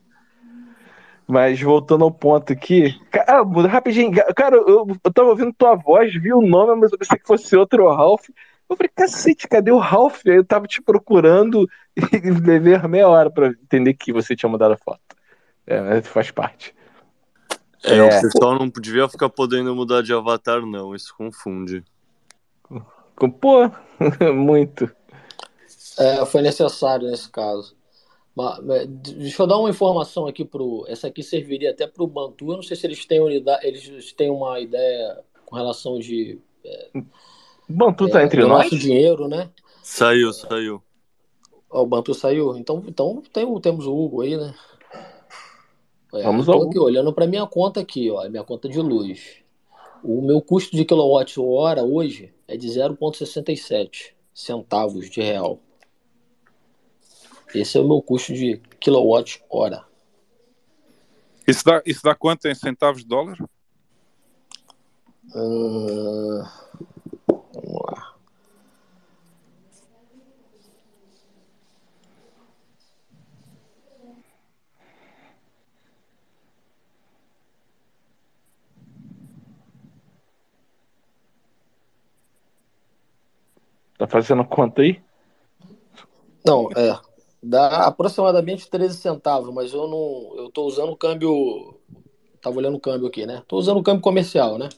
Mas voltando ao ponto aqui. Cara, rapidinho. Cara, eu, eu tava ouvindo tua voz, vi o nome, mas eu pensei que fosse outro Ralph. Eu falei, cacete, cadê o Ralph? Aí eu tava te procurando e levei meia hora pra entender que você tinha mudado a foto. É, faz parte. É, é, o pessoal não devia ficar podendo mudar de avatar, não. Isso confunde. Pô, muito. É, foi necessário nesse caso. Mas, deixa eu dar uma informação aqui pro. Essa aqui serviria até para o Bantu. Eu não sei se eles têm unidade, eles têm uma ideia com relação de. É, Bantu tá é, entre nós? Nosso dinheiro, né? Saiu, saiu. o Bantu saiu. Então, então tem, temos o Hugo aí, né? É, Vamos ao aqui olhando para minha conta aqui, ó, minha conta de luz. O meu custo de quilowatt-hora hoje é de 0,67 centavos de real. Esse é o meu custo de quilowatt-hora. Isso dá, isso dá quanto em centavos de dólar? Uh, Tá fazendo conta aí? Não, é. Dá aproximadamente 13 centavos, mas eu não. Eu tô usando o câmbio. Tava olhando o câmbio aqui, né? Tô usando o câmbio comercial, né?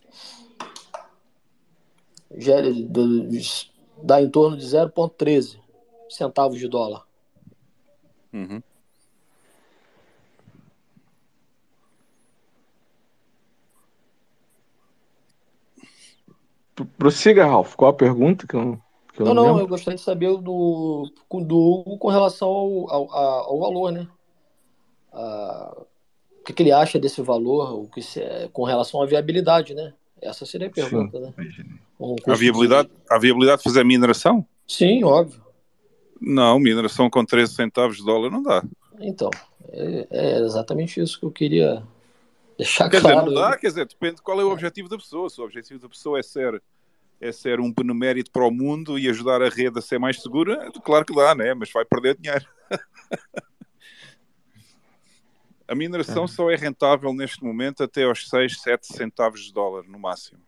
gera, dá em torno de 0,13 centavos de dólar. Uhum. Prossiga, Ralf. Qual a pergunta que eu, que eu não, não, não eu gostaria de saber do, do com relação ao, ao, ao valor, né? Ah, o que, que, ele acha desse valor, o que se, com relação à viabilidade, né? Essa seria a pergunta, Sim. né? A, viabilidade, de... a viabilidade de fazer mineração? Sim, óbvio. Não, mineração com 13 centavos de dólar não dá. Então, é, é exatamente isso que eu queria deixar quer claro. Quer dizer, não dá, quer dizer, depende qual é o objetivo da pessoa. Se o objetivo da pessoa é ser, é ser um benemérito para o mundo e ajudar a rede a ser mais segura, claro que dá, né? Mas vai perder dinheiro. A mineração é. só é rentável neste momento até aos 6, 7 centavos de dólar no máximo.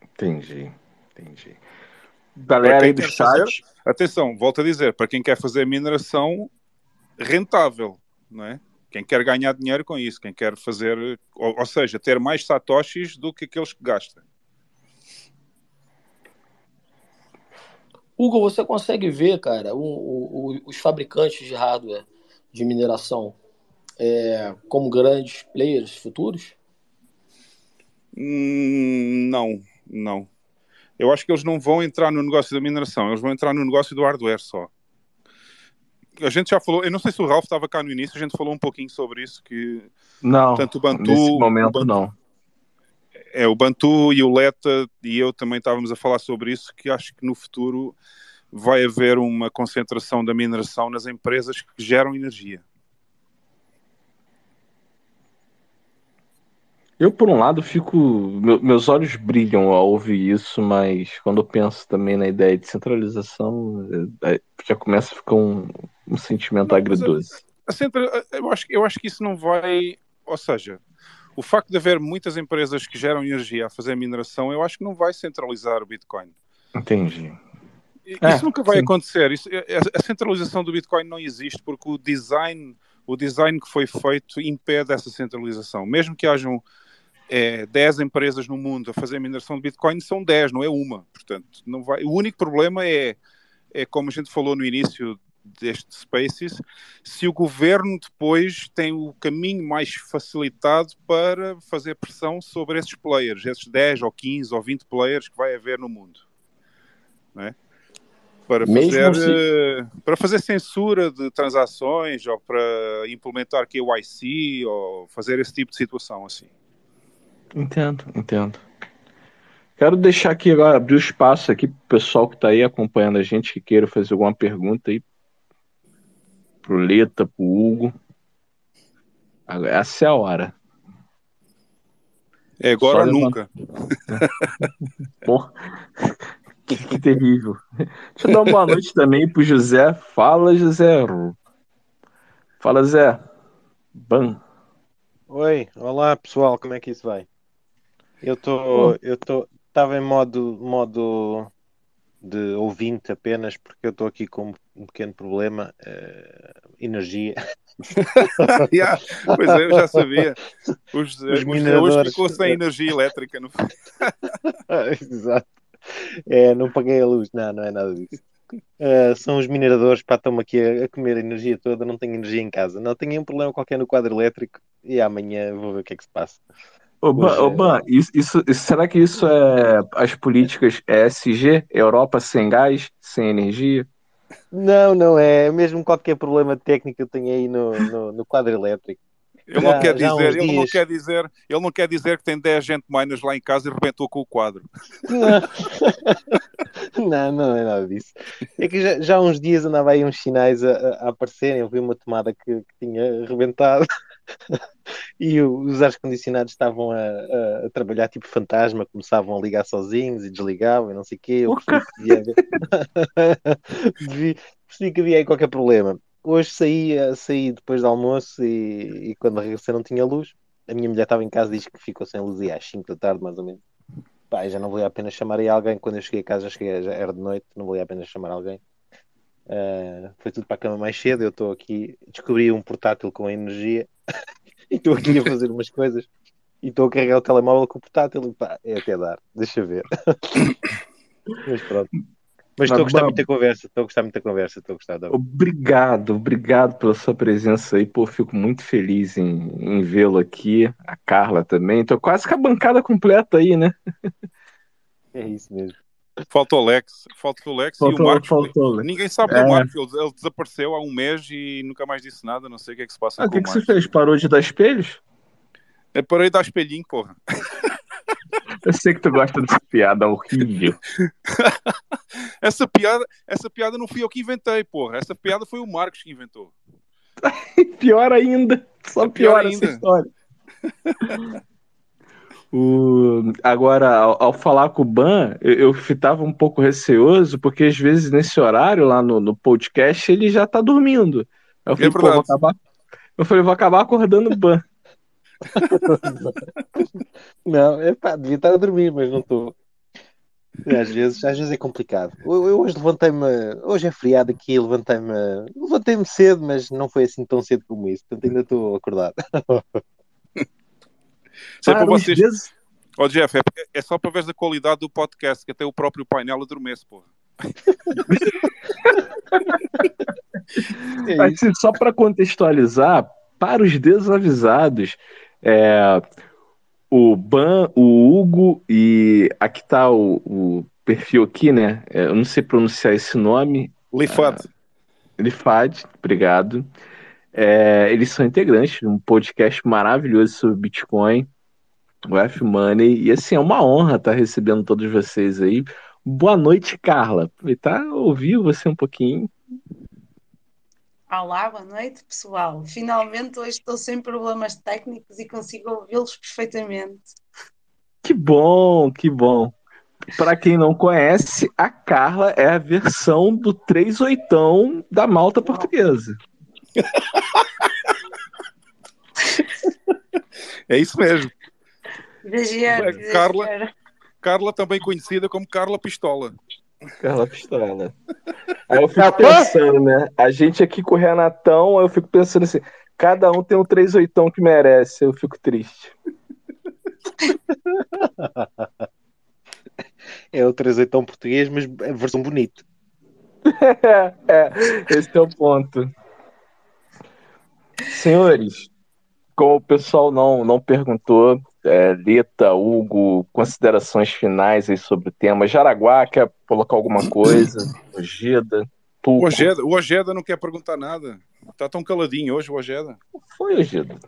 Entendi, entendi. Galera aí do chat. Atenção, volto a dizer, para quem quer fazer mineração rentável, não é? Quem quer ganhar dinheiro com isso, quem quer fazer, ou, ou seja, ter mais satoshis do que aqueles que gastam. Hugo, você consegue ver, cara, o, o, os fabricantes de hardware de mineração é, como grandes players futuros? Hum, não, não. Eu acho que eles não vão entrar no negócio da mineração, eles vão entrar no negócio do hardware só. A gente já falou, eu não sei se o Ralph estava cá no início, a gente falou um pouquinho sobre isso, que Não, tanto o Bantu, nesse o momento Bantu- não. É, o Bantu e o Leta e eu também estávamos a falar sobre isso, que acho que no futuro vai haver uma concentração da mineração nas empresas que geram energia. Eu, por um lado, fico. meu- meus olhos brilham ao ouvir isso, mas quando eu penso também na ideia de centralização, é- é- já começa a ficar um, um sentimento agridoce. A centra- eu, acho, eu acho que isso não vai. Ou seja, o facto de haver muitas empresas que geram energia a fazer mineração, eu acho que não vai centralizar o Bitcoin. Entendi. É, Isso nunca vai sim. acontecer. Isso- a, a centralização do Bitcoin não existe porque o design, o design que foi feito impede essa centralização. Mesmo que hajam é, 10 empresas no mundo a fazer mineração de Bitcoin, são 10, não é uma. Portanto, não vai. O único problema é, é como a gente falou no início deste Spaces, se o governo depois tem o caminho mais facilitado para fazer pressão sobre esses players, esses 10 ou 15 ou 20 players que vai haver no mundo. Não é? Para fazer, se- eh, para fazer censura de transações ou para implementar KYC ou fazer esse tipo de situação assim. Entendo, entendo. Quero deixar aqui agora, abrir o espaço aqui pro pessoal que tá aí acompanhando a gente, que queira fazer alguma pergunta aí pro Leta, pro Hugo. Agora- Essa é a hora. É agora Só nunca. Porra, que, que terrível. Deixa eu dar uma boa noite também pro José. Fala, José. Fala, Zé. Ban. Oi, olá pessoal, como é que isso vai? Eu tô, eu tô, estava em modo, modo de ouvinte apenas porque eu estou aqui com um pequeno problema, eh, energia. Yeah, Pois é, eu já sabia. Os, Os os hoje mineradores. ficou sem energia elétrica. No... Exato. É, não paguei a luz, não, não é nada disso. Eh, são os mineradores, pá, estão aqui a, a comer a energia toda, não tenho energia em casa. Não, tenho um problema qualquer no quadro elétrico e amanhã vou ver o que é que se passa. Ô, Ban, é- Ban, isso, isso- será que isso é as políticas ESG? Europa sem gás, sem energia? Não, não é. Mesmo qualquer problema técnico que eu tenho aí no, no, no quadro elétrico. Ele Já- não quer dizer, ele não quer dizer, ele não quer dizer que tem 10 gente miners lá em casa e arrebentou com o quadro. Não. não, não é nada disso. É que já, já há uns dias andava aí uns sinais a, a- a aparecerem. Eu vi uma tomada que, que tinha arrebentado e os ar-condicionados estavam a, a- a trabalhar tipo fantasma, começavam a ligar sozinhos e desligavam e não sei o quê. Eu percebi que percebi que havia aí qualquer problema. Hoje saí, eh, saí depois do almoço e, e quando regressei não tinha luz. A minha mulher estava em casa e diz que ficou sem luz e às 5 da tarde, mais ou menos. Pá, já não valia a pena chamar aí alguém. Quando eu cheguei a casa, já, cheguei, já era de noite, não valia a pena chamar alguém. Ah, foi tudo para a cama mais cedo. Eu estou aqui, descobri um portátil com energia e estou aqui a fazer umas coisas. E estou a carregar o telemóvel com o portátil. Pá, é até dar, deixa ver. Mas pronto. Mas estou a gostar muito da conversa, estou a gostar muito da conversa, estou a gostar da. Obrigado, obrigado pela sua presença aí. Pô, fico muito feliz em, em vê-lo aqui. A Carla também. Tô quase com a bancada completa aí, né? É isso mesmo. Falta o Lex, falta o Lex e Faltou- o Marcos. faltou o. Ninguém sabe É. do Marcos, ele, ele desapareceu há um mês e nunca mais disse nada. Não sei o que é que se passa Ah, o que, o que você fez? Parou de dar espelhos? Eu parei de dar espelhinho, porra. Eu sei que tu gosta dessa piada horrível. Essa piada, essa piada não fui eu que inventei, porra. Essa piada foi o Marcos que inventou. Pior ainda. Só É pior pior essa ainda. história. O- Agora, ao, ao falar com o Ban, eu, eu ficava um pouco receoso, porque às vezes nesse horário lá no, no podcast ele já tá dormindo. Eu falei, É pô, vou acabar. Eu falei, vou acabar acordando o Ban. Não, é pá, devia estar a dormir, mas não estou. Às vezes, às vezes é complicado. Eu, eu hoje levantei-me, hoje é feriado aqui, levantei-me, levantei-me cedo, mas não foi assim tão cedo como isso, portanto ainda estou acordado. Isso é para Para vocês. Ó Jeff, é, é só para ver a qualidade do podcast, que até o próprio painel adormece, porra. É Assim, só para contextualizar, para os desavisados, é, o Ban, o Hugo e aqui tá o, o perfil aqui, né? É, eu não sei pronunciar esse nome. Lifad. Lifad, obrigado. É, eles são integrantes de um podcast maravilhoso sobre Bitcoin, o F-Money, e assim, é uma honra estar recebendo todos vocês aí. Boa noite, Carla. Aproveitar ouvir você um pouquinho. Olá, boa noite, pessoal. Finalmente hoje estou sem problemas técnicos e consigo ouvi-los perfeitamente. Que bom, que bom. Para quem não conhece, a Carla é a versão do 38 da malta portuguesa. É isso mesmo. É, Carla-. Carla também conhecida como Carla Pistola. Carla Pistola. Aí eu fico pensando, né? A gente aqui com o Renatão, eu fico pensando assim, cada um tem um 38 que merece. Eu fico triste. É o 38 português, mas é versão bonita. é, esse é o ponto. Senhores, como o pessoal não, não perguntou, é, Leta, Hugo, considerações finais aí sobre o tema. Jaraguá, quer colocar alguma coisa? Ojeda, O. Ojeda, o Ojeda não quer perguntar nada. Está tão caladinho hoje o Ojeda. Foi, Ojeda.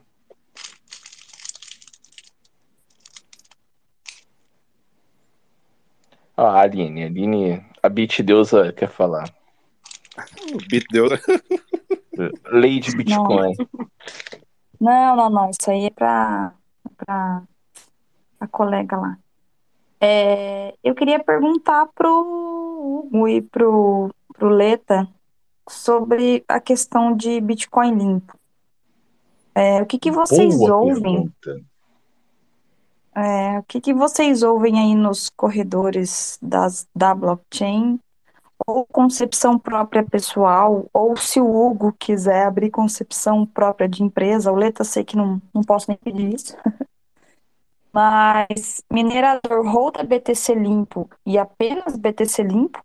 Ah, Aline, a Aline, a Beat Deusa quer falar. Bit deu. Lady Bitcoin. Não, não, não. Isso aí é pra, pra a colega lá. É, eu queria perguntar pro Hugo e pro, pro Leta sobre a questão de Bitcoin limpo. É, o que que vocês Boa ouvem? É, o que que vocês ouvem aí nos corredores das, da blockchain? Ou concepção própria pessoal? Ou se o Hugo quiser abrir concepção própria de empresa, o Leta sei que não, não posso nem pedir isso. Mas minerador roda BTC limpo e apenas BTC limpo?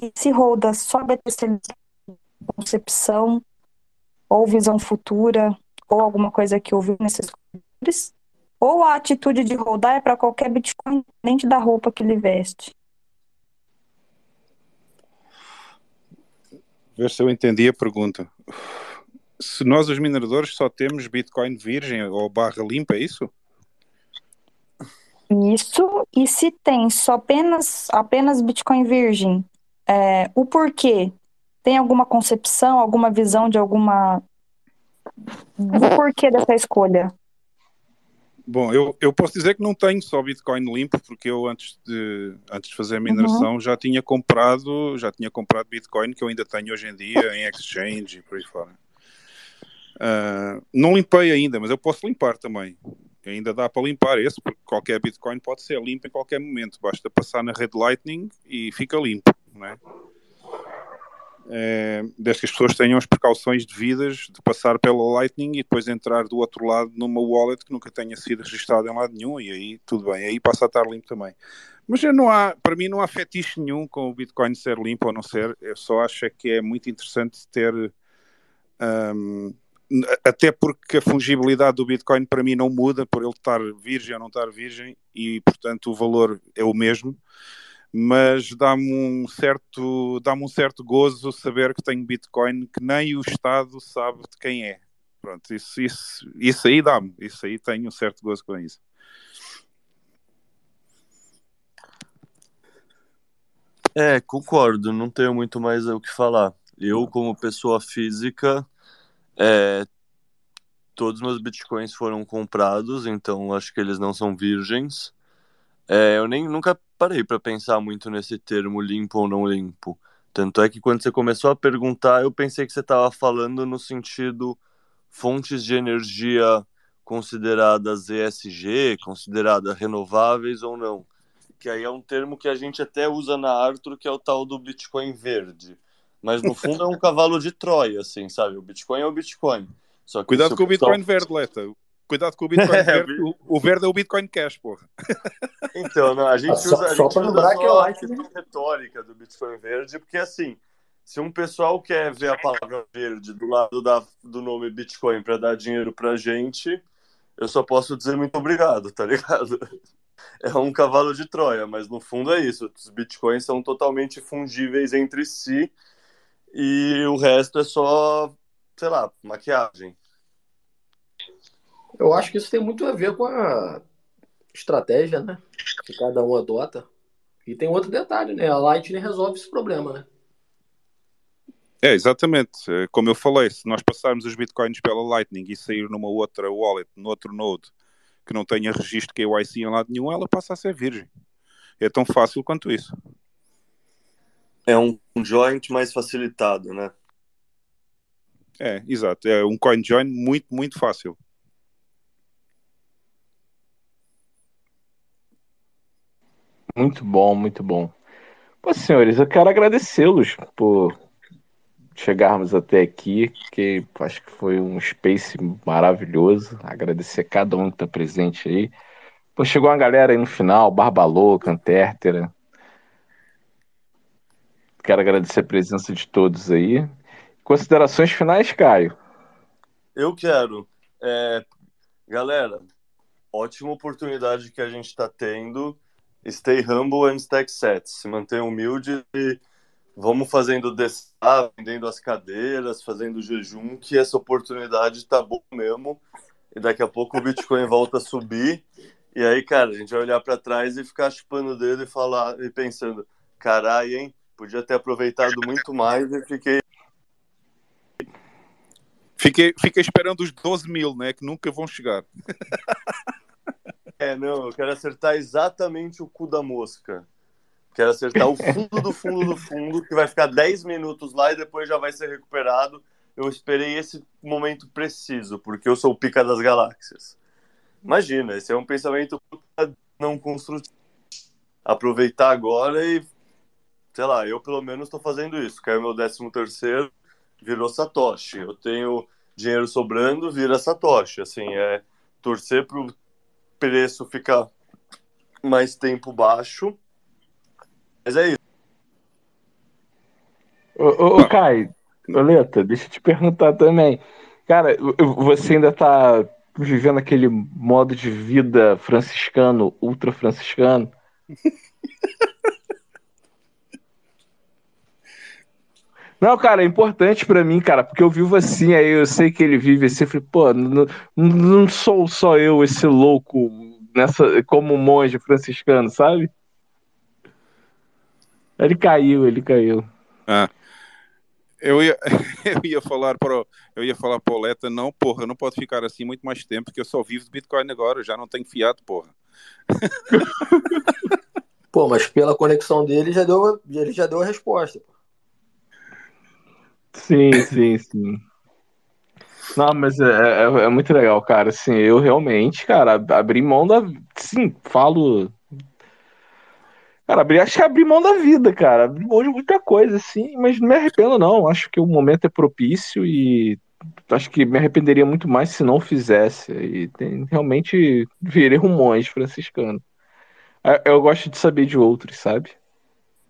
E se roda só BTC limpo, concepção ou visão futura ou alguma coisa que ouviu nesses corredores? Ou a atitude de rodar é para qualquer Bitcoin, independente da roupa que ele veste? Ver se eu entendi a pergunta. Se nós, os mineradores, só temos Bitcoin virgem ou barra limpa, é isso? Isso, e se tem só apenas, apenas Bitcoin virgem, é, o porquê? Tem alguma concepção, alguma visão de alguma. do porquê dessa escolha? Bom, eu, eu posso dizer que não tenho só Bitcoin limpo, porque eu antes de, antes de fazer a mineração já tinha comprado, já tinha comprado Bitcoin que eu ainda tenho hoje em dia em exchange e por aí fora. Ah, não limpei ainda, mas eu posso limpar também. Ainda dá para limpar esse, porque qualquer Bitcoin pode ser limpo em qualquer momento. Basta passar na rede Lightning e fica limpo, não é? É, desde que as pessoas tenham as precauções devidas de passar pela Lightning e depois entrar do outro lado numa wallet que nunca tenha sido registrada em lado nenhum e aí tudo bem, aí passa a estar limpo também. Mas não há, para mim não há fetiche nenhum com o Bitcoin ser limpo ou não ser, eu só acho é que é muito interessante ter hum, até porque a fungibilidade do Bitcoin para mim não muda por ele estar virgem ou não estar virgem e portanto o valor é o mesmo mas dá-me um certo dá-me um certo gozo saber que tenho Bitcoin que nem o Estado sabe de quem é pronto, isso, isso, isso aí dá-me isso aí tenho um certo gozo com isso É, concordo, não tenho muito mais o que falar. Eu, como pessoa física, é, todos meus bitcoins foram comprados, então acho que eles não são virgens. É, eu nem nunca parei para pensar muito nesse termo limpo ou não limpo. Tanto é que quando você começou a perguntar, eu pensei que você estava falando no sentido fontes de energia consideradas ESG, consideradas renováveis ou não. Que aí é um termo que a gente até usa na Arthur, que é o tal do Bitcoin verde. Mas no fundo é um cavalo de Troia, assim, sabe? O Bitcoin é o Bitcoin. Cuidado com o pessoal- Bitcoin verde, Leta Cuidado com o Bitcoin É, verde. O, o verde é o Bitcoin Cash, porra. Então, não, a gente Ah, só- usa, a só gente pra usa lembrar que é a Lightning. questão retórica do Bitcoin verde, porque assim, se um pessoal quer ver a palavra verde do lado da, do nome Bitcoin para dar dinheiro pra gente, eu só posso dizer muito obrigado, tá ligado? É um cavalo de Troia, mas no fundo é isso. Os Bitcoins são totalmente fungíveis entre si e o resto é só, sei lá, maquiagem. Eu acho que isso tem muito a ver com a estratégia, né? Que cada um adota. E tem outro detalhe, né? A Lightning resolve esse problema, né? É, exatamente. É, Como eu falei, se nós passarmos os bitcoins pela Lightning e sair numa outra wallet, no outro node, que não tenha registro KYC em lado nenhum, ela passa a ser virgem. É tão fácil quanto isso. É um joint mais facilitado, né? É, exato. É um coin join muito, muito fácil. Muito bom, muito bom. Pô, senhores, eu quero agradecê-los por chegarmos até aqui, que acho que foi um space maravilhoso. Agradecer a cada um que está presente aí. Pô, chegou uma galera aí no final, Barba Louca, Antértera. Quero agradecer a presença de todos aí. Considerações finais, Caio? Eu quero. É, galera, ótima oportunidade que a gente está tendo. Stay humble and stack sets. Se mantenha humilde e vamos fazendo descer, vendendo as cadeiras, fazendo jejum, que essa oportunidade tá boa mesmo. E daqui a pouco o Bitcoin volta a subir. E aí, cara, a gente vai olhar para trás e ficar chupando o dedo e falar e pensando, caralho, hein? Podia ter aproveitado muito mais e fiquei Fiquei, fiquei esperando os 12 mil, né? Que nunca vão chegar. É, não, eu quero acertar exatamente o cu da mosca. Quero acertar o fundo do fundo do fundo, que vai ficar 10 minutos lá e depois já vai ser recuperado. Eu esperei esse momento preciso, porque eu sou o pica das galáxias. Imagina, esse é um pensamento não construtivo. Aproveitar agora e, sei lá, eu pelo menos estou fazendo isso. Caiu meu 13 terceiro, virou Satoshi. Eu tenho dinheiro sobrando, vira Satoshi. Assim, é torcer pro preço ficar mais tempo baixo. Mas é isso. Ô, ô, ô Caio, Oleta, deixa eu te perguntar também. Cara, você ainda tá vivendo aquele modo de vida franciscano, ultra franciscano? Não, cara, é importante pra mim, cara, porque eu vivo assim, aí eu sei que ele vive assim, eu falei, pô, não, não sou só eu esse louco nessa, como monge franciscano, sabe? Ele caiu, ele caiu. Ah. Eu ia, eu ia falar para o, eu ia falar para o Leta, não, porra, eu não posso ficar assim muito mais tempo, porque eu só vivo de Bitcoin agora, eu já não tenho fiado, porra. Pô, mas pela conexão dele já deu, ele já deu a resposta. Pô. Sim, sim, sim. Não, mas é, é, é, muito legal, cara. Assim, eu realmente, cara, abri mão da. Sim, falo. Cara, abri, acho que abri mão da vida, cara. Abri mão de muita coisa, assim, mas não me arrependo, não. Acho que o momento é propício e acho que me arrependeria muito mais se não fizesse. E tem, realmente virei um monge franciscano. Eu, eu gosto de saber de outros, sabe?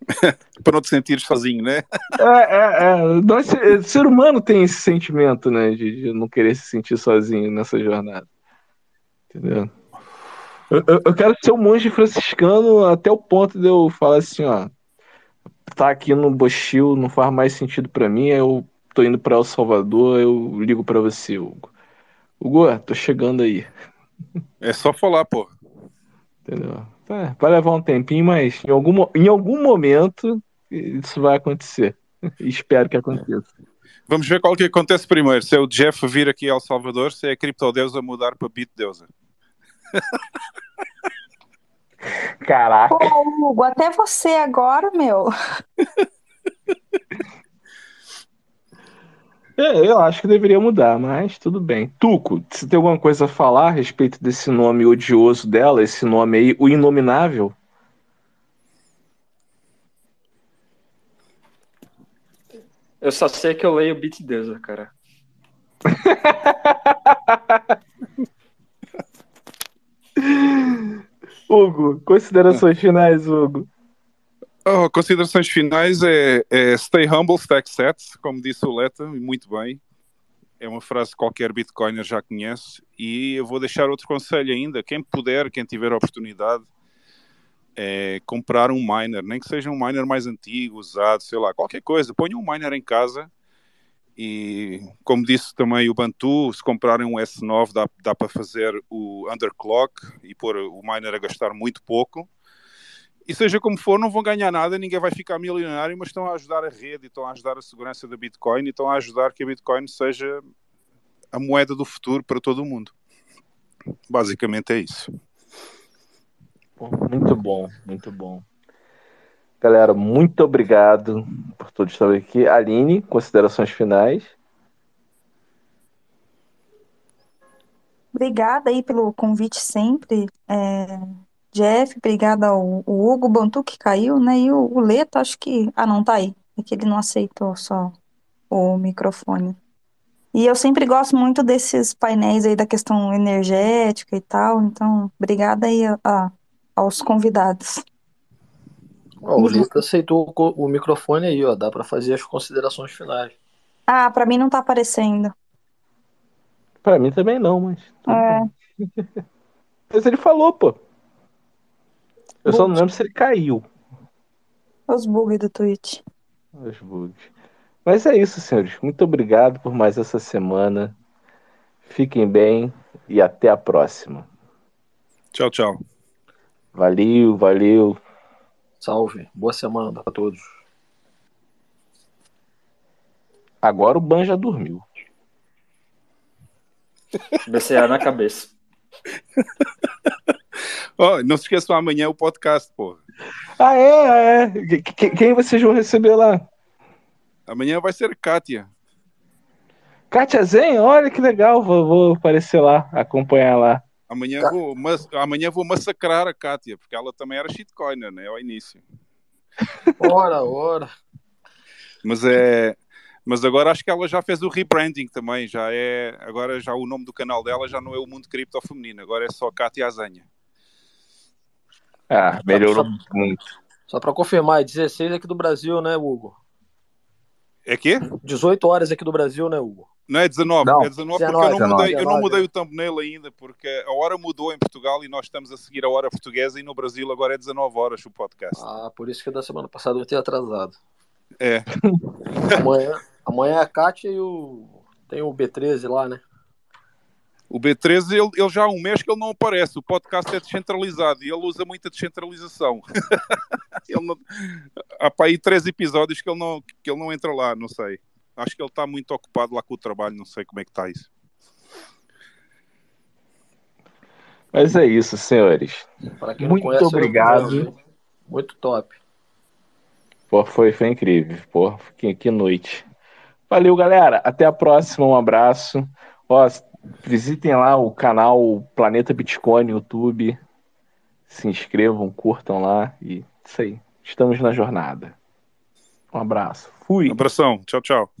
para não te sentir sozinho, né? É, é, é. Nós, ser humano tem esse sentimento, né? De, de, não querer se sentir sozinho nessa jornada. Entendeu? Eu, eu, eu, quero ser um monge franciscano até o ponto de eu falar assim, ó. Tá aqui no Bochil, não faz mais sentido para mim, eu tô indo para El Salvador, eu ligo para você, Hugo. Hugo, tô chegando aí. É só falar, pô. Entendeu? É, vai levar um tempinho, mas em algum, em algum momento isso vai acontecer. Espero que aconteça. Vamos ver qual que acontece primeiro. Se é o Jeff vir aqui a El Salvador, se é a criptodeusa mudar para BitDeusa. Caraca. Pô, Hugo, até você agora, meu. É, eu acho que deveria mudar, mas tudo bem. Tuco, você tem alguma coisa a falar a respeito desse nome odioso dela, esse nome aí, o inominável? Eu só sei que eu leio Beat Deusa, cara. Hugo, considerações finais, Hugo. Oh, considerações finais é, é stay humble, stack sets, como disse o Leta, e muito bem. É uma frase que qualquer Bitcoiner já conhece. E eu vou deixar outro conselho ainda. Quem puder, quem tiver oportunidade, é comprar um miner, nem que seja um miner mais antigo, usado, sei lá, qualquer coisa. Ponha um miner em casa e, como disse também o Bantu, se comprarem um S9 dá, dá para fazer o underclock e pôr o miner a gastar muito pouco. E seja como for, não vão ganhar nada, ninguém vai ficar milionário, mas estão a ajudar a rede, estão a ajudar a segurança da Bitcoin e estão a ajudar que a Bitcoin seja a moeda do futuro para todo o mundo. Basicamente é isso. Muito bom, muito bom. Galera, muito obrigado por todos estarem aqui. Aline, considerações finais. Obrigada aí pelo convite sempre. É, Jeff, obrigada ao, ao Hugo Bantu que caiu, né? E o, o Leto, acho que. Ah, não, tá aí. É que ele não aceitou só o microfone. E eu sempre gosto muito desses painéis aí da questão energética e tal. Então, obrigada aí a, a, aos convidados. Ó, o Lito aceitou o, o microfone aí, ó. Dá para fazer as considerações finais. Ah, pra mim não tá aparecendo. Pra mim também não, mas. É, Mas ele falou, pô. Eu só não lembro se ele caiu. os bugs do Twitch. Os bugs. Mas é isso, senhores. Muito obrigado por mais essa semana. Fiquem bem e até a próxima. Tchau, tchau. Valeu, valeu. Salve. Boa semana para todos. Agora o Ban já dormiu. BCA na cabeça. Ó, não se esqueçam amanhã o podcast, pô. Ah, é, ah, é. Que- que- Quem vocês vão receber lá? Amanhã vai ser Kátia. Kátia Zen, olha que legal. Vou, vou aparecer lá, acompanhar lá. Amanhã vou, mas, amanhã vou massacrar a Kátia, porque ela também era shitcoiner, né? Ao início. Ora, ora. Mas é. Mas agora acho que ela já fez o rebranding também. Já é. Agora já o nome do canal dela já não é o Mundo Cripto Feminino, agora é só Kátia Azanha. Ah, melhorou muito. Só para confirmar, é 16 aqui do Brasil, né, Hugo? É quê? 18 horas aqui do Brasil, né, Hugo? Não é 19, Não, é 19 porque 19, eu não, mudei, eu não 19. mudei o thumbnail ainda, porque a hora mudou em Portugal e nós estamos a seguir a hora portuguesa e no Brasil agora é 19 horas o podcast. Ah, por isso que da semana passada eu tinha atrasado. É. Amanhã, amanhã é a Kátia e o. Tem o B13 lá, né? O B13, ele, ele já há um mês que ele não aparece. O podcast é descentralizado e ele usa muita descentralização. ele não- Há para aí três episódios que ele, não, que ele não entra lá, não sei. Acho que ele está muito ocupado lá com o trabalho, não sei como é que está isso. Mas é isso, senhores. Muito não conhece, obrigado. eu- Muito top. Pô, foi, foi incrível. Pô, que, que noite. Valeu, galera. Até a próxima. Um abraço. Ó, visitem lá o canal Planeta Bitcoin no YouTube. Se inscrevam, curtam lá. E isso aí. Estamos na jornada. Um abraço. Fui. Abração. Tchau, tchau.